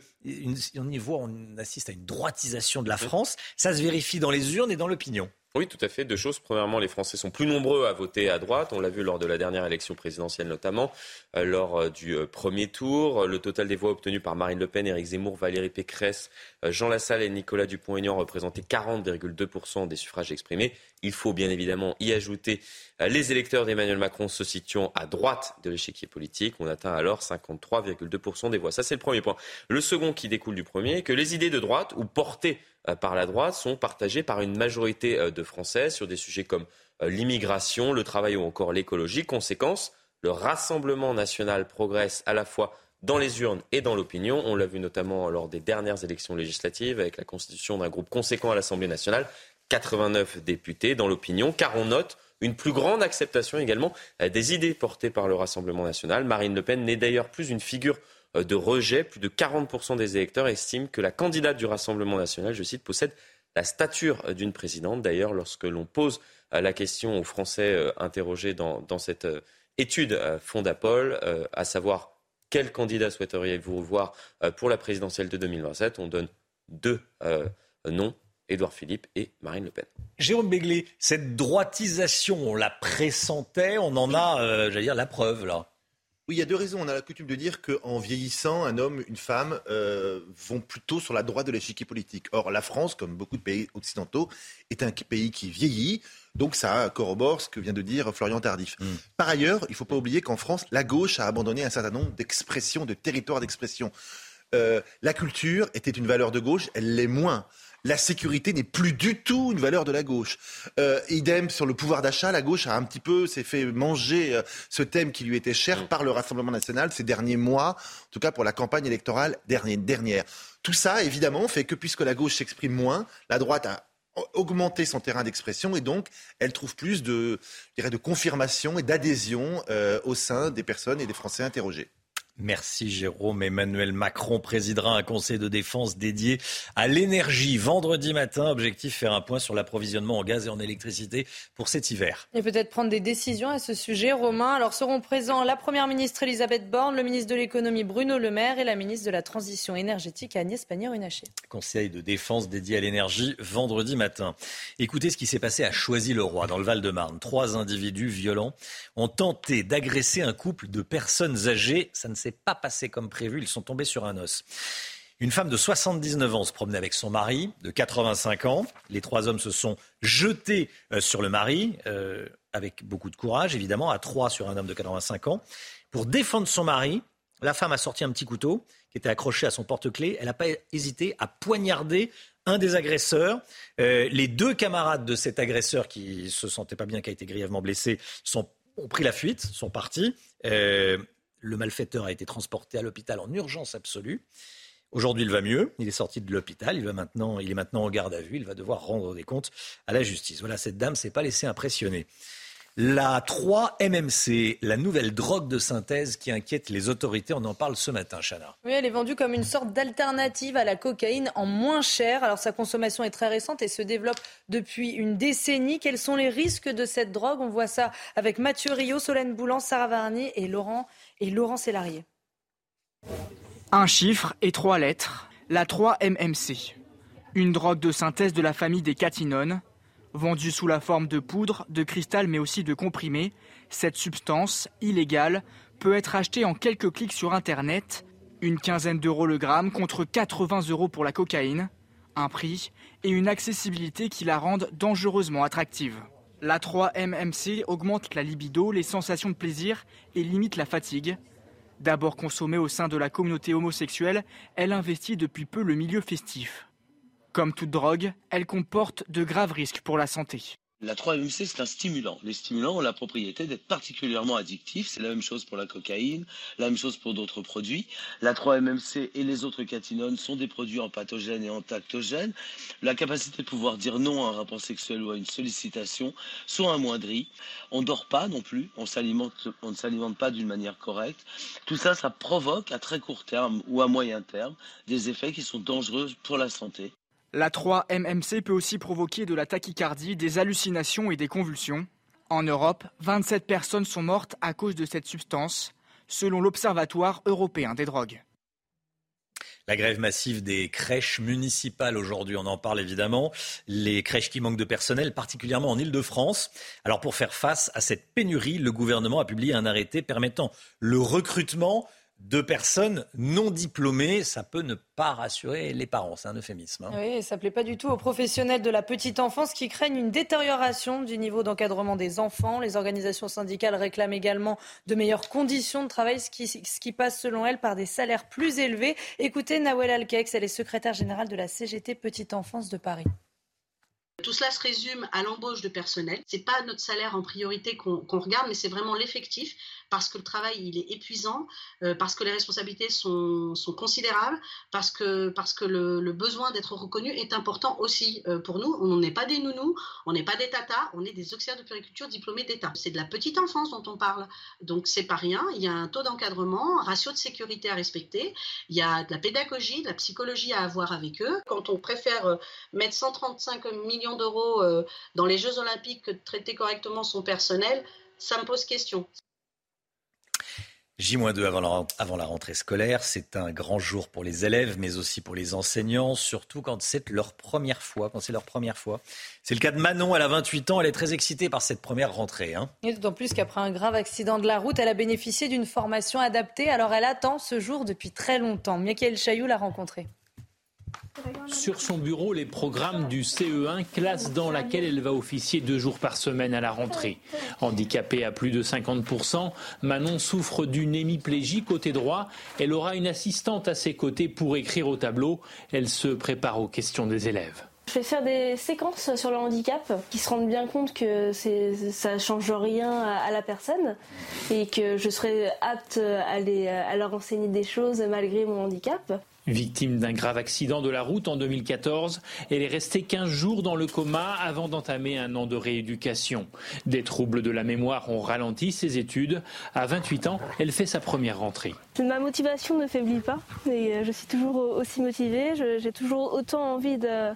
on y voit, on assiste à une droitisation de la France. Ça se vérifie dans les urnes et dans l'opinion. Oui, tout à fait. Deux choses. Premièrement, les Français sont plus nombreux à voter à droite. On l'a vu lors de la dernière élection présidentielle notamment, euh, lors euh, du euh, premier tour. Le total des voix obtenues par Marine Le Pen, Éric Zemmour, Valérie Pécresse, Jean Lassalle et Nicolas Dupont-Aignan représentaient 40,2% des suffrages exprimés. Il faut bien évidemment y ajouter les électeurs d'Emmanuel Macron se situant à droite de l'échiquier politique. On atteint alors 53,2% des voix. Ça, c'est le premier point. Le second qui découle du premier, que les idées de droite ou portées euh, par la droite sont partagées par une majorité euh, de Français sur des sujets comme euh, l'immigration, le travail ou encore l'écologie. Conséquence, le Rassemblement national progresse à la fois dans les urnes et dans l'opinion. On l'a vu notamment lors des dernières élections législatives avec la constitution d'un groupe conséquent à l'Assemblée nationale, 89 députés dans l'opinion, car on note une plus grande acceptation également des idées portées par le Rassemblement national. Marine Le Pen n'est d'ailleurs plus une figure euh, de rejet. Plus de 40% des électeurs estiment que la candidate du Rassemblement national, je cite, possède la stature euh, d'une présidente. D'ailleurs, lorsque l'on pose euh, la question aux Français interrogés dans, cette étude Fondapol, à savoir quel candidat souhaiteriez-vous voir pour la présidentielle de 2027, on donne deux noms. Édouard Philippe et Marine Le Pen. Jérôme Béglé, cette droitisation, on la pressentait, on en a, j'allais dire, la preuve là. Oui, il y a deux raisons. On a la coutume de dire qu'en vieillissant, un homme, une femme euh, vont plutôt sur la droite de l'échiquier politique. Or, la France, comme beaucoup de pays occidentaux, est un pays qui vieillit. Donc ça corrobore ce que vient de dire Florian Tardif. Mm. Par ailleurs, il ne faut pas oublier qu'en France, la gauche a abandonné un certain nombre d'expressions, de territoires d'expression. Euh, la culture était une valeur de gauche, elle l'est moins la sécurité n'est plus du tout une valeur de la gauche. Euh, idem sur le pouvoir d'achat, la gauche a un petit peu s'est fait manger euh, ce thème qui lui était cher mm. par le Rassemblement national ces derniers mois, en tout cas pour la campagne électorale dernière. Tout ça, évidemment, fait que puisque la gauche s'exprime moins, la droite a augmenté son terrain d'expression et donc elle trouve plus de, de confirmation et d'adhésion euh, au sein des personnes et des Français interrogés. Merci Jérôme. Emmanuel Macron présidera un conseil de défense dédié à l'énergie vendredi matin. Objectif faire un point sur l'approvisionnement en gaz et en électricité pour cet hiver. Et peut-être prendre des décisions à ce sujet, Romain. Alors seront présents la Première ministre Elisabeth Borne, le ministre de l'économie Bruno Le Maire et la ministre de la Transition énergétique Agnès Pannier-Runacher. Conseil de défense dédié à l'énergie vendredi matin. Écoutez ce qui s'est passé à Choisy-le-Roi dans le Val-de-Marne. Trois individus violents ont tenté d'agresser un couple de personnes âgées. Ça ne s'est pas passé comme prévu. Ils sont tombés sur un os. Une femme de 79 ans se promenait avec son mari de 85 ans. Les trois hommes se sont jetés euh, sur le mari euh, avec beaucoup de courage, évidemment, à trois sur un homme de 85 ans. Pour défendre son mari, la femme a sorti un petit couteau qui était accroché à son porte-clés. Elle n'a pas hésité à poignarder un des agresseurs. Euh, les deux camarades de cet agresseur qui se sentaient pas bien, qui a été grièvement blessé, ont pris la fuite, sont partis. Le malfaiteur a été transporté à l'hôpital en urgence absolue. Aujourd'hui, il va mieux. Il est sorti de l'hôpital. Il, il est maintenant en garde à vue. Il va devoir rendre des comptes à la justice. Voilà, cette dame s'est pas laissée impressionner. La 3-MMC, la nouvelle drogue de synthèse qui inquiète les autorités, on en parle ce matin, Chana. Oui, elle est vendue comme une sorte d'alternative à la cocaïne en moins cher. Alors sa consommation est très récente et se développe depuis une décennie. Quels sont les risques de cette drogue? On voit ça avec Mathieu Rio, Solène Boulan, Sarah Varnier et Laurent et Laurent Sélarié. Un chiffre et trois lettres, la 3-MMC. Une drogue de synthèse de la famille des catinones. Vendue sous la forme de poudre, de cristal mais aussi de comprimés, cette substance, illégale, peut être achetée en quelques clics sur Internet. Une quinzaine d'euros le gramme contre 80 euros pour la cocaïne. Un prix et une accessibilité qui la rendent dangereusement attractive. La 3-MMC augmente la libido, les sensations de plaisir et limite la fatigue. D'abord consommée au sein de la communauté homosexuelle, elle investit depuis peu le milieu festif. Comme toute drogue, elle comporte de graves risques pour la santé. La 3-MMC, c'est un stimulant. Les stimulants ont la propriété d'être particulièrement addictifs. C'est la même chose pour la cocaïne, la même chose pour d'autres produits. La 3-MMC et les autres catinones sont des produits empathogènes et entactogènes. La capacité de pouvoir dire non à un rapport sexuel ou à une sollicitation sont amoindries. On ne dort pas non plus, on, on ne s'alimente pas d'une manière correcte. Tout ça, ça provoque à très court terme ou à moyen terme des effets qui sont dangereux pour la santé. La 3-MMC peut aussi provoquer de la tachycardie, des hallucinations et des convulsions. En Europe, 27 personnes sont mortes à cause de cette substance, selon l'Observatoire européen des drogues. La grève massive des crèches municipales aujourd'hui, on en parle évidemment. Les crèches qui manquent de personnel, particulièrement en Ile-de-France. Alors pour faire face à cette pénurie, le gouvernement a publié un arrêté permettant le recrutement de personnes non diplômées. Ça peut ne pas rassurer les parents, c'est un euphémisme. Hein. Oui, ça ne plaît pas du tout aux professionnels de la petite enfance qui craignent une détérioration du niveau d'encadrement des enfants. Les organisations syndicales réclament également de meilleures conditions de travail, ce qui, ce qui passe selon elles par des salaires plus élevés. Écoutez Nawel Alkex, elle est secrétaire générale de la CGT Petite Enfance de Paris. Tout cela se résume à l'embauche de personnel. C'est pas notre salaire en priorité qu'on regarde, mais c'est vraiment l'effectif parce que le travail il est épuisant, euh, parce que les responsabilités sont, considérables, parce que, parce que le, besoin d'être reconnu est important aussi euh, pour nous. On n'est pas des nounous, on n'est pas des tatas, on est des auxiliaires de puriculture diplômés d'État. C'est de la petite enfance dont on parle, donc c'est pas rien. Il y a un taux d'encadrement, un ratio de sécurité à respecter, il y a de la pédagogie, de la psychologie à avoir avec eux. Quand on préfère euh, mettre 135 millions d'euros dans les Jeux Olympiques que de traiter correctement son personnel, ça me pose question. J-2 avant la, rentrée scolaire, c'est un grand jour pour les élèves, mais aussi pour les enseignants, surtout quand c'est leur première fois, quand c'est leur première fois. C'est le cas de Manon, elle a 28 ans, elle est très excitée par cette première rentrée. Hein. Et d'autant plus qu'après un grave accident de la route, elle a bénéficié d'une formation adaptée, alors elle attend ce jour depuis très longtemps. Michael Chailloux l'a rencontrée. Sur son bureau, les programmes du CE1, classe dans laquelle elle va officier deux jours par semaine à la rentrée. Handicapée à plus de 50%, Manon souffre d'une hémiplégie côté droit. Elle aura une assistante à ses côtés pour écrire au tableau. Elle se prépare aux questions des élèves. Je vais faire des séquences sur le handicap qui se rendent bien compte que ça change rien à, la personne et que je serai apte à leur enseigner des choses malgré mon handicap. Victime d'un grave accident de la route en 2014, elle est restée 15 jours dans le coma avant d'entamer un an de rééducation. Des troubles de la mémoire ont ralenti ses études. À 28 ans, elle fait sa première rentrée. Ma motivation ne faiblit pas et euh, je suis toujours aussi motivée. J'ai toujours autant envie de,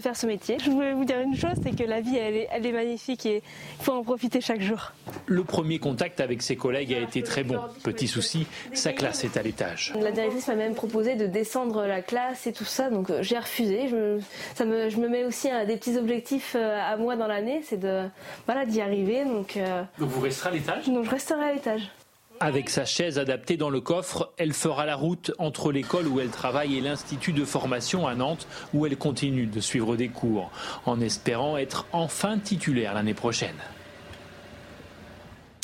faire ce métier. Je voulais vous dire une chose, c'est que la vie, elle est, elle est magnifique et il faut en profiter chaque jour. Le premier contact avec ses collègues a été très bon. Petit souci, sa classe est à l'étage. La directrice m'a même proposé de descendre la classe et tout ça, donc euh, j'ai refusé. Je, ça me, je me mets aussi des petits objectifs euh, à moi dans l'année, c'est de voilà d'y arriver. Donc, donc vous resterez à l'étage? Donc je resterai à l'étage. Avec sa chaise adaptée dans le coffre, elle fera la route entre l'école où elle travaille et l'institut de formation à Nantes où elle continue de suivre des cours, en espérant être enfin titulaire l'année prochaine.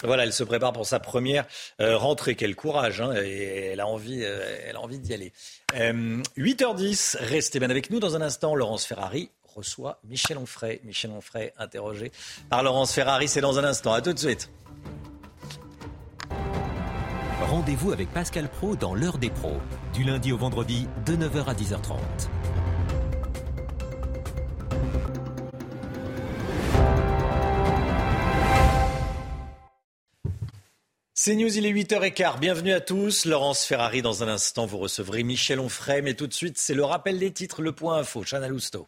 Voilà, elle se prépare pour sa première euh, rentrée. Quel courage, hein, et elle a envie, euh, elle a envie d'y aller. 8h10, euh, restez bien avec nous dans un instant. Laurence Ferrari reçoit Michel Onfray. Michel Onfray interrogé par Laurence Ferrari, c'est dans un instant. À tout de suite. Rendez-vous avec Pascal Pro dans l'heure des pros, du lundi au vendredi de 9h à 10h30. C'est News, il est 8h15. Bienvenue à tous. Laurence Ferrari, dans un instant, vous recevrez Michel Onfray. Mais tout de suite, c'est le rappel des titres, le point info. Chana Lousteau.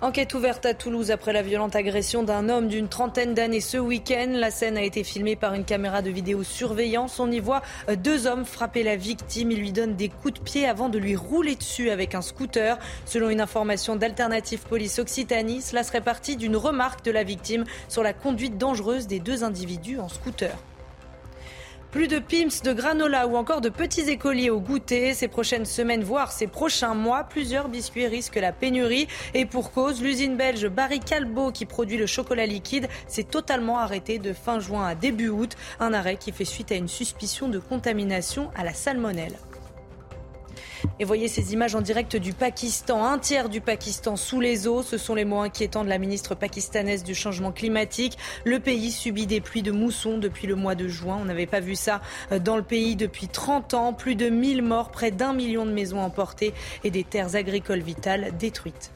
Enquête ouverte à Toulouse après la violente agression d'un homme d'une trentaine d'années ce week-end. La scène a été filmée par une caméra de vidéosurveillance. On y voit euh, deux hommes frapper la victime. Ils lui donnent des coups de pied avant de lui rouler dessus avec un scooter. Selon une information d'Alternative Police Occitanie, cela serait parti d'une remarque de la victime sur la conduite dangereuse des deux individus en scooter. Plus de pimps, de granola ou encore de petits écoliers au goûter. Ces prochaines semaines, voire ces prochains mois, plusieurs biscuits risquent la pénurie. Et pour cause, l'usine belge Barry Calbo, qui produit le chocolat liquide, s'est totalement arrêtée de fin juin à début août. Un arrêt qui fait suite à une suspicion de contamination à la salmonelle. Et voyez ces images en direct du Pakistan. Un tiers du Pakistan sous les eaux. Ce sont les mots inquiétants de la ministre pakistanaise du changement climatique. Le pays subit des pluies de mousson depuis le mois de juin. On n'avait pas vu ça euh, dans le pays depuis 30 ans. Plus de 1000 morts, près d'un million de maisons emportées et des terres agricoles vitales détruites.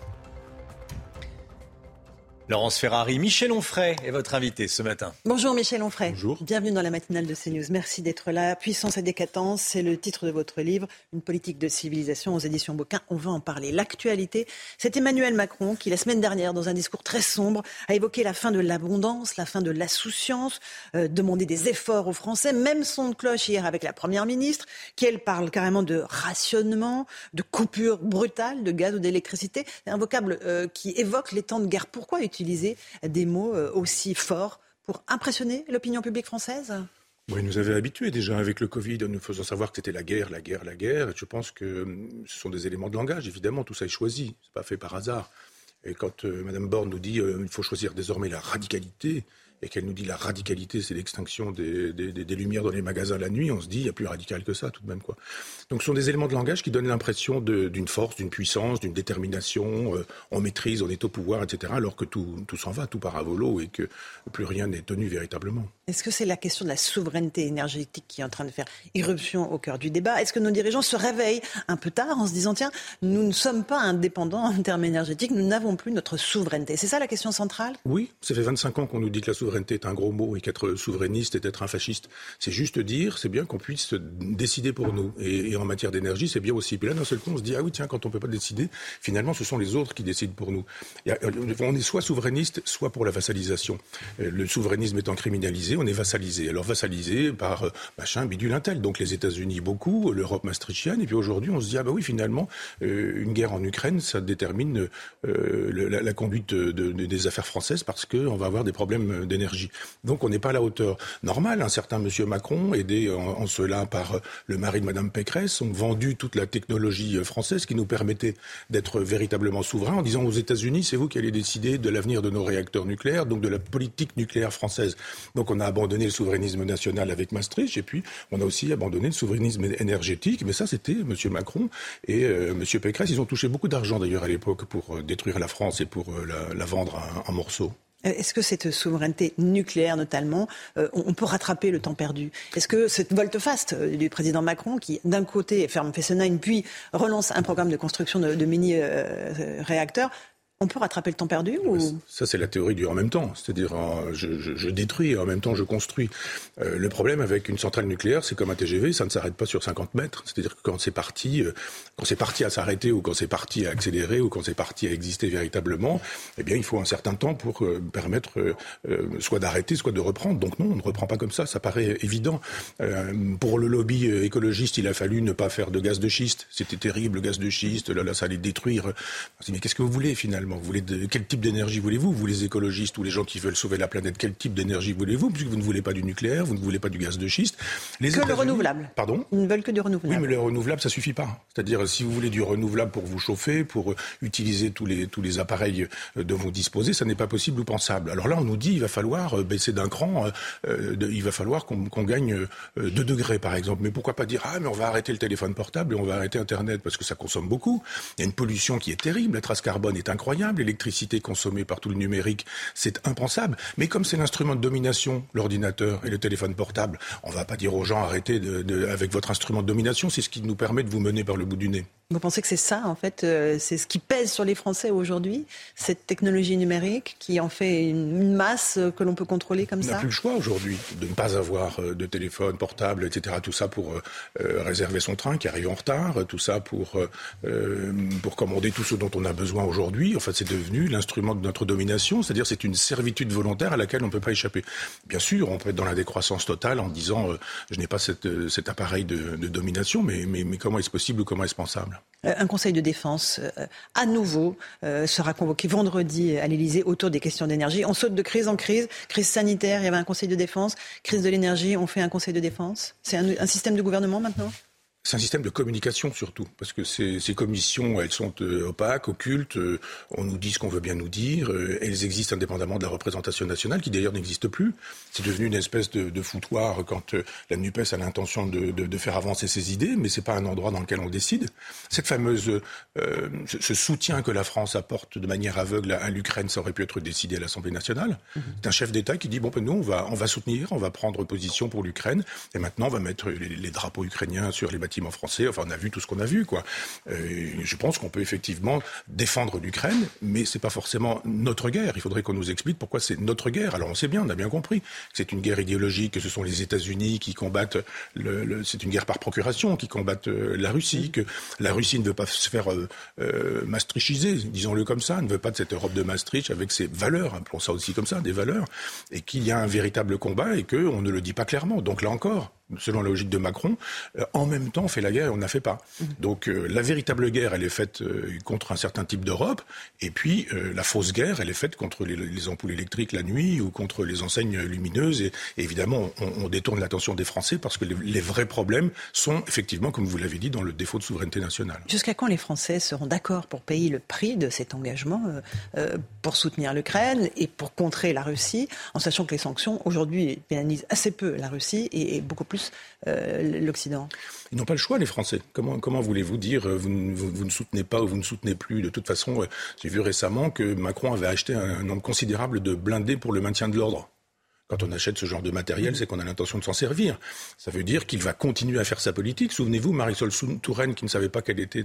Laurence Ferrari, Michel Onfray est votre invité ce matin. Bonjour Michel Onfray. Bonjour. Bienvenue dans la matinale de CNews. Merci d'être là. Puissance et décadence, c'est le titre de votre livre, Une politique de civilisation aux éditions Bouquin. On va en parler. L'actualité, c'est Emmanuel Macron qui, la semaine dernière, dans un discours très sombre, a évoqué la fin de l'abondance, la fin de l'insouciance, euh, demandé des efforts aux Français. Même son de cloche hier avec la Première ministre, qui elle parle carrément de rationnement, de coupure brutale de gaz ou d'électricité. C'est un vocable euh, qui évoque les temps de guerre. Pourquoi utiliser des mots euh, aussi forts pour impressionner l'opinion publique française? Oui, nous avait habitués déjà avec le Covid nous faisant savoir que c'était la guerre, la guerre, la guerre. Et je pense que hum, ce sont des éléments de langage, évidemment, tout ça est choisi, c'est pas fait par hasard. Et quand euh, Mme Borne nous dit qu'il euh, faut choisir désormais la radicalité, et qu'elle nous dit la radicalité, c'est l'extinction des, lumières dans les magasins la nuit, on se dit, il y a plus radical que ça tout de même. Quoi. Donc ce sont des éléments de langage qui donnent l'impression d'une force, d'une puissance, d'une détermination, euh, on maîtrise, on est au pouvoir, etc., alors que tout, tout s'en va, tout part à volo et que plus rien n'est tenu véritablement. Est-ce que c'est la question de la souveraineté énergétique qui est en train de faire irruption au cœur du débat? Est-ce que nos dirigeants se réveillent un peu tard en se disant, tiens, nous ne sommes pas indépendants en termes énergétiques, nous n'avons plus notre souveraineté? C'est ça la question centrale? Oui, ça fait 25 ans qu'on nous dit que la souveraineté souveraineté est un gros mot et qu'être souverainiste est être un fasciste. C'est juste dire, c'est bien qu'on puisse décider pour nous. Et, en matière d'énergie, c'est bien aussi. Puis là, d'un seul coup, on se dit, ah oui, tiens, quand on ne peut pas décider, finalement, ce sont les autres qui décident pour nous. Euh, on est soit souverainiste, soit pour la vassalisation. Euh, le souverainisme étant criminalisé, on est vassalisé. Alors vassalisé par euh, machin, bidule, intel. Donc les États-Unis, beaucoup, l'Europe maastrichtienne. Et puis aujourd'hui, on se dit, ah bah oui, finalement, une guerre en Ukraine, ça détermine la, conduite des affaires françaises parce qu'on va avoir des problèmes d'énergie donc on n'est pas à la hauteur. Normal, un certain monsieur Macron, aidé en, cela par le mari de madame Pécresse, ont vendu toute la technologie française qui nous permettait d'être véritablement souverains en disant aux États-Unis, c'est vous qui allez décider de l'avenir de nos réacteurs nucléaires, donc de la politique nucléaire française. Donc on a abandonné le souverainisme national avec Maastricht et puis on a aussi abandonné le souverainisme énergétique. Mais ça, c'était monsieur Macron et euh, monsieur Pécresse. Ils ont touché beaucoup d'argent d'ailleurs à l'époque pour euh, détruire la France et pour euh, la, vendre en morceaux. Euh, est-ce que cette souveraineté nucléaire, notamment, euh, on peut rattraper le temps perdu? Est-ce que cette volte-face euh, du président Macron, qui d'un côté ferme Fessenheim, puis relance un programme de construction de, mini-réacteurs, on peut rattraper le temps perdu ou... Ça, c'est la théorie du en même temps. C'est-à-dire, je, détruis et en même temps, je construis. Euh, le problème avec une centrale nucléaire, c'est comme un TGV, ça ne s'arrête pas sur 50 mètres. C'est-à-dire que quand c'est parti, euh, quand c'est parti à s'arrêter ou quand c'est parti à accélérer ou quand c'est parti à exister véritablement, eh bien, il faut un certain temps pour euh, permettre soit d'arrêter, soit de reprendre. Donc non, on ne reprend pas comme ça. Ça paraît évident. pour le lobby écologiste, il a fallu ne pas faire de gaz de schiste. C'était terrible, le gaz de schiste. Là, là, ça allait détruire. Mais qu'est-ce que vous voulez finalement? Vous voulez de, quel type d'énergie voulez-vous Vous, les écologistes ou les gens qui veulent sauver la planète, quel type d'énergie voulez-vous Puisque vous ne voulez pas du nucléaire, vous ne voulez pas du gaz de schiste. Les que le renouvelable. Pardon? Ils ne veulent que du renouvelable. Oui, mais le renouvelable, ça suffit pas. C'est-à-dire, si vous voulez du renouvelable pour vous chauffer, pour utiliser tous les, tous les appareils euh, dont vous disposez, ça n'est pas possible ou pensable. Alors là, on nous dit, il va falloir euh, baisser d'un cran, euh, il va falloir qu'on gagne 2 degrés, par exemple. Mais pourquoi pas dire, ah, mais on va arrêter le téléphone portable et on va arrêter Internet parce que ça consomme beaucoup. Il y a une pollution qui est terrible, la trace carbone est incroyable, l'électricité consommé par tout le numérique, c'est impensable. Mais comme c'est l'instrument de domination, l'ordinateur et le téléphone portable, on ne va pas dire aux gens arrêtez avec votre instrument de domination, c'est ce qui nous permet de vous mener par le bout du nez. Vous pensez que c'est ça, en fait, euh, c'est ce qui pèse sur les Français aujourd'hui, cette technologie numérique qui en fait une masse que l'on peut contrôler comme ça On n'a plus le choix aujourd'hui de ne pas avoir euh, de téléphone portable, etc. Tout ça pour euh, réserver son train qui arrive en retard, tout ça pour, pour commander tout ce dont on a besoin aujourd'hui. En fait, c'est devenu l'instrument de notre domination, c'est-à-dire c'est une servitude volontaire à laquelle on ne peut pas échapper. Bien sûr, on peut être dans la décroissance totale en disant je n'ai pas cette, cet appareil de, de domination, mais, mais, mais comment est-ce possible ou comment est-ce pensable? euh, un conseil de défense euh, à nouveau euh, sera convoqué vendredi à l'Elysée autour des questions d'énergie. On saute de crise en crise, crise sanitaire, il y avait un conseil de défense, crise de l'énergie, on fait un conseil de défense. C'est un, système de gouvernement maintenant? C'est un système de communication surtout, parce que ces, commissions, elles sont euh, opaques, occultes, euh, on nous dit ce qu'on veut bien nous dire, euh, elles existent indépendamment de la représentation nationale, qui d'ailleurs n'existe plus. C'est devenu une espèce de, foutoir quand la NUPES a l'intention de, faire avancer ses idées, mais c'est pas un endroit dans lequel on décide. Cette fameuse, ce, ce, soutien que la France apporte de manière aveugle à, l'Ukraine, ça aurait pu être décidé à l'Assemblée nationale. Mmh. C'est un chef d'État qui dit, bon, ben nous, on va, soutenir, on va prendre position pour l'Ukraine, et maintenant, on va mettre les drapeaux ukrainiens sur les bâtiments français. Enfin, on a vu tout ce qu'on a vu, quoi. Euh, je pense qu'on peut effectivement défendre l'Ukraine, mais c'est pas forcément notre guerre. Il faudrait qu'on nous explique pourquoi c'est notre guerre. Alors on sait bien, on a bien compris que c'est une guerre idéologique, que ce sont les États-Unis qui combattent. Le, le, c'est une guerre par procuration qui combattent euh, la Russie, que la Russie ne veut pas se faire euh, euh, maastrichiser, disons-le comme ça, ne veut pas de cette Europe de Maastricht avec ses valeurs, appelons ça aussi comme ça, des valeurs, et qu'il y a un véritable combat et qu'on ne le dit pas clairement. Donc là encore, selon la logique de Macron, euh, en même temps on fait la guerre et on n'a fait pas. Mmh. Donc euh, la véritable guerre, elle est faite euh, contre un certain type d'Europe, et puis euh, la fausse guerre, elle est faite contre les, les, ampoules électriques la nuit ou contre les enseignes lumineuses. Et, et évidemment, on, on détourne l'attention des Français parce que les, les, vrais problèmes sont effectivement, comme vous l'avez dit, dans le défaut de souveraineté nationale. Jusqu'à quand les Français seront d'accord pour payer le prix de cet engagement euh, pour soutenir l'Ukraine et pour contrer la Russie, en sachant que les sanctions aujourd'hui pénalisent assez peu la Russie et, et beaucoup plus euh, l'Occident Ils n'ont pas le choix, les Français. Comment, voulez-vous dire euh, vous, ne soutenez pas ou vous ne soutenez plus De toute façon, euh, j'ai vu récemment que Macron avait acheté un nombre considérable de blindés pour le maintien de l'ordre. Quand on achète ce genre de matériel, c'est qu'on a l'intention de s'en servir. Ça veut dire qu'il va continuer à faire sa politique. Souvenez-vous, Marisol Touraine, qui ne savait pas qu'elle était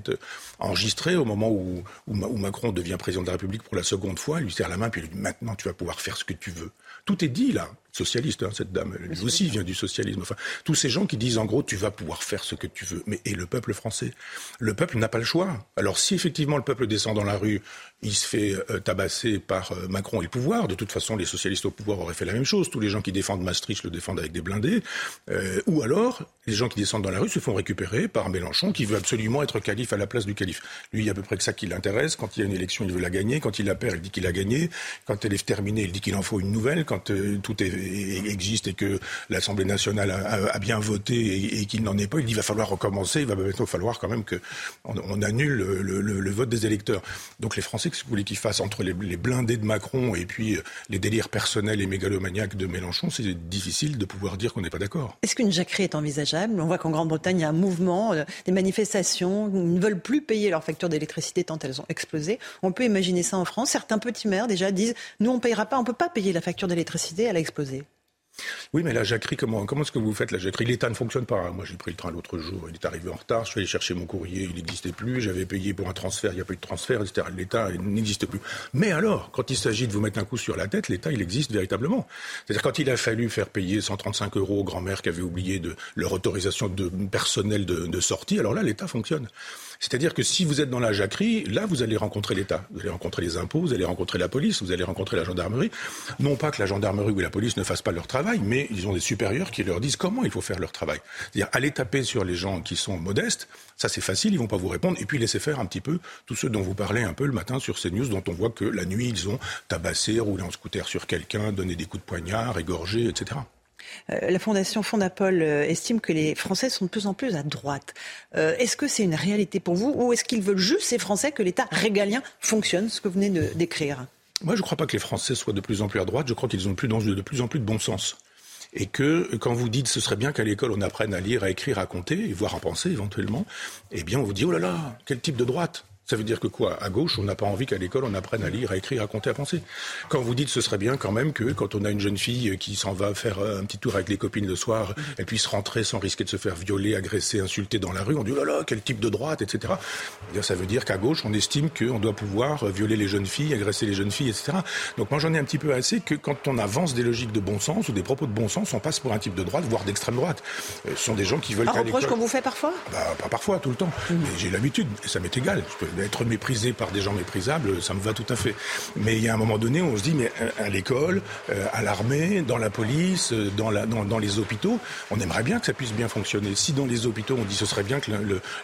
enregistrée au moment où, où, où, Macron devient président de la République pour la seconde fois, elle lui serre la main, puis elle lui dit maintenant tu vas pouvoir faire ce que tu veux. Tout est dit là socialiste, hein, cette dame, elle aussi vient du socialisme. Enfin, tous ces gens qui disent en gros, tu vas pouvoir faire ce que tu veux. Mais et le peuple français? Le peuple n'a pas le choix. Alors si effectivement le peuple descend dans la rue, il se fait euh, tabasser par euh, Macron et le pouvoir. De toute façon, les socialistes au pouvoir auraient fait la même chose. Tous les gens qui défendent Maastricht le défendent avec des blindés. Euh, ou alors, les gens qui descendent dans la rue se font récupérer par Mélenchon, qui veut absolument être calife à la place du calife. Lui, il y a à peu près que ça qui l'intéresse. Quand il y a une élection, il veut la gagner. Quand il la perd, il dit qu'il a gagné. Quand elle est terminée, il dit qu'il en faut une nouvelle. Quand tout existe et que l'Assemblée nationale a, bien voté et, qu'il n'en est pas, il dit qu'il va falloir recommencer. Il va bientôt falloir quand même qu'on on annule le, le, le, vote des électeurs. Donc les Français, que vous voulez qu'ils fassent entre les, blindés de Macron et puis les délires personnels et mégalomaniaques de Mélenchon C'est difficile de pouvoir dire qu'on n'est pas d'accord. Est-ce qu'une jacquerie est envisageable? On voit qu'en Grande-Bretagne, il y a un mouvement, euh, des manifestations, ils ne veulent plus payer leurs factures d'électricité tant elles ont explosé. On peut imaginer ça en France. Certains petits maires déjà disent, nous on ne payera pas, on ne peut pas payer la facture d'électricité, elle a explosé. Oui, mais la jacquerie, comment, comment est-ce que vous faites la jacquerie L'État ne fonctionne pas. Moi, j'ai pris le train l'autre jour, il est arrivé en retard, je suis allé chercher mon courrier, il n'existait plus, j'avais payé pour un transfert, il n'y a eu de transfert, etc. L'État n'existe plus. Mais alors, quand il s'agit de vous mettre un coup sur la tête, l'État, il existe véritablement. C'est-à-dire quand il a fallu faire payer 135 euros aux grand-mères qui avaient oublié de leur autorisation de personnel de sortie, alors là, l'État fonctionne. C'est-à-dire que si vous êtes dans la jacquerie, là, vous allez rencontrer l'État. Vous allez rencontrer les impôts, vous allez rencontrer la police, vous allez rencontrer la gendarmerie. Non pas que la gendarmerie ou la police ne fassent pas leur travail, mais ils ont des supérieurs qui leur disent comment il faut faire leur travail. C'est-à-dire aller taper sur les gens qui sont modestes, ça c'est facile, ils vont pas vous répondre, et puis laisser faire un petit peu tous ceux dont vous parlez un peu le matin sur ces news, dont on voit que la nuit, ils ont tabassé, roulé en scooter sur quelqu'un, donné des coups de poignard, égorgé, etc. Euh, la Fondation Fondapol euh, estime que les Français sont de plus en plus à droite. Euh, est-ce que c'est une réalité pour vous ou est-ce qu'ils veulent juste, ces Français, que l'État régalien fonctionne, ce que vous venez de décrire? Moi, je ne crois pas que les Français soient de plus en plus à droite. Je crois qu'ils ont de plus, en, plus de bon sens. Et que quand vous dites ce serait bien qu'à l'école on apprenne à lire, à écrire, à compter, voire à penser éventuellement, eh bien on vous dit oh là là, quel type de droite? Ça veut dire que quoi? À gauche, on n'a pas envie qu'à l'école, on apprenne à lire, à écrire, à compter, à penser. Quand vous dites ce serait bien quand même que quand on a une jeune fille qui s'en va faire un petit tour avec les copines le soir, elle puisse rentrer sans risquer de se faire violer, agresser, insulter dans la rue, on dit oh là là, quel type de droite, etc. Ça veut dire qu'à gauche, on estime qu'on doit pouvoir violer les jeunes filles, agresser les jeunes filles, etc. Donc moi, j'en ai un petit peu assez que quand on avance des logiques de bon sens ou des propos de bon sens, on passe pour un type de droite, voire d'extrême droite. Ce sont des gens qui veulent qu'à l'école... qu'on vous fait parfois? Bah, Pas parfois, tout le temps. Mmh. J'ai l'habitude, et ça m'est égal. Je peux être méprisé par des gens méprisables, ça me va tout à fait. Mais il y a un moment donné où on se dit, mais euh, à l'école, euh, à l'armée, dans la police, euh, dans, la, dans, dans, les hôpitaux, on aimerait bien que ça puisse bien fonctionner. Si dans les hôpitaux, on dit ce serait bien que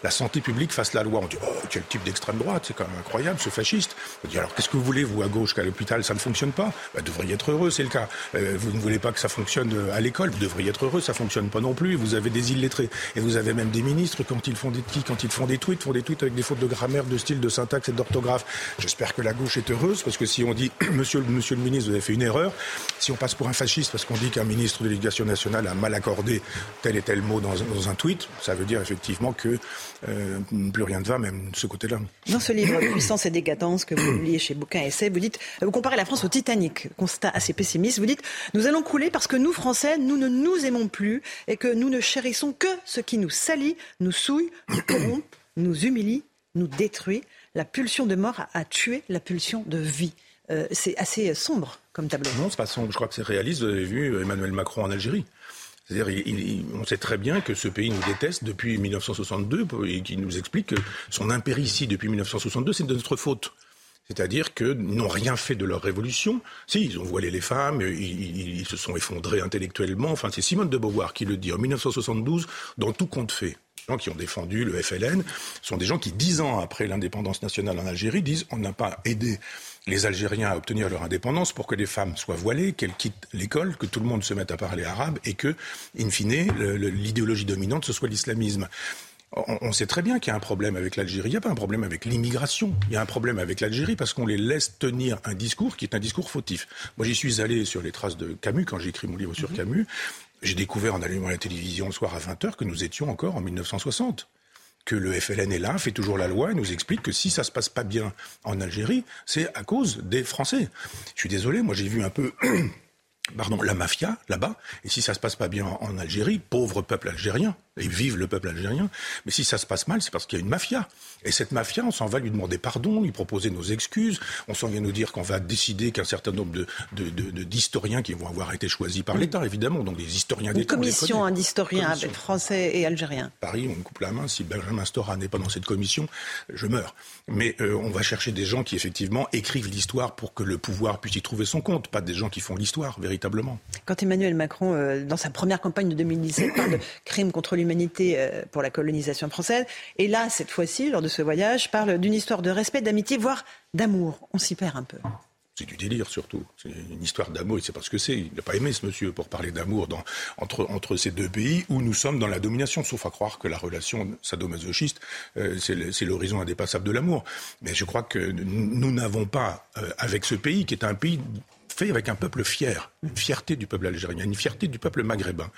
la santé publique fasse la loi, on dit, oh, quel type d'extrême droite, c'est quand même incroyable, ce fasciste. On dit, alors qu'est-ce que vous voulez, vous, à gauche, qu'à l'hôpital, ça ne fonctionne pas? Bah, Vous devriez être heureux, c'est le cas. vous ne voulez pas que ça fonctionne à l'école, vous devriez être heureux, ça fonctionne pas non plus. Vous avez des illettrés. Et vous avez même des ministres, quand ils font des, quand ils font des tweets, font des tweets avec des fautes de grammaire, de style, de syntaxe et d'orthographe. J'espère que la gauche est heureuse, parce que si on dit, monsieur, le ministre, vous avez fait une erreur, si on passe pour un fasciste parce qu'on dit qu'un ministre de l'Éducation nationale a mal accordé tel et tel mot dans, dans un tweet, ça veut dire effectivement que euh, plus rien ne va, même de ce côté-là. Dans ce livre, Puissance et décadence, que vous publiez chez Bouquin Essai, vous dites, vous comparez la France au Titanic, constat assez pessimiste, vous dites, nous allons couler parce que nous, Français, nous ne nous aimons plus et que nous ne chérissons que ce qui nous salit, nous souille, nous corrompt, nous humilie, nous détruit. La pulsion de mort a tué la pulsion de vie. Euh, c'est assez sombre comme tableau. Non, c'est pas sombre. Je crois que c'est réaliste. Vous avez vu Emmanuel Macron en Algérie. C'est-à-dire, on sait très bien que ce pays nous déteste depuis 1962 et qu'il nous explique que son impéritie depuis 1962, c'est de notre faute. C'est-à-dire qu'ils n'ont rien fait de leur révolution. Si, ils ont voilé les femmes, ils, se sont effondrés intellectuellement. Enfin, c'est Simone de Beauvoir qui le dit en 1972, dans tout compte fait gens qui ont défendu le FLN sont des gens qui, dix ans après l'indépendance nationale en Algérie, disent on n'a pas aidé les Algériens à obtenir leur indépendance pour que les femmes soient voilées, qu'elles quittent l'école, que tout le monde se mette à parler arabe et que, in fine, l'idéologie dominante, ce soit l'islamisme. On, sait très bien qu'il y a un problème avec l'Algérie. Il n'y a pas un problème avec l'immigration. Il y a un problème avec l'Algérie parce qu'on les laisse tenir un discours qui est un discours fautif. Moi, j'y suis allé sur les traces de Camus quand j'ai écrit mon livre sur mhm. Camus. J'ai découvert en allumant la télévision le soir à 20h que nous étions encore en 1960 que le FLN est là, fait toujours la loi et nous explique que si ça se passe pas bien en Algérie, c'est à cause des Français. Je suis désolé, moi j'ai vu un peu pardon, la mafia là-bas. Et si ça se passe pas bien en Algérie, pauvre peuple algérien, et vive le peuple algérien. Mais si ça se passe mal, c'est parce qu'il y a une mafia. Et cette mafia, on s'en va lui demander pardon, lui proposer nos excuses. On s'en vient nous dire qu'on va décider qu'un certain nombre de, d'historiens qui vont avoir été choisis par l'État, évidemment, donc des historiens d'État. Une commission d'historiens français et algériens. Paris, on me coupe la main. Si Benjamin Stora n'est pas dans cette commission, je meurs. Mais euh, on va chercher des gens qui, effectivement, écrivent l'histoire pour que le pouvoir puisse y trouver son compte, pas des gens qui font l'histoire, véritablement. Quand Emmanuel Macron, euh, dans sa première campagne de 2017, parle de crimes contre l'humanité euh, pour la colonisation française. Et là, cette fois-ci, lors de ce voyage, parle d'une histoire de respect, d'amitié, voire d'amour. On s'y perd un peu. C'est du délire surtout. C'est une histoire d'amour, il ne sait pas ce que c'est. Il n'a pas aimé ce monsieur pour parler d'amour entre, entre ces deux pays où nous sommes dans la domination, sauf à croire que la relation sadomasochiste, euh, c'est l'horizon indépassable de l'amour. Mais je crois que nous n'avons pas, euh, avec ce pays qui est un pays fait avec un peuple fier, une fierté du peuple algérien, une fierté du peuple maghrébin.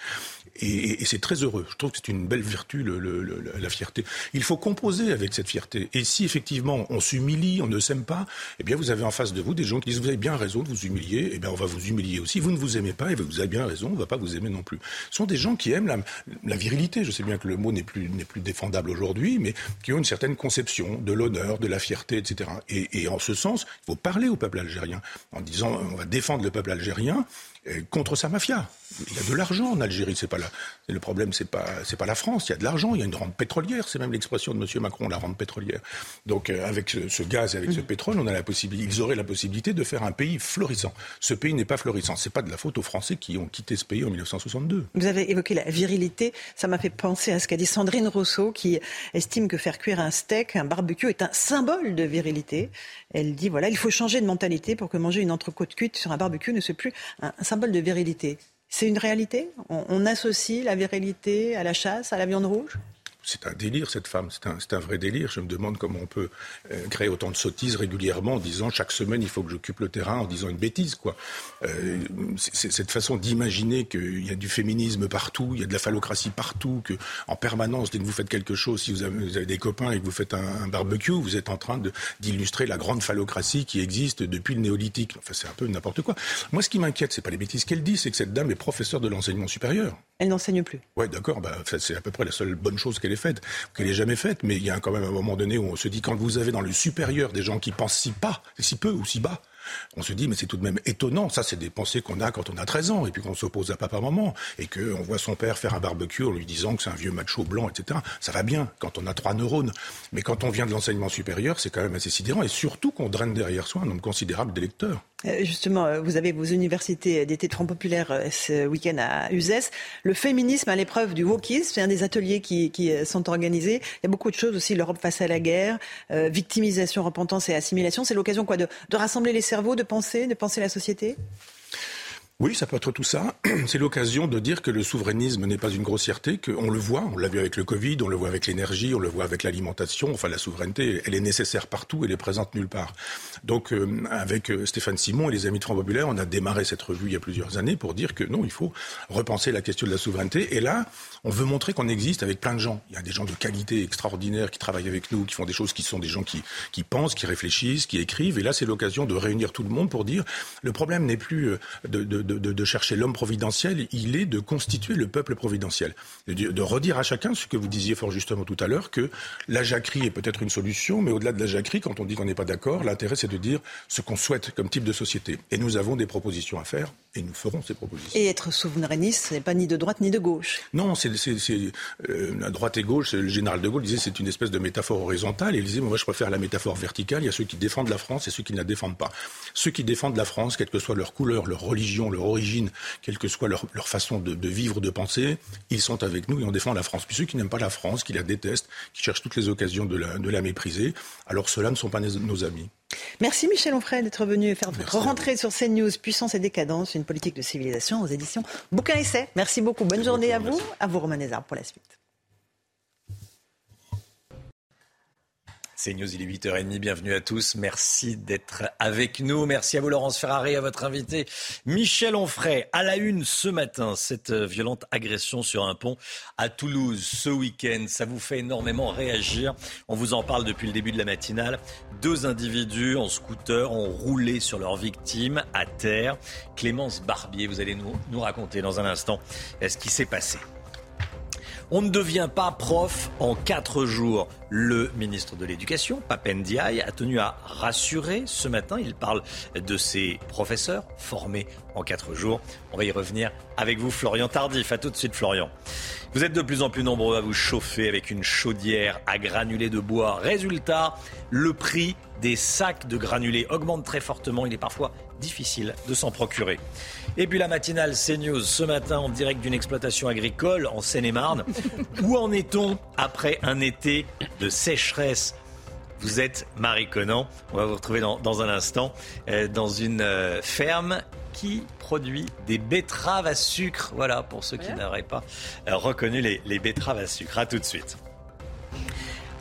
Et, c'est très heureux. Je trouve que c'est une belle vertu, la fierté. Il faut composer avec cette fierté. Et si effectivement on s'humilie, on ne s'aime pas, eh bien vous avez en face de vous des gens qui disent vous avez bien raison de vous humilier, eh bien on va vous humilier aussi. Vous ne vous aimez pas, et vous avez bien raison, on ne va pas vous aimer non plus. Ce sont des gens qui aiment la, virilité. Je sais bien que le mot n'est plus, n'est plus défendable aujourd'hui, mais qui ont une certaine conception de l'honneur, de la fierté, etc. Et, et en ce sens, il faut parler au peuple algérien en disant on va défendre le peuple algérien contre sa mafia. Il y a de l'argent en Algérie, c'est pas là. Le problème, c'est pas c'est pas la France. Il y a de l'argent, il y a une rente pétrolière. C'est même l'expression de M. Macron, la rente pétrolière. Donc euh, avec ce, gaz et avec ce mm. pétrole, on a la possibilité, ils auraient la possibilité de faire un pays florissant. Ce pays n'est pas florissant. C'est pas de la faute aux Français qui ont quitté ce pays en 1962. Vous avez évoqué la virilité. Ça m'a fait penser à ce qu'a dit Sandrine Rousseau, qui estime que faire cuire un steak, un barbecue, est un symbole de virilité. Elle dit voilà, il faut changer de mentalité pour que manger une entrecôte cuite sur un barbecue ne soit plus un, symbole de virilité. C'est une réalité? On associe la virilité à la chasse, à la viande rouge? C'est un délire, cette femme. C'est un, vrai délire. Je me demande comment on peut euh, créer autant de sottises régulièrement en disant chaque semaine il faut que j'occupe le terrain en disant une bêtise, quoi. Euh, c'est cette façon d'imaginer qu'il y a du féminisme partout, il y a de la phallocratie partout, que en permanence, dès que vous faites quelque chose, si vous avez, des copains et que vous faites un, barbecue, vous êtes en train d'illustrer la grande phallocratie qui existe depuis le néolithique. Enfin, c'est un peu n'importe quoi. Moi, ce qui m'inquiète, c'est pas les bêtises qu'elle dit, c'est que cette dame est professeure de l'enseignement supérieur. Elle n'enseigne plus. Ouais, d'accord. Bah, c'est à peu près la seule bonne chose qu'elle faite, qu'elle ait jamais faite. Mais il y a quand même un moment donné où on se dit quand vous avez dans le supérieur des gens qui pensent si pas, si peu ou si bas, On se dit, mais c'est tout de même étonnant. Ça, c'est des pensées qu'on a quand on a 13 ans et puis qu'on s'oppose à papa-maman et qu'on voit son père faire un barbecue en lui disant que c'est un vieux macho blanc, etc. Ça va bien quand on a trois neurones. Mais quand on vient de l'enseignement supérieur, c'est quand même assez sidérant et surtout qu'on draine derrière soi un nombre considérable d'électeurs. Euh, justement, euh, vous avez vos universités d'été trop populaires euh, ce week-end à Uzès. Le féminisme à l'épreuve du wokisme, c'est un des ateliers qui, sont organisés. Il y a beaucoup de choses aussi, l'Europe face à la guerre, victimisation, repentance et assimilation. C'est l'occasion quoi de, de rassembler les cerveaux, de penser, de penser la société? Oui, ça peut être tout ça. C'est l'occasion de dire que le souverainisme n'est pas une grossièreté, qu'on le voit, on l'a vu avec le Covid, on le voit avec l'énergie, on le voit avec l'alimentation. Enfin, la souveraineté, elle est nécessaire partout, elle est présente nulle part. Donc, euh, avec euh, Stéphane Simon et les Amis de Front Populaire, on a démarré cette revue il y a plusieurs années pour dire que non, il faut repenser la question de la souveraineté. Et là, on veut montrer qu'on existe avec plein de gens. Il y a des gens de qualité extraordinaire qui travaillent avec nous, qui font des choses qui sont des gens qui, qui pensent, qui réfléchissent, qui écrivent. Et là, c'est l'occasion de réunir tout le monde pour dire le problème n'est plus euh, de, de de, chercher l'homme providentiel, il est de constituer le peuple providentiel. De, redire à chacun ce que vous disiez fort justement tout à l'heure, que la jacquerie est peut-être une solution, mais au-delà de la jacquerie, quand on dit qu'on n'est pas d'accord, l'intérêt c'est de dire ce qu'on souhaite comme type de société. Et nous avons des propositions à faire et nous ferons ces propositions. Et être souverainiste, ce n'est pas ni de droite ni de gauche. Non, c'est euh, la droite et gauche. Le général de Gaulle disait c'est une espèce de métaphore horizontale. Et il disait moi je préfère la métaphore verticale. Il y a ceux qui défendent la France et ceux qui ne la défendent pas. Ceux qui défendent la France, quelle que soit leur couleur, leur religion, leur origine, quelle que soit leur, façon de, vivre, de penser, ils sont avec nous et on défend la France. Puis ceux qui n'aiment pas la France, qui la détestent, qui cherchent toutes les occasions de la, de la mépriser, alors ceux-là ne sont pas nos amis. Merci Michel Onfray d'être venu faire votre rentrée sur CNews, Puissance et décadence, une politique de civilisation aux éditions Bouquin Essai. Merci beaucoup. Bonne journée à vous. À vous Romain Nézard pour la suite. C'est News, il est 8h30. Bienvenue à tous. Merci d'être avec nous. Merci à vous, Laurence Ferrari, à votre invité, Michel Onfray. À la une ce matin, cette violente agression sur un pont à Toulouse ce week-end. Ça vous fait énormément réagir. On vous en parle depuis le début de la matinale. Deux individus en scooter ont roulé sur leur victime à terre. Clémence Barbier, vous allez nous, nous raconter dans un instant ce qui s'est passé. On ne devient pas prof en quatre jours. Le ministre de l'Éducation, Papendiaï, a tenu à rassurer ce matin. Il parle de ses professeurs formés en quatre jours. On va y revenir avec vous, Florian Tardif. A tout de suite, Florian. Vous êtes de plus en plus nombreux à vous chauffer avec une chaudière à granulés de bois. Résultat, le prix des sacs de granulés augmente très fortement. Il est parfois difficile de s'en procurer. Et puis la matinale CNews ce matin en direct d'une exploitation agricole en Seine-et-Marne. Où en est-on après un été de sécheresse? Vous êtes Marie Conan. On va vous retrouver dans, un instant euh, dans une euh, ferme qui produit des betteraves à sucre. Voilà, pour ceux qui n'auraient pas euh, reconnu les, les betteraves à sucre. A tout de suite.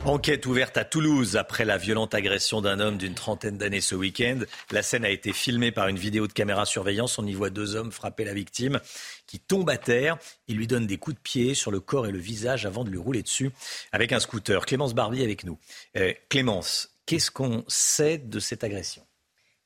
Enquête ouverte à Toulouse après la violente agression d'un homme d'une trentaine d'années ce week-end. La scène a été filmée par une vidéo de caméra surveillance. On y voit deux hommes frapper la victime qui tombe à terre. Il lui donne des coups de pied sur le corps et le visage avant de lui rouler dessus avec un scooter. Clémence Barbier avec nous. Euh, Clémence, qu'est-ce qu'on sait de cette agression?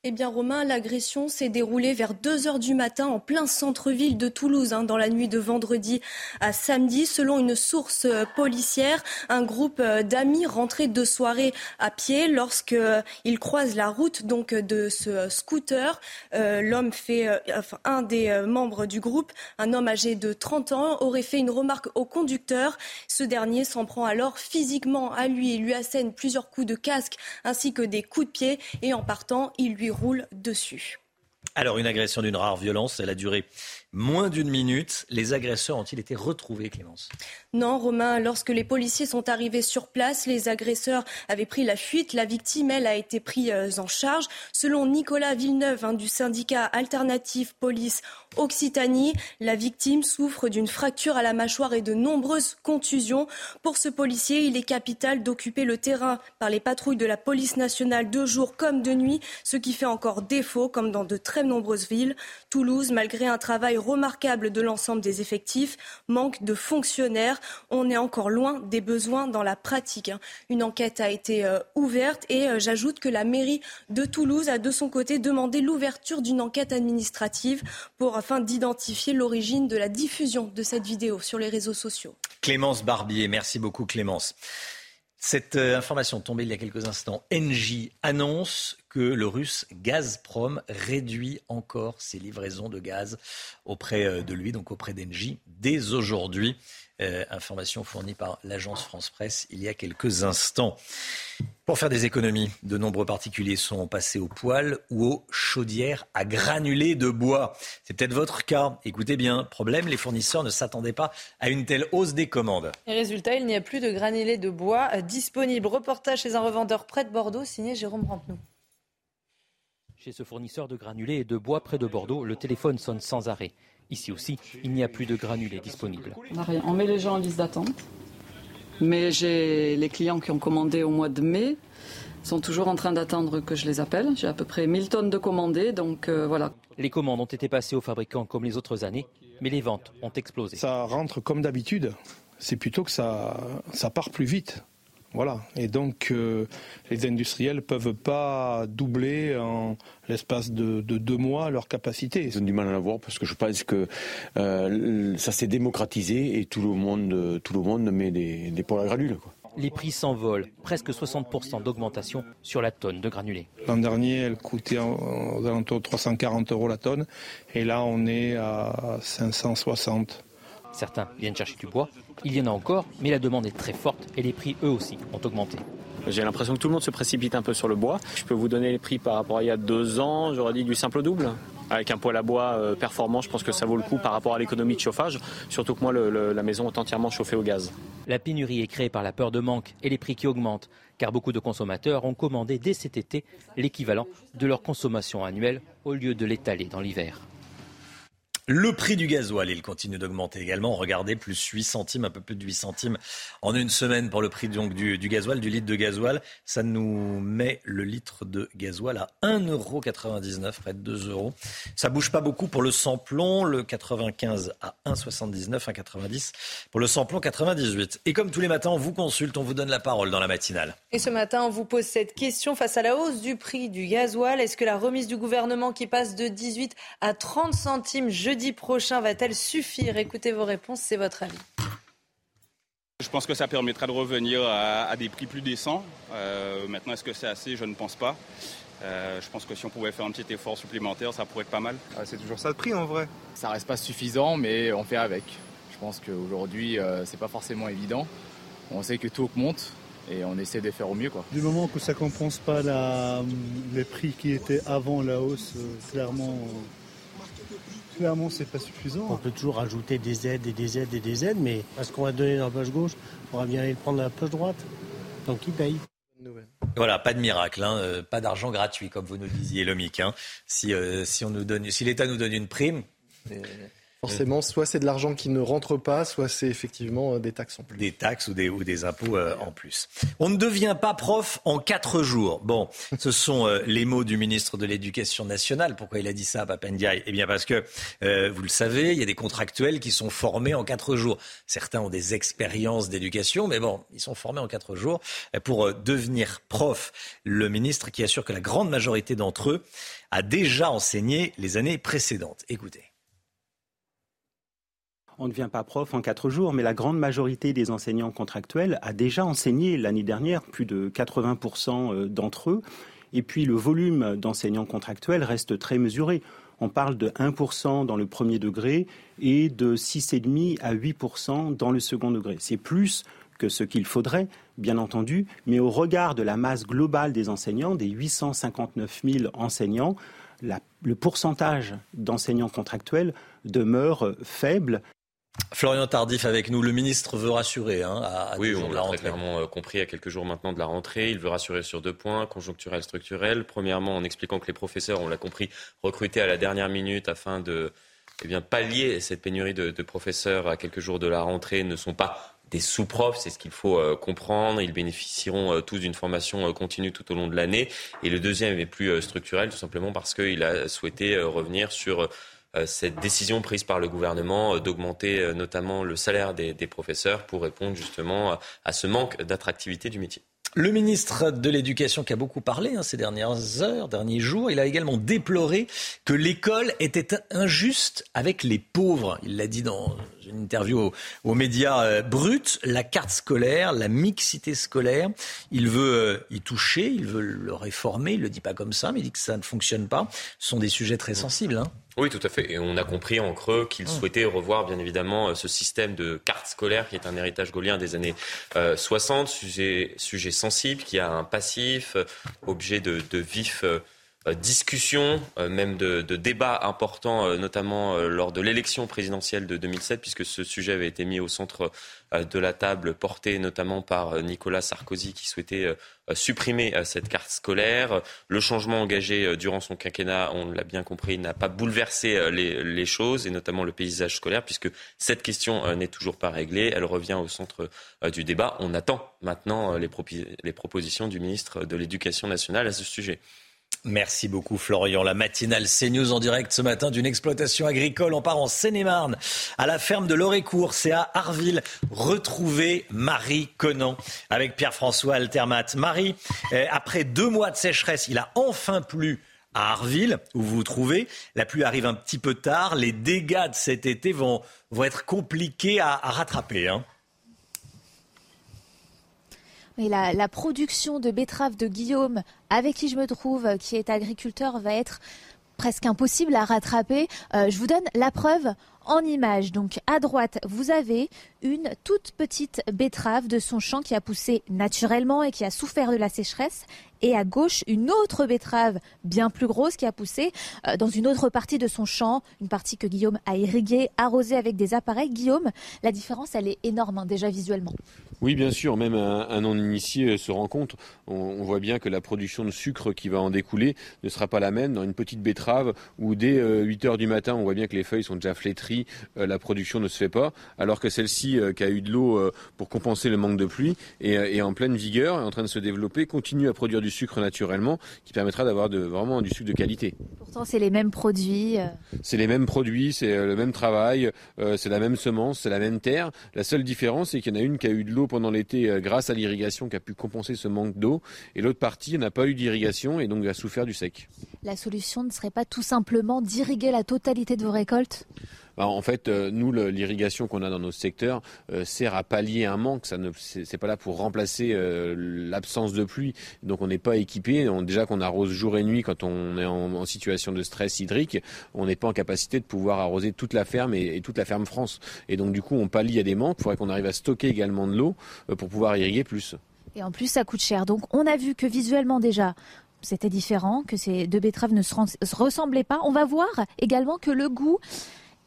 Eh bien, Romain, l'agression s'est déroulée vers 2 heures du matin en plein centre-ville de Toulouse, hein, dans la nuit de vendredi à samedi. Selon une source euh, policière, un groupe euh, d'amis rentrait de soirée à pied lorsqu'ils euh, croisent la route donc de ce scooter. L'homme fait, enfin, un des membres du groupe, un homme âgé de 30 ans, aurait fait une remarque au conducteur. Ce dernier s'en prend alors physiquement à lui et lui assène plusieurs coups de casque ainsi que des coups de pied et en partant, il lui roule dessus. Alors, une agression d'une rare violence, elle a duré moins d'une minute. Les agresseurs ont-ils été retrouvés, Clémence? Non, Romain, lorsque les policiers sont arrivés sur place, les agresseurs avaient pris la fuite. La victime, elle, a été prise euh, en charge. Selon Nicolas Villeneuve hein, du syndicat Alternative Police Occitanie, la victime souffre d'une fracture à la mâchoire et de nombreuses contusions. Pour ce policier, il est capital d'occuper le terrain par les patrouilles de la police nationale de jour comme de nuit, ce qui fait encore défaut, comme dans de très nombreuses villes. Toulouse, malgré un travail remarquable de l'ensemble des effectifs, manque de fonctionnaires. On est encore loin des besoins dans la pratique. Hein. Une enquête a été euh, ouverte et euh, j'ajoute que la mairie de Toulouse a de son côté demandé l'ouverture d'une enquête administrative pour afin d'identifier l'origine de la diffusion de cette vidéo sur les réseaux sociaux. Clémence Barbier, merci beaucoup Clémence. Cette euh, information tombée il y a quelques instants, Engie annonce que le russe Gazprom réduit encore ses livraisons de gaz auprès euh, de lui, donc auprès d'Engie, dès aujourd'hui. Euh, information fournie par l'agence France Presse il y a quelques instants. Pour faire des économies, de nombreux particuliers sont passés au poêle ou aux chaudières à granulés de bois. C'est peut-être votre cas. Écoutez bien, problème, les fournisseurs ne s'attendaient pas à une telle hausse des commandes. Et résultat, il n'y a plus de granulés de bois disponibles. Reportage chez un revendeur près de Bordeaux, signé Jérôme Rampenou. Chez ce fournisseur de granulés et de bois près de Bordeaux, le téléphone sonne sans arrêt. Ici aussi, il n'y a plus de granulés disponibles. On, on met les gens en liste d'attente. Mais j'ai les clients qui ont commandé au mois de mai sont toujours en train d'attendre que je les appelle. J'ai à peu près 1000 tonnes de commandés, donc euh, voilà. Les commandes ont été passées aux fabricants comme les autres années, mais les ventes ont explosé. Ça rentre comme d'habitude. C'est plutôt que ça, ça part plus vite. Voilà. Et donc, euh, les industriels ne peuvent pas doubler en l'espace de, deux mois leur capacité. Ils ont du mal à l'avoir parce que je pense que euh, ça s'est démocratisé et tout le monde, tout le monde met des, des poils à granules. Les prix s'envolent, presque 60% d'augmentation sur la tonne de granulés. L'an dernier, elle coûtait aux alentours de 340 euros la tonne, et là, on est à 560. Certains viennent chercher du bois, il y en a encore, mais la demande est très forte et les prix, eux aussi, ont augmenté. J'ai l'impression que tout le monde se précipite un peu sur le bois. Je peux vous donner les prix par rapport à il y a deux ans, j'aurais dit du simple au double. Avec un poêle à bois euh, performant, je pense que ça vaut le coup par rapport à l'économie de chauffage, surtout que moi, la maison est entièrement chauffée au gaz. La pénurie est créée par la peur de manque et les prix qui augmentent, car beaucoup de consommateurs ont commandé dès cet été l'équivalent de leur consommation annuelle au lieu de l'étaler dans l'hiver. Le prix du gasoil, il continue d'augmenter également. Regardez, plus 8 centimes, un peu plus de 8 centimes en une semaine pour le prix donc, du, du gasoil, du litre de gasoil. Ça nous met le litre de gasoil à 1,99€, près de 2 euros. Ça bouge pas beaucoup pour le samplon, le 95 à 1,79, 1,90 pour le samplon 98. Et comme tous les matins, on vous consulte, on vous donne la parole dans la matinale. Et ce matin, on vous pose cette question face à la hausse du prix du gasoil. Est-ce que la remise du gouvernement qui passe de 18 à 30 centimes jeudi jeudi prochain va-t-elle suffire? Écoutez vos réponses, c'est votre avis. Je pense que ça permettra de revenir à, des prix plus décents. Euh, maintenant, est-ce que c'est assez? Je ne pense pas. Euh, je pense que si on pouvait faire un petit effort supplémentaire, ça pourrait être pas mal. Ah, c'est toujours ça le prix en vrai. Ça reste pas suffisant, mais on fait avec. Je pense qu'aujourd'hui, euh, c'est pas forcément évident. On sait que tout augmente et on essaie de faire au mieux. Quoi. Du moment que ça compense pas les prix qui étaient avant la hausse, clairement, clairement, c'est pas suffisant. On peut toujours rajouter des aides et des aides et des aides, mais parce qu'on va donner dans la poche gauche, on va bien aller le prendre dans la poche droite. Donc qui paye? Voilà, pas de miracle, hein, euh, pas d'argent gratuit, comme vous nous disiez, Lomic. Hein. Si, euh, si, on nous donne, si l'État nous donne une prime, Forcément, soit c'est de l'argent qui ne rentre pas, soit c'est effectivement euh, des taxes en plus. Des taxes ou des, ou des impôts euh, en plus. On ne devient pas prof en quatre jours. Bon, ce sont euh, les mots du ministre de l'Éducation nationale. Pourquoi il a dit ça, Papendiaï? Eh bien parce que, vous le savez, il y a des contractuels qui sont formés en quatre jours. Certains ont des expériences d'éducation, mais bon, ils sont formés en quatre jours pour devenir prof. Le ministre qui assure que la grande majorité d'entre eux a déjà enseigné les années précédentes. Écoutez on ne devient pas prof en quatre jours, mais la grande majorité des enseignants contractuels a déjà enseigné l'année dernière, plus de 80% euh, d'entre eux. Et puis le volume d'enseignants contractuels reste très mesuré. On parle de 1% dans le premier degré et de 6,5 à 8% dans le second degré. C'est plus que ce qu'il faudrait, bien entendu, mais au regard de la masse globale des enseignants, des 859 000 enseignants, le pourcentage d'enseignants contractuels demeure faible. Florian Tardif avec nous, le ministre veut rassurer. Hein, à, oui, on l'a très clairement euh, compris à quelques jours maintenant de la rentrée. Il veut rassurer sur deux points, conjoncturel, structurel. Premièrement, en expliquant que les professeurs, on l'a compris, recrutés à la dernière minute afin de eh bien, pallier cette pénurie de, professeurs à quelques jours de la rentrée ne sont pas des sous-profs, c'est ce qu'il faut euh, comprendre. Ils bénéficieront euh, tous d'une formation continue tout au long de l'année. Et le deuxième est plus structurel, tout simplement parce qu'il a souhaité revenir sur cette décision prise par le gouvernement euh, d'augmenter euh, notamment le salaire des, professeurs pour répondre justement à ce manque d'attractivité du métier. Le ministre de l'Éducation qui a beaucoup parlé hein, ces dernières heures, derniers jours, il a également déploré que l'école était injuste avec les pauvres. Il l'a dit dans une interview aux, médias euh, bruts, la carte scolaire, la mixité scolaire. Il veut euh, y toucher, il veut le réformer. Il le dit pas comme ça, mais il dit que ça ne fonctionne pas. Ce sont des sujets très sensibles. Hein. Oui, tout à fait. Et on a compris en creux qu'il mmh. souhaitait revoir, bien évidemment, ce système de carte scolaire qui est un héritage gaulien des années 60, sujet, sujet sensible, qui a un passif, objet de, de vif euh, discussions, euh, même de, de débats importants, euh, notamment lors de l'élection présidentielle de 2007, puisque ce sujet avait été mis au centre de la table, porté notamment par Nicolas Sarkozy, qui souhaitait supprimer cette carte scolaire. Le changement engagé durant son quinquennat, on l'a bien compris, n'a pas bouleversé les, les, choses, et notamment le paysage scolaire, puisque cette question n'est toujours pas réglée. Elle revient au centre du débat. On attend maintenant les, les propositions du ministre de l'Éducation nationale à ce sujet. Merci beaucoup Florian. La matinale CNews en direct ce matin d'une exploitation agricole. On part en Seine-et-Marne, à la ferme de Lorécourt, c'est à Arville. Retrouver Marie Conan avec Pierre-François Altermat. Marie, euh, après deux mois de sécheresse, il a enfin plu à Arville, où vous vous trouvez. La pluie arrive un petit peu tard. Les dégâts de cet été vont, vont être compliqués à, rattraper. Hein. La, production de betteraves de Guillaume, avec qui je me trouve, qui est agriculteur, va être presque impossible à rattraper. Euh, je vous donne la preuve en image. Donc à droite, vous avez une toute petite betterave de son champ qui a poussé naturellement et qui a souffert de la sécheresse. Et à gauche, une autre betterave bien plus grosse qui a poussé euh, dans une autre partie de son champ, une partie que Guillaume a irriguée, arrosée avec des appareils. Guillaume, la différence, elle est énorme hein, déjà visuellement. Oui, bien sûr, même un, non-initié se rend compte. On, voit bien que la production de sucre qui va en découler ne sera pas la même dans une petite betterave où dès 8 euh, heures du matin, on voit bien que les feuilles sont déjà flétries, euh, la production ne se fait pas, alors que celle-ci, euh, qui a eu de l'eau pour compenser le manque de pluie, est, en pleine vigueur, est en train de se développer, continue à produire du sucre naturellement, qui permettra d'avoir de, vraiment du sucre de qualité. Pourtant, c'est les mêmes produits. C'est les mêmes produits, c'est le même travail, c'est la même semence, c'est la même terre. La seule différence, c'est qu'il y en a une qui a eu de l'eau pendant l'été euh, grâce à l'irrigation qui a pu compenser ce manque d'eau. Et l'autre partie n'a pas eu d'irrigation et donc a souffert du sec. La solution ne serait pas tout simplement d'irriguer la totalité de vos récoltes? Bah, en fait, euh, nous, l'irrigation qu'on a dans nos secteurs euh, sert à pallier un manque. Ça ne, c'est pas là pour remplacer euh, l'absence de pluie. Donc, on n'est pas équipé. déjà qu'on arrose jour et nuit quand on est en, situation de stress hydrique, on n'est pas en capacité de pouvoir arroser toute la ferme et, toute la ferme France. Et donc, du coup, on pallie à des manques. Il faudrait qu'on arrive à stocker également de l'eau pour pouvoir irriguer plus. Et en plus, ça coûte cher. Donc, on a vu que visuellement déjà, c'était différent, que ces deux betteraves ne se ressemblaient pas. On va voir également que le goût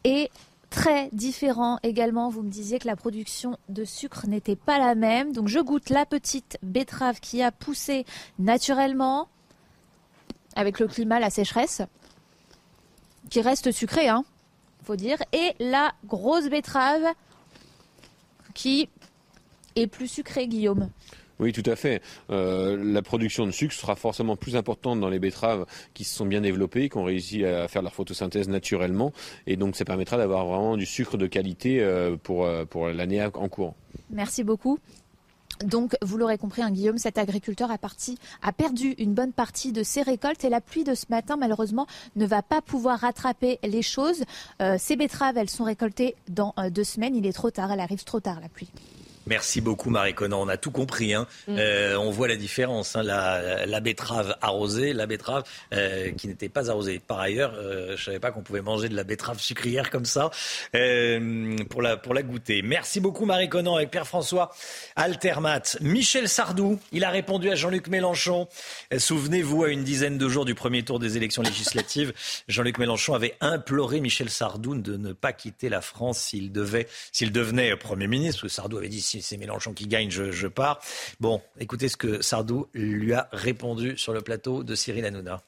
et très différent également. Vous me disiez que la production de sucre n'était pas la même. Donc je goûte la petite betterave qui a poussé naturellement avec le climat, la sécheresse, qui reste sucrée, hein, faut dire, et la grosse betterave qui est plus sucrée, Guillaume. Oui, tout à fait. Euh, la production de sucre sera forcément plus importante dans les betteraves qui se sont bien développées, qui ont réussi à faire leur photosynthèse naturellement. Et donc, ça permettra d'avoir vraiment du sucre de qualité euh, pour, euh, pour l'année en cours. Merci beaucoup. Donc, vous l'aurez compris, hein, Guillaume, cet agriculteur a perdu une bonne partie de ses récoltes et la pluie de ce matin, malheureusement, ne va pas pouvoir rattraper les choses. ces betteraves, elles sont récoltées dans deux semaines. Il est trop tard, elle arrive trop tard, la pluie. Merci beaucoup Marie Conan. On a tout compris. Hein. Mm. Euh, on voit la différence. Hein. La, betterave arrosée, la betterave euh, qui n'était pas arrosée. Par ailleurs, euh, je ne savais pas qu'on pouvait manger de la betterave sucrière comme ça pour, la, pour la goûter. Merci beaucoup Marie Conan avec Pierre-François Altermat. Michel Sardou, il a répondu à Jean-Luc Mélenchon. Souvenez-vous, à une dizaine de jours du premier tour des élections législatives, Jean-Luc Mélenchon avait imploré Michel Sardou de ne pas quitter la France s'il devait, s'il devenait Premier ministre. Sardou avait dit si c'est Mélenchon qui gagne, je, pars. Bon, écoutez ce que Sardou lui a répondu sur le plateau de Cyril Hanouna.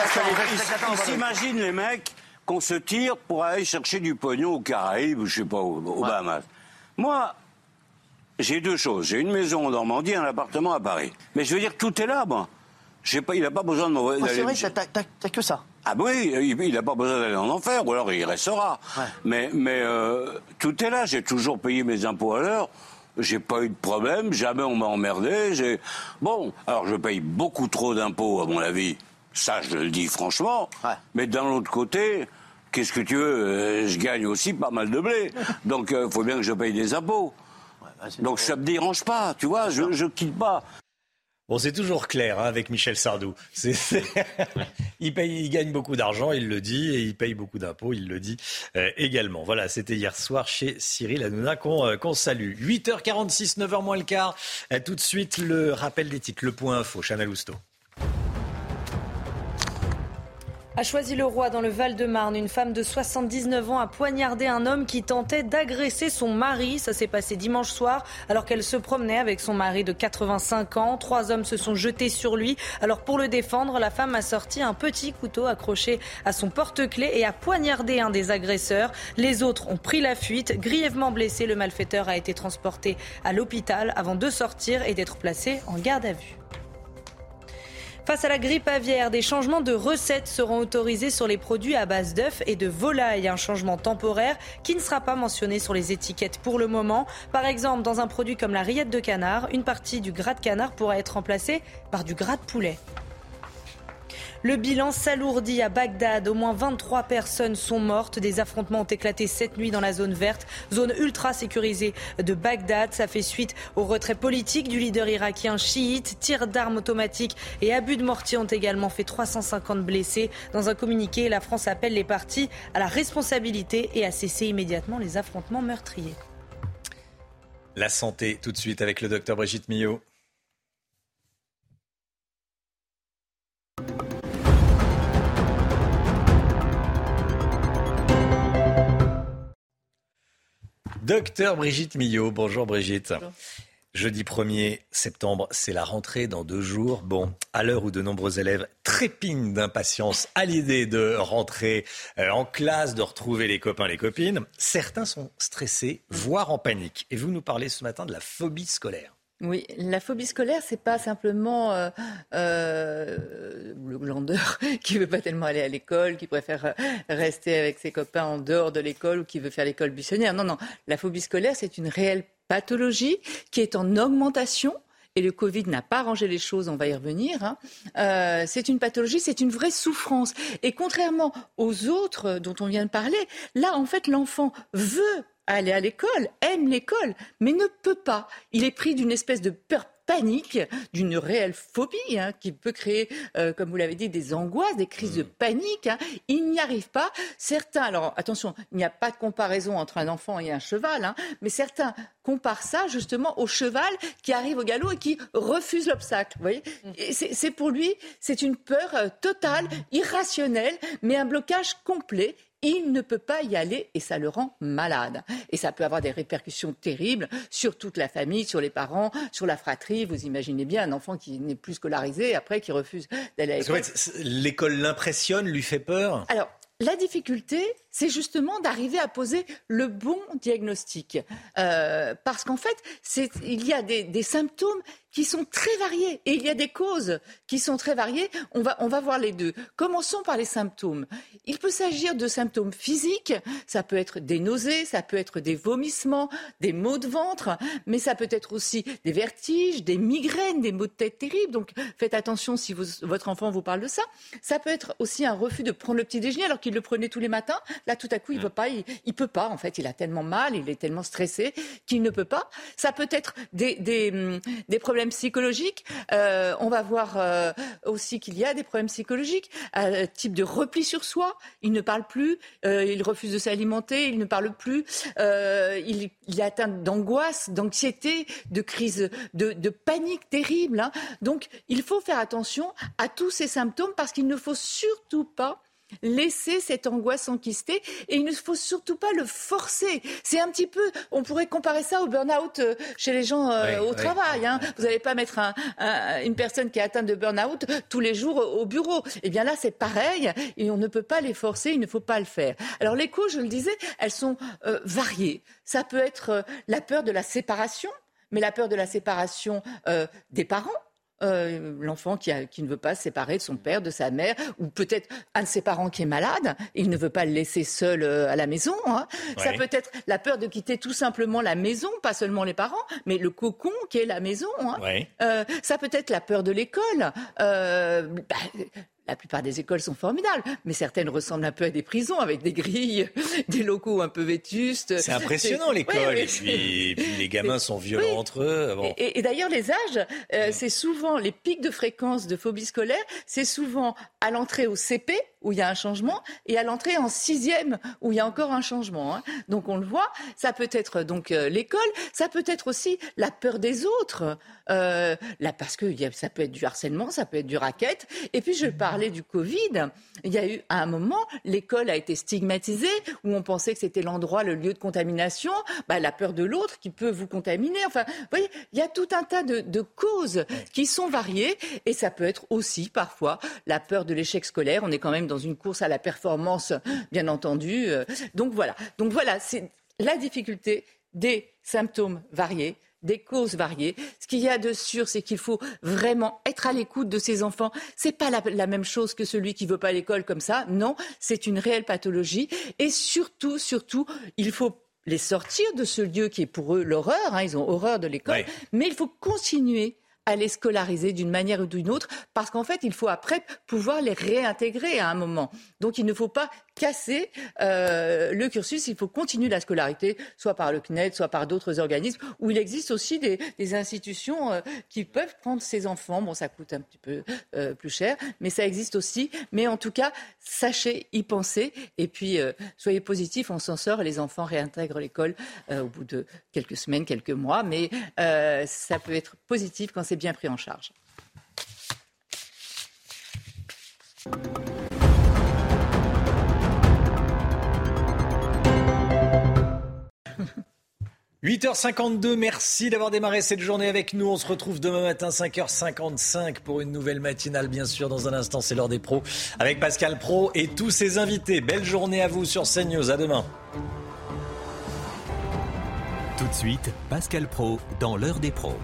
Ils s'imaginent les mecs qu'on se tire pour aller chercher du pognon aux Caraïbes ou je sais pas, aux, Bahamas. Moi, j'ai deux choses. J'ai une maison en Normandie et un appartement à Paris. Mais je veux dire, tout est là, moi. Pas, il n'a pas besoin de m'envoyer. c'est vrai, t'as que ça. Ah oui, il n'a pas besoin d'aller en enfer, ou alors il restera. Mais, mais euh, tout est là, j'ai toujours payé mes impôts à l'heure, j'ai pas eu de problème, jamais on m'a emmerdé. Bon, alors je paye beaucoup trop d'impôts, à mon avis, ça je le dis franchement, mais d'un autre côté, qu'est-ce que tu veux Je gagne aussi pas mal de blé. Donc, il faut bien que je paye des impôts. Bah, Donc, ça me dérange pas, tu vois, je ne quitte pas. Bon, c'est toujours clair hein, avec Michel Sardou. il, paye, il gagne beaucoup d'argent, il le dit, et il paye beaucoup d'impôts, il le dit euh, également. Voilà, c'était hier soir chez Cyril Hanouna qu'on euh, qu'on salue. 8h46, 9h moins le quart. Euh, tout de suite, le rappel des titres, le point info, Chana Lousteau. A choisi le roi dans le Val-de-Marne. Une femme de 79 ans a poignardé un homme qui tentait d'agresser son mari. Ça s'est passé dimanche soir alors qu'elle se promenait avec son mari de 85 ans. Trois hommes se sont jetés sur lui. Alors pour le défendre, la femme a sorti un petit couteau accroché à son porte-clés et a poignardé un des agresseurs. Les autres ont pris la fuite. Grièvement blessé, le malfaiteur a été transporté à l'hôpital avant de sortir et d'être placé en garde à vue. Face à la grippe aviaire, des changements de recettes seront autorisés sur les produits à base d'œufs et de volaille. Un changement temporaire qui ne sera pas mentionné sur les étiquettes pour le moment. Par exemple, dans un produit comme la rillette de canard, une partie du gras de canard pourra être remplacée par du gras de poulet. Le bilan s'alourdit à Bagdad. Au moins 23 personnes sont mortes. Des affrontements ont éclaté cette nuit dans la zone verte, zone ultra sécurisée de Bagdad. Ça fait suite au retrait politique du leader irakien chiite. Tirs d'armes automatiques et abus de mortier ont également fait 350 blessés. Dans un communiqué, la France appelle les partis à la responsabilité et à cesser immédiatement les affrontements meurtriers. La santé, tout de suite avec le docteur Brigitte Millot. Docteur Brigitte Millot, bonjour Brigitte. Jeudi 1er septembre, c'est la rentrée dans deux jours. Bon, à l'heure où de nombreux élèves trépignent d'impatience à l'idée de rentrer euh, en classe, de retrouver les copains, les copines, certains sont stressés, voire en panique. Et vous nous parlez ce matin de la phobie scolaire. Oui, la phobie scolaire, c'est pas simplement euh, euh, le glandeur qui veut pas tellement aller à l'école, qui préfère rester avec ses copains en dehors de l'école ou qui veut faire l'école buissonnière. Non, non, la phobie scolaire, c'est une réelle pathologie qui est en augmentation. Et le Covid n'a pas arrangé les choses, on va y revenir. Hein. Euh, c'est une pathologie, c'est une vraie souffrance. Et contrairement aux autres dont on vient de parler, là, en fait, l'enfant veut aller à l'école, aime l'école, mais ne peut pas. Il est pris d'une espèce de peur panique, d'une réelle phobie hein, qui peut créer, euh, comme vous l'avez dit, des angoisses, des crises de mmh. panique. Hein. Il n'y arrive pas. Certains, alors attention, il n'y a pas de comparaison entre un enfant et un cheval, hein, mais certains comparent ça justement au cheval qui arrive au galop et qui refuse l'obstacle. Vous voyez mmh. C'est pour lui, c'est une peur euh, totale, irrationnelle, mais un blocage complet il ne peut pas y aller et ça le rend malade. Et ça peut avoir des répercussions terribles sur toute la famille, sur les parents, sur la fratrie. Vous imaginez bien un enfant qui n'est plus scolarisé, après qui refuse d'aller à l'école. l'école l'impressionne, lui fait peur Alors, la difficulté, c'est justement d'arriver à poser le bon diagnostic. Euh, parce qu'en fait, il y a des, symptômes qui sont très variés et il y a des causes qui sont très variées. On va, on va voir les deux. Commençons par les symptômes. Il peut s'agir de symptômes physiques, ça peut être des nausées, ça peut être des vomissements, des maux de ventre, mais ça peut être aussi des vertiges, des migraines, des maux de tête terribles. Donc faites attention si votre enfant vous parle de ça. Ça peut être aussi un refus de prendre le petit déjeuner alors qu'il le prenait tous les matins. Là, tout à coup, il ne mm. pas, il, peut pas. En fait, il a tellement mal, il est tellement stressé qu'il ne peut pas. Ça peut être des, des, mm, problèmes psychologiques. Euh, on va voir euh, aussi qu'il y a des problèmes psychologiques, euh, type de repli sur soi. Il ne parle plus, il refuse de s'alimenter, il ne parle plus, il, est atteint d'angoisse, d'anxiété, de crise, de, panique terrible. Hein. Donc, il faut faire attention à tous ces symptômes parce qu'il ne faut surtout pas laisser cette angoisse enquistée et il ne faut surtout pas le forcer. C'est un petit peu, on pourrait comparer ça au burn-out euh, chez les gens euh, au travail. Hein. Vous n'allez pas mettre une personne qui est atteinte de burn-out tous les jours au bureau. Eh bien là, c'est pareil et on ne peut pas les forcer, il ne faut pas le faire. Alors les causes, je le disais, elles sont euh, variées. Ça peut être la peur de la séparation, mais la peur de la séparation des parents euh, l'enfant qui, ne veut pas se séparer de son père, de sa mère, ou peut-être un de ses parents qui est malade, il ne veut pas le laisser seul euh, à la maison. Hein. Ça peut être la peur de quitter tout simplement la maison, pas seulement les parents, mais le cocon qui est la maison. Hein. Euh, ça peut être la peur de l'école. Bah, la plupart des écoles sont formidables, mais certaines ressemblent un peu à des prisons avec des grilles, des locaux un peu vétustes. C'est impressionnant l'école. et, puis, les gamins sont violents entre eux. Et, d'ailleurs, les âges, euh, c'est souvent les pics de fréquence de phobie scolaire, c'est souvent à l'entrée au CP où il y a un changement et à l'entrée en sixième où il y a encore un changement. Hein. Donc on le voit, ça peut être donc euh, l'école, ça peut être aussi la peur des autres, euh, là parce que ça peut être du harcèlement, ça peut être du racket. Et puis je parlais du Covid. Il y a eu à un moment l'école a été stigmatisée où on pensait que c'était l'endroit, le lieu de contamination. Bah, la peur de l'autre qui peut vous contaminer. Enfin, vous voyez, il y a tout un tas de, de causes qui sont variées et ça peut être aussi parfois la peur de l'échec scolaire. On est quand même dans une course à la performance, bien entendu. Donc voilà. Donc voilà, c'est la difficulté des symptômes variés des causes variées. Ce qu'il y a de sûr, c'est qu'il faut vraiment être à l'écoute de ces enfants. C'est pas la, même chose que celui qui veut pas l'école comme ça. Non, c'est une réelle pathologie. Et surtout, surtout, il faut les sortir de ce lieu qui est pour eux l'horreur. Hein. ils ont horreur de l'école. Mais il faut continuer à les scolariser d'une manière ou d'une autre, parce qu'en fait, il faut après pouvoir les réintégrer à un moment. Donc, il ne faut pas casser euh, le cursus, il faut continuer la scolarité, soit par le CNED, soit par d'autres organismes, où il existe aussi des, institutions euh, qui peuvent prendre ces enfants. Bon, ça coûte un petit peu euh, plus cher, mais ça existe aussi. Mais en tout cas, sachez y penser, et puis soyez positifs, on s'en sort, les enfants réintègrent l'école au bout de quelques semaines, quelques mois, mais ça peut être positif quand c'est bien pris en charge. 8h52, merci d'avoir démarré cette journée avec nous. On se retrouve demain matin 5h55 pour une nouvelle matinale, bien sûr. Dans un instant, c'est l'heure des pros avec Pascal Pro et tous ses invités. Belle journée à vous sur CNews. À demain. Tout de suite, Pascal Pro dans l'heure des pros.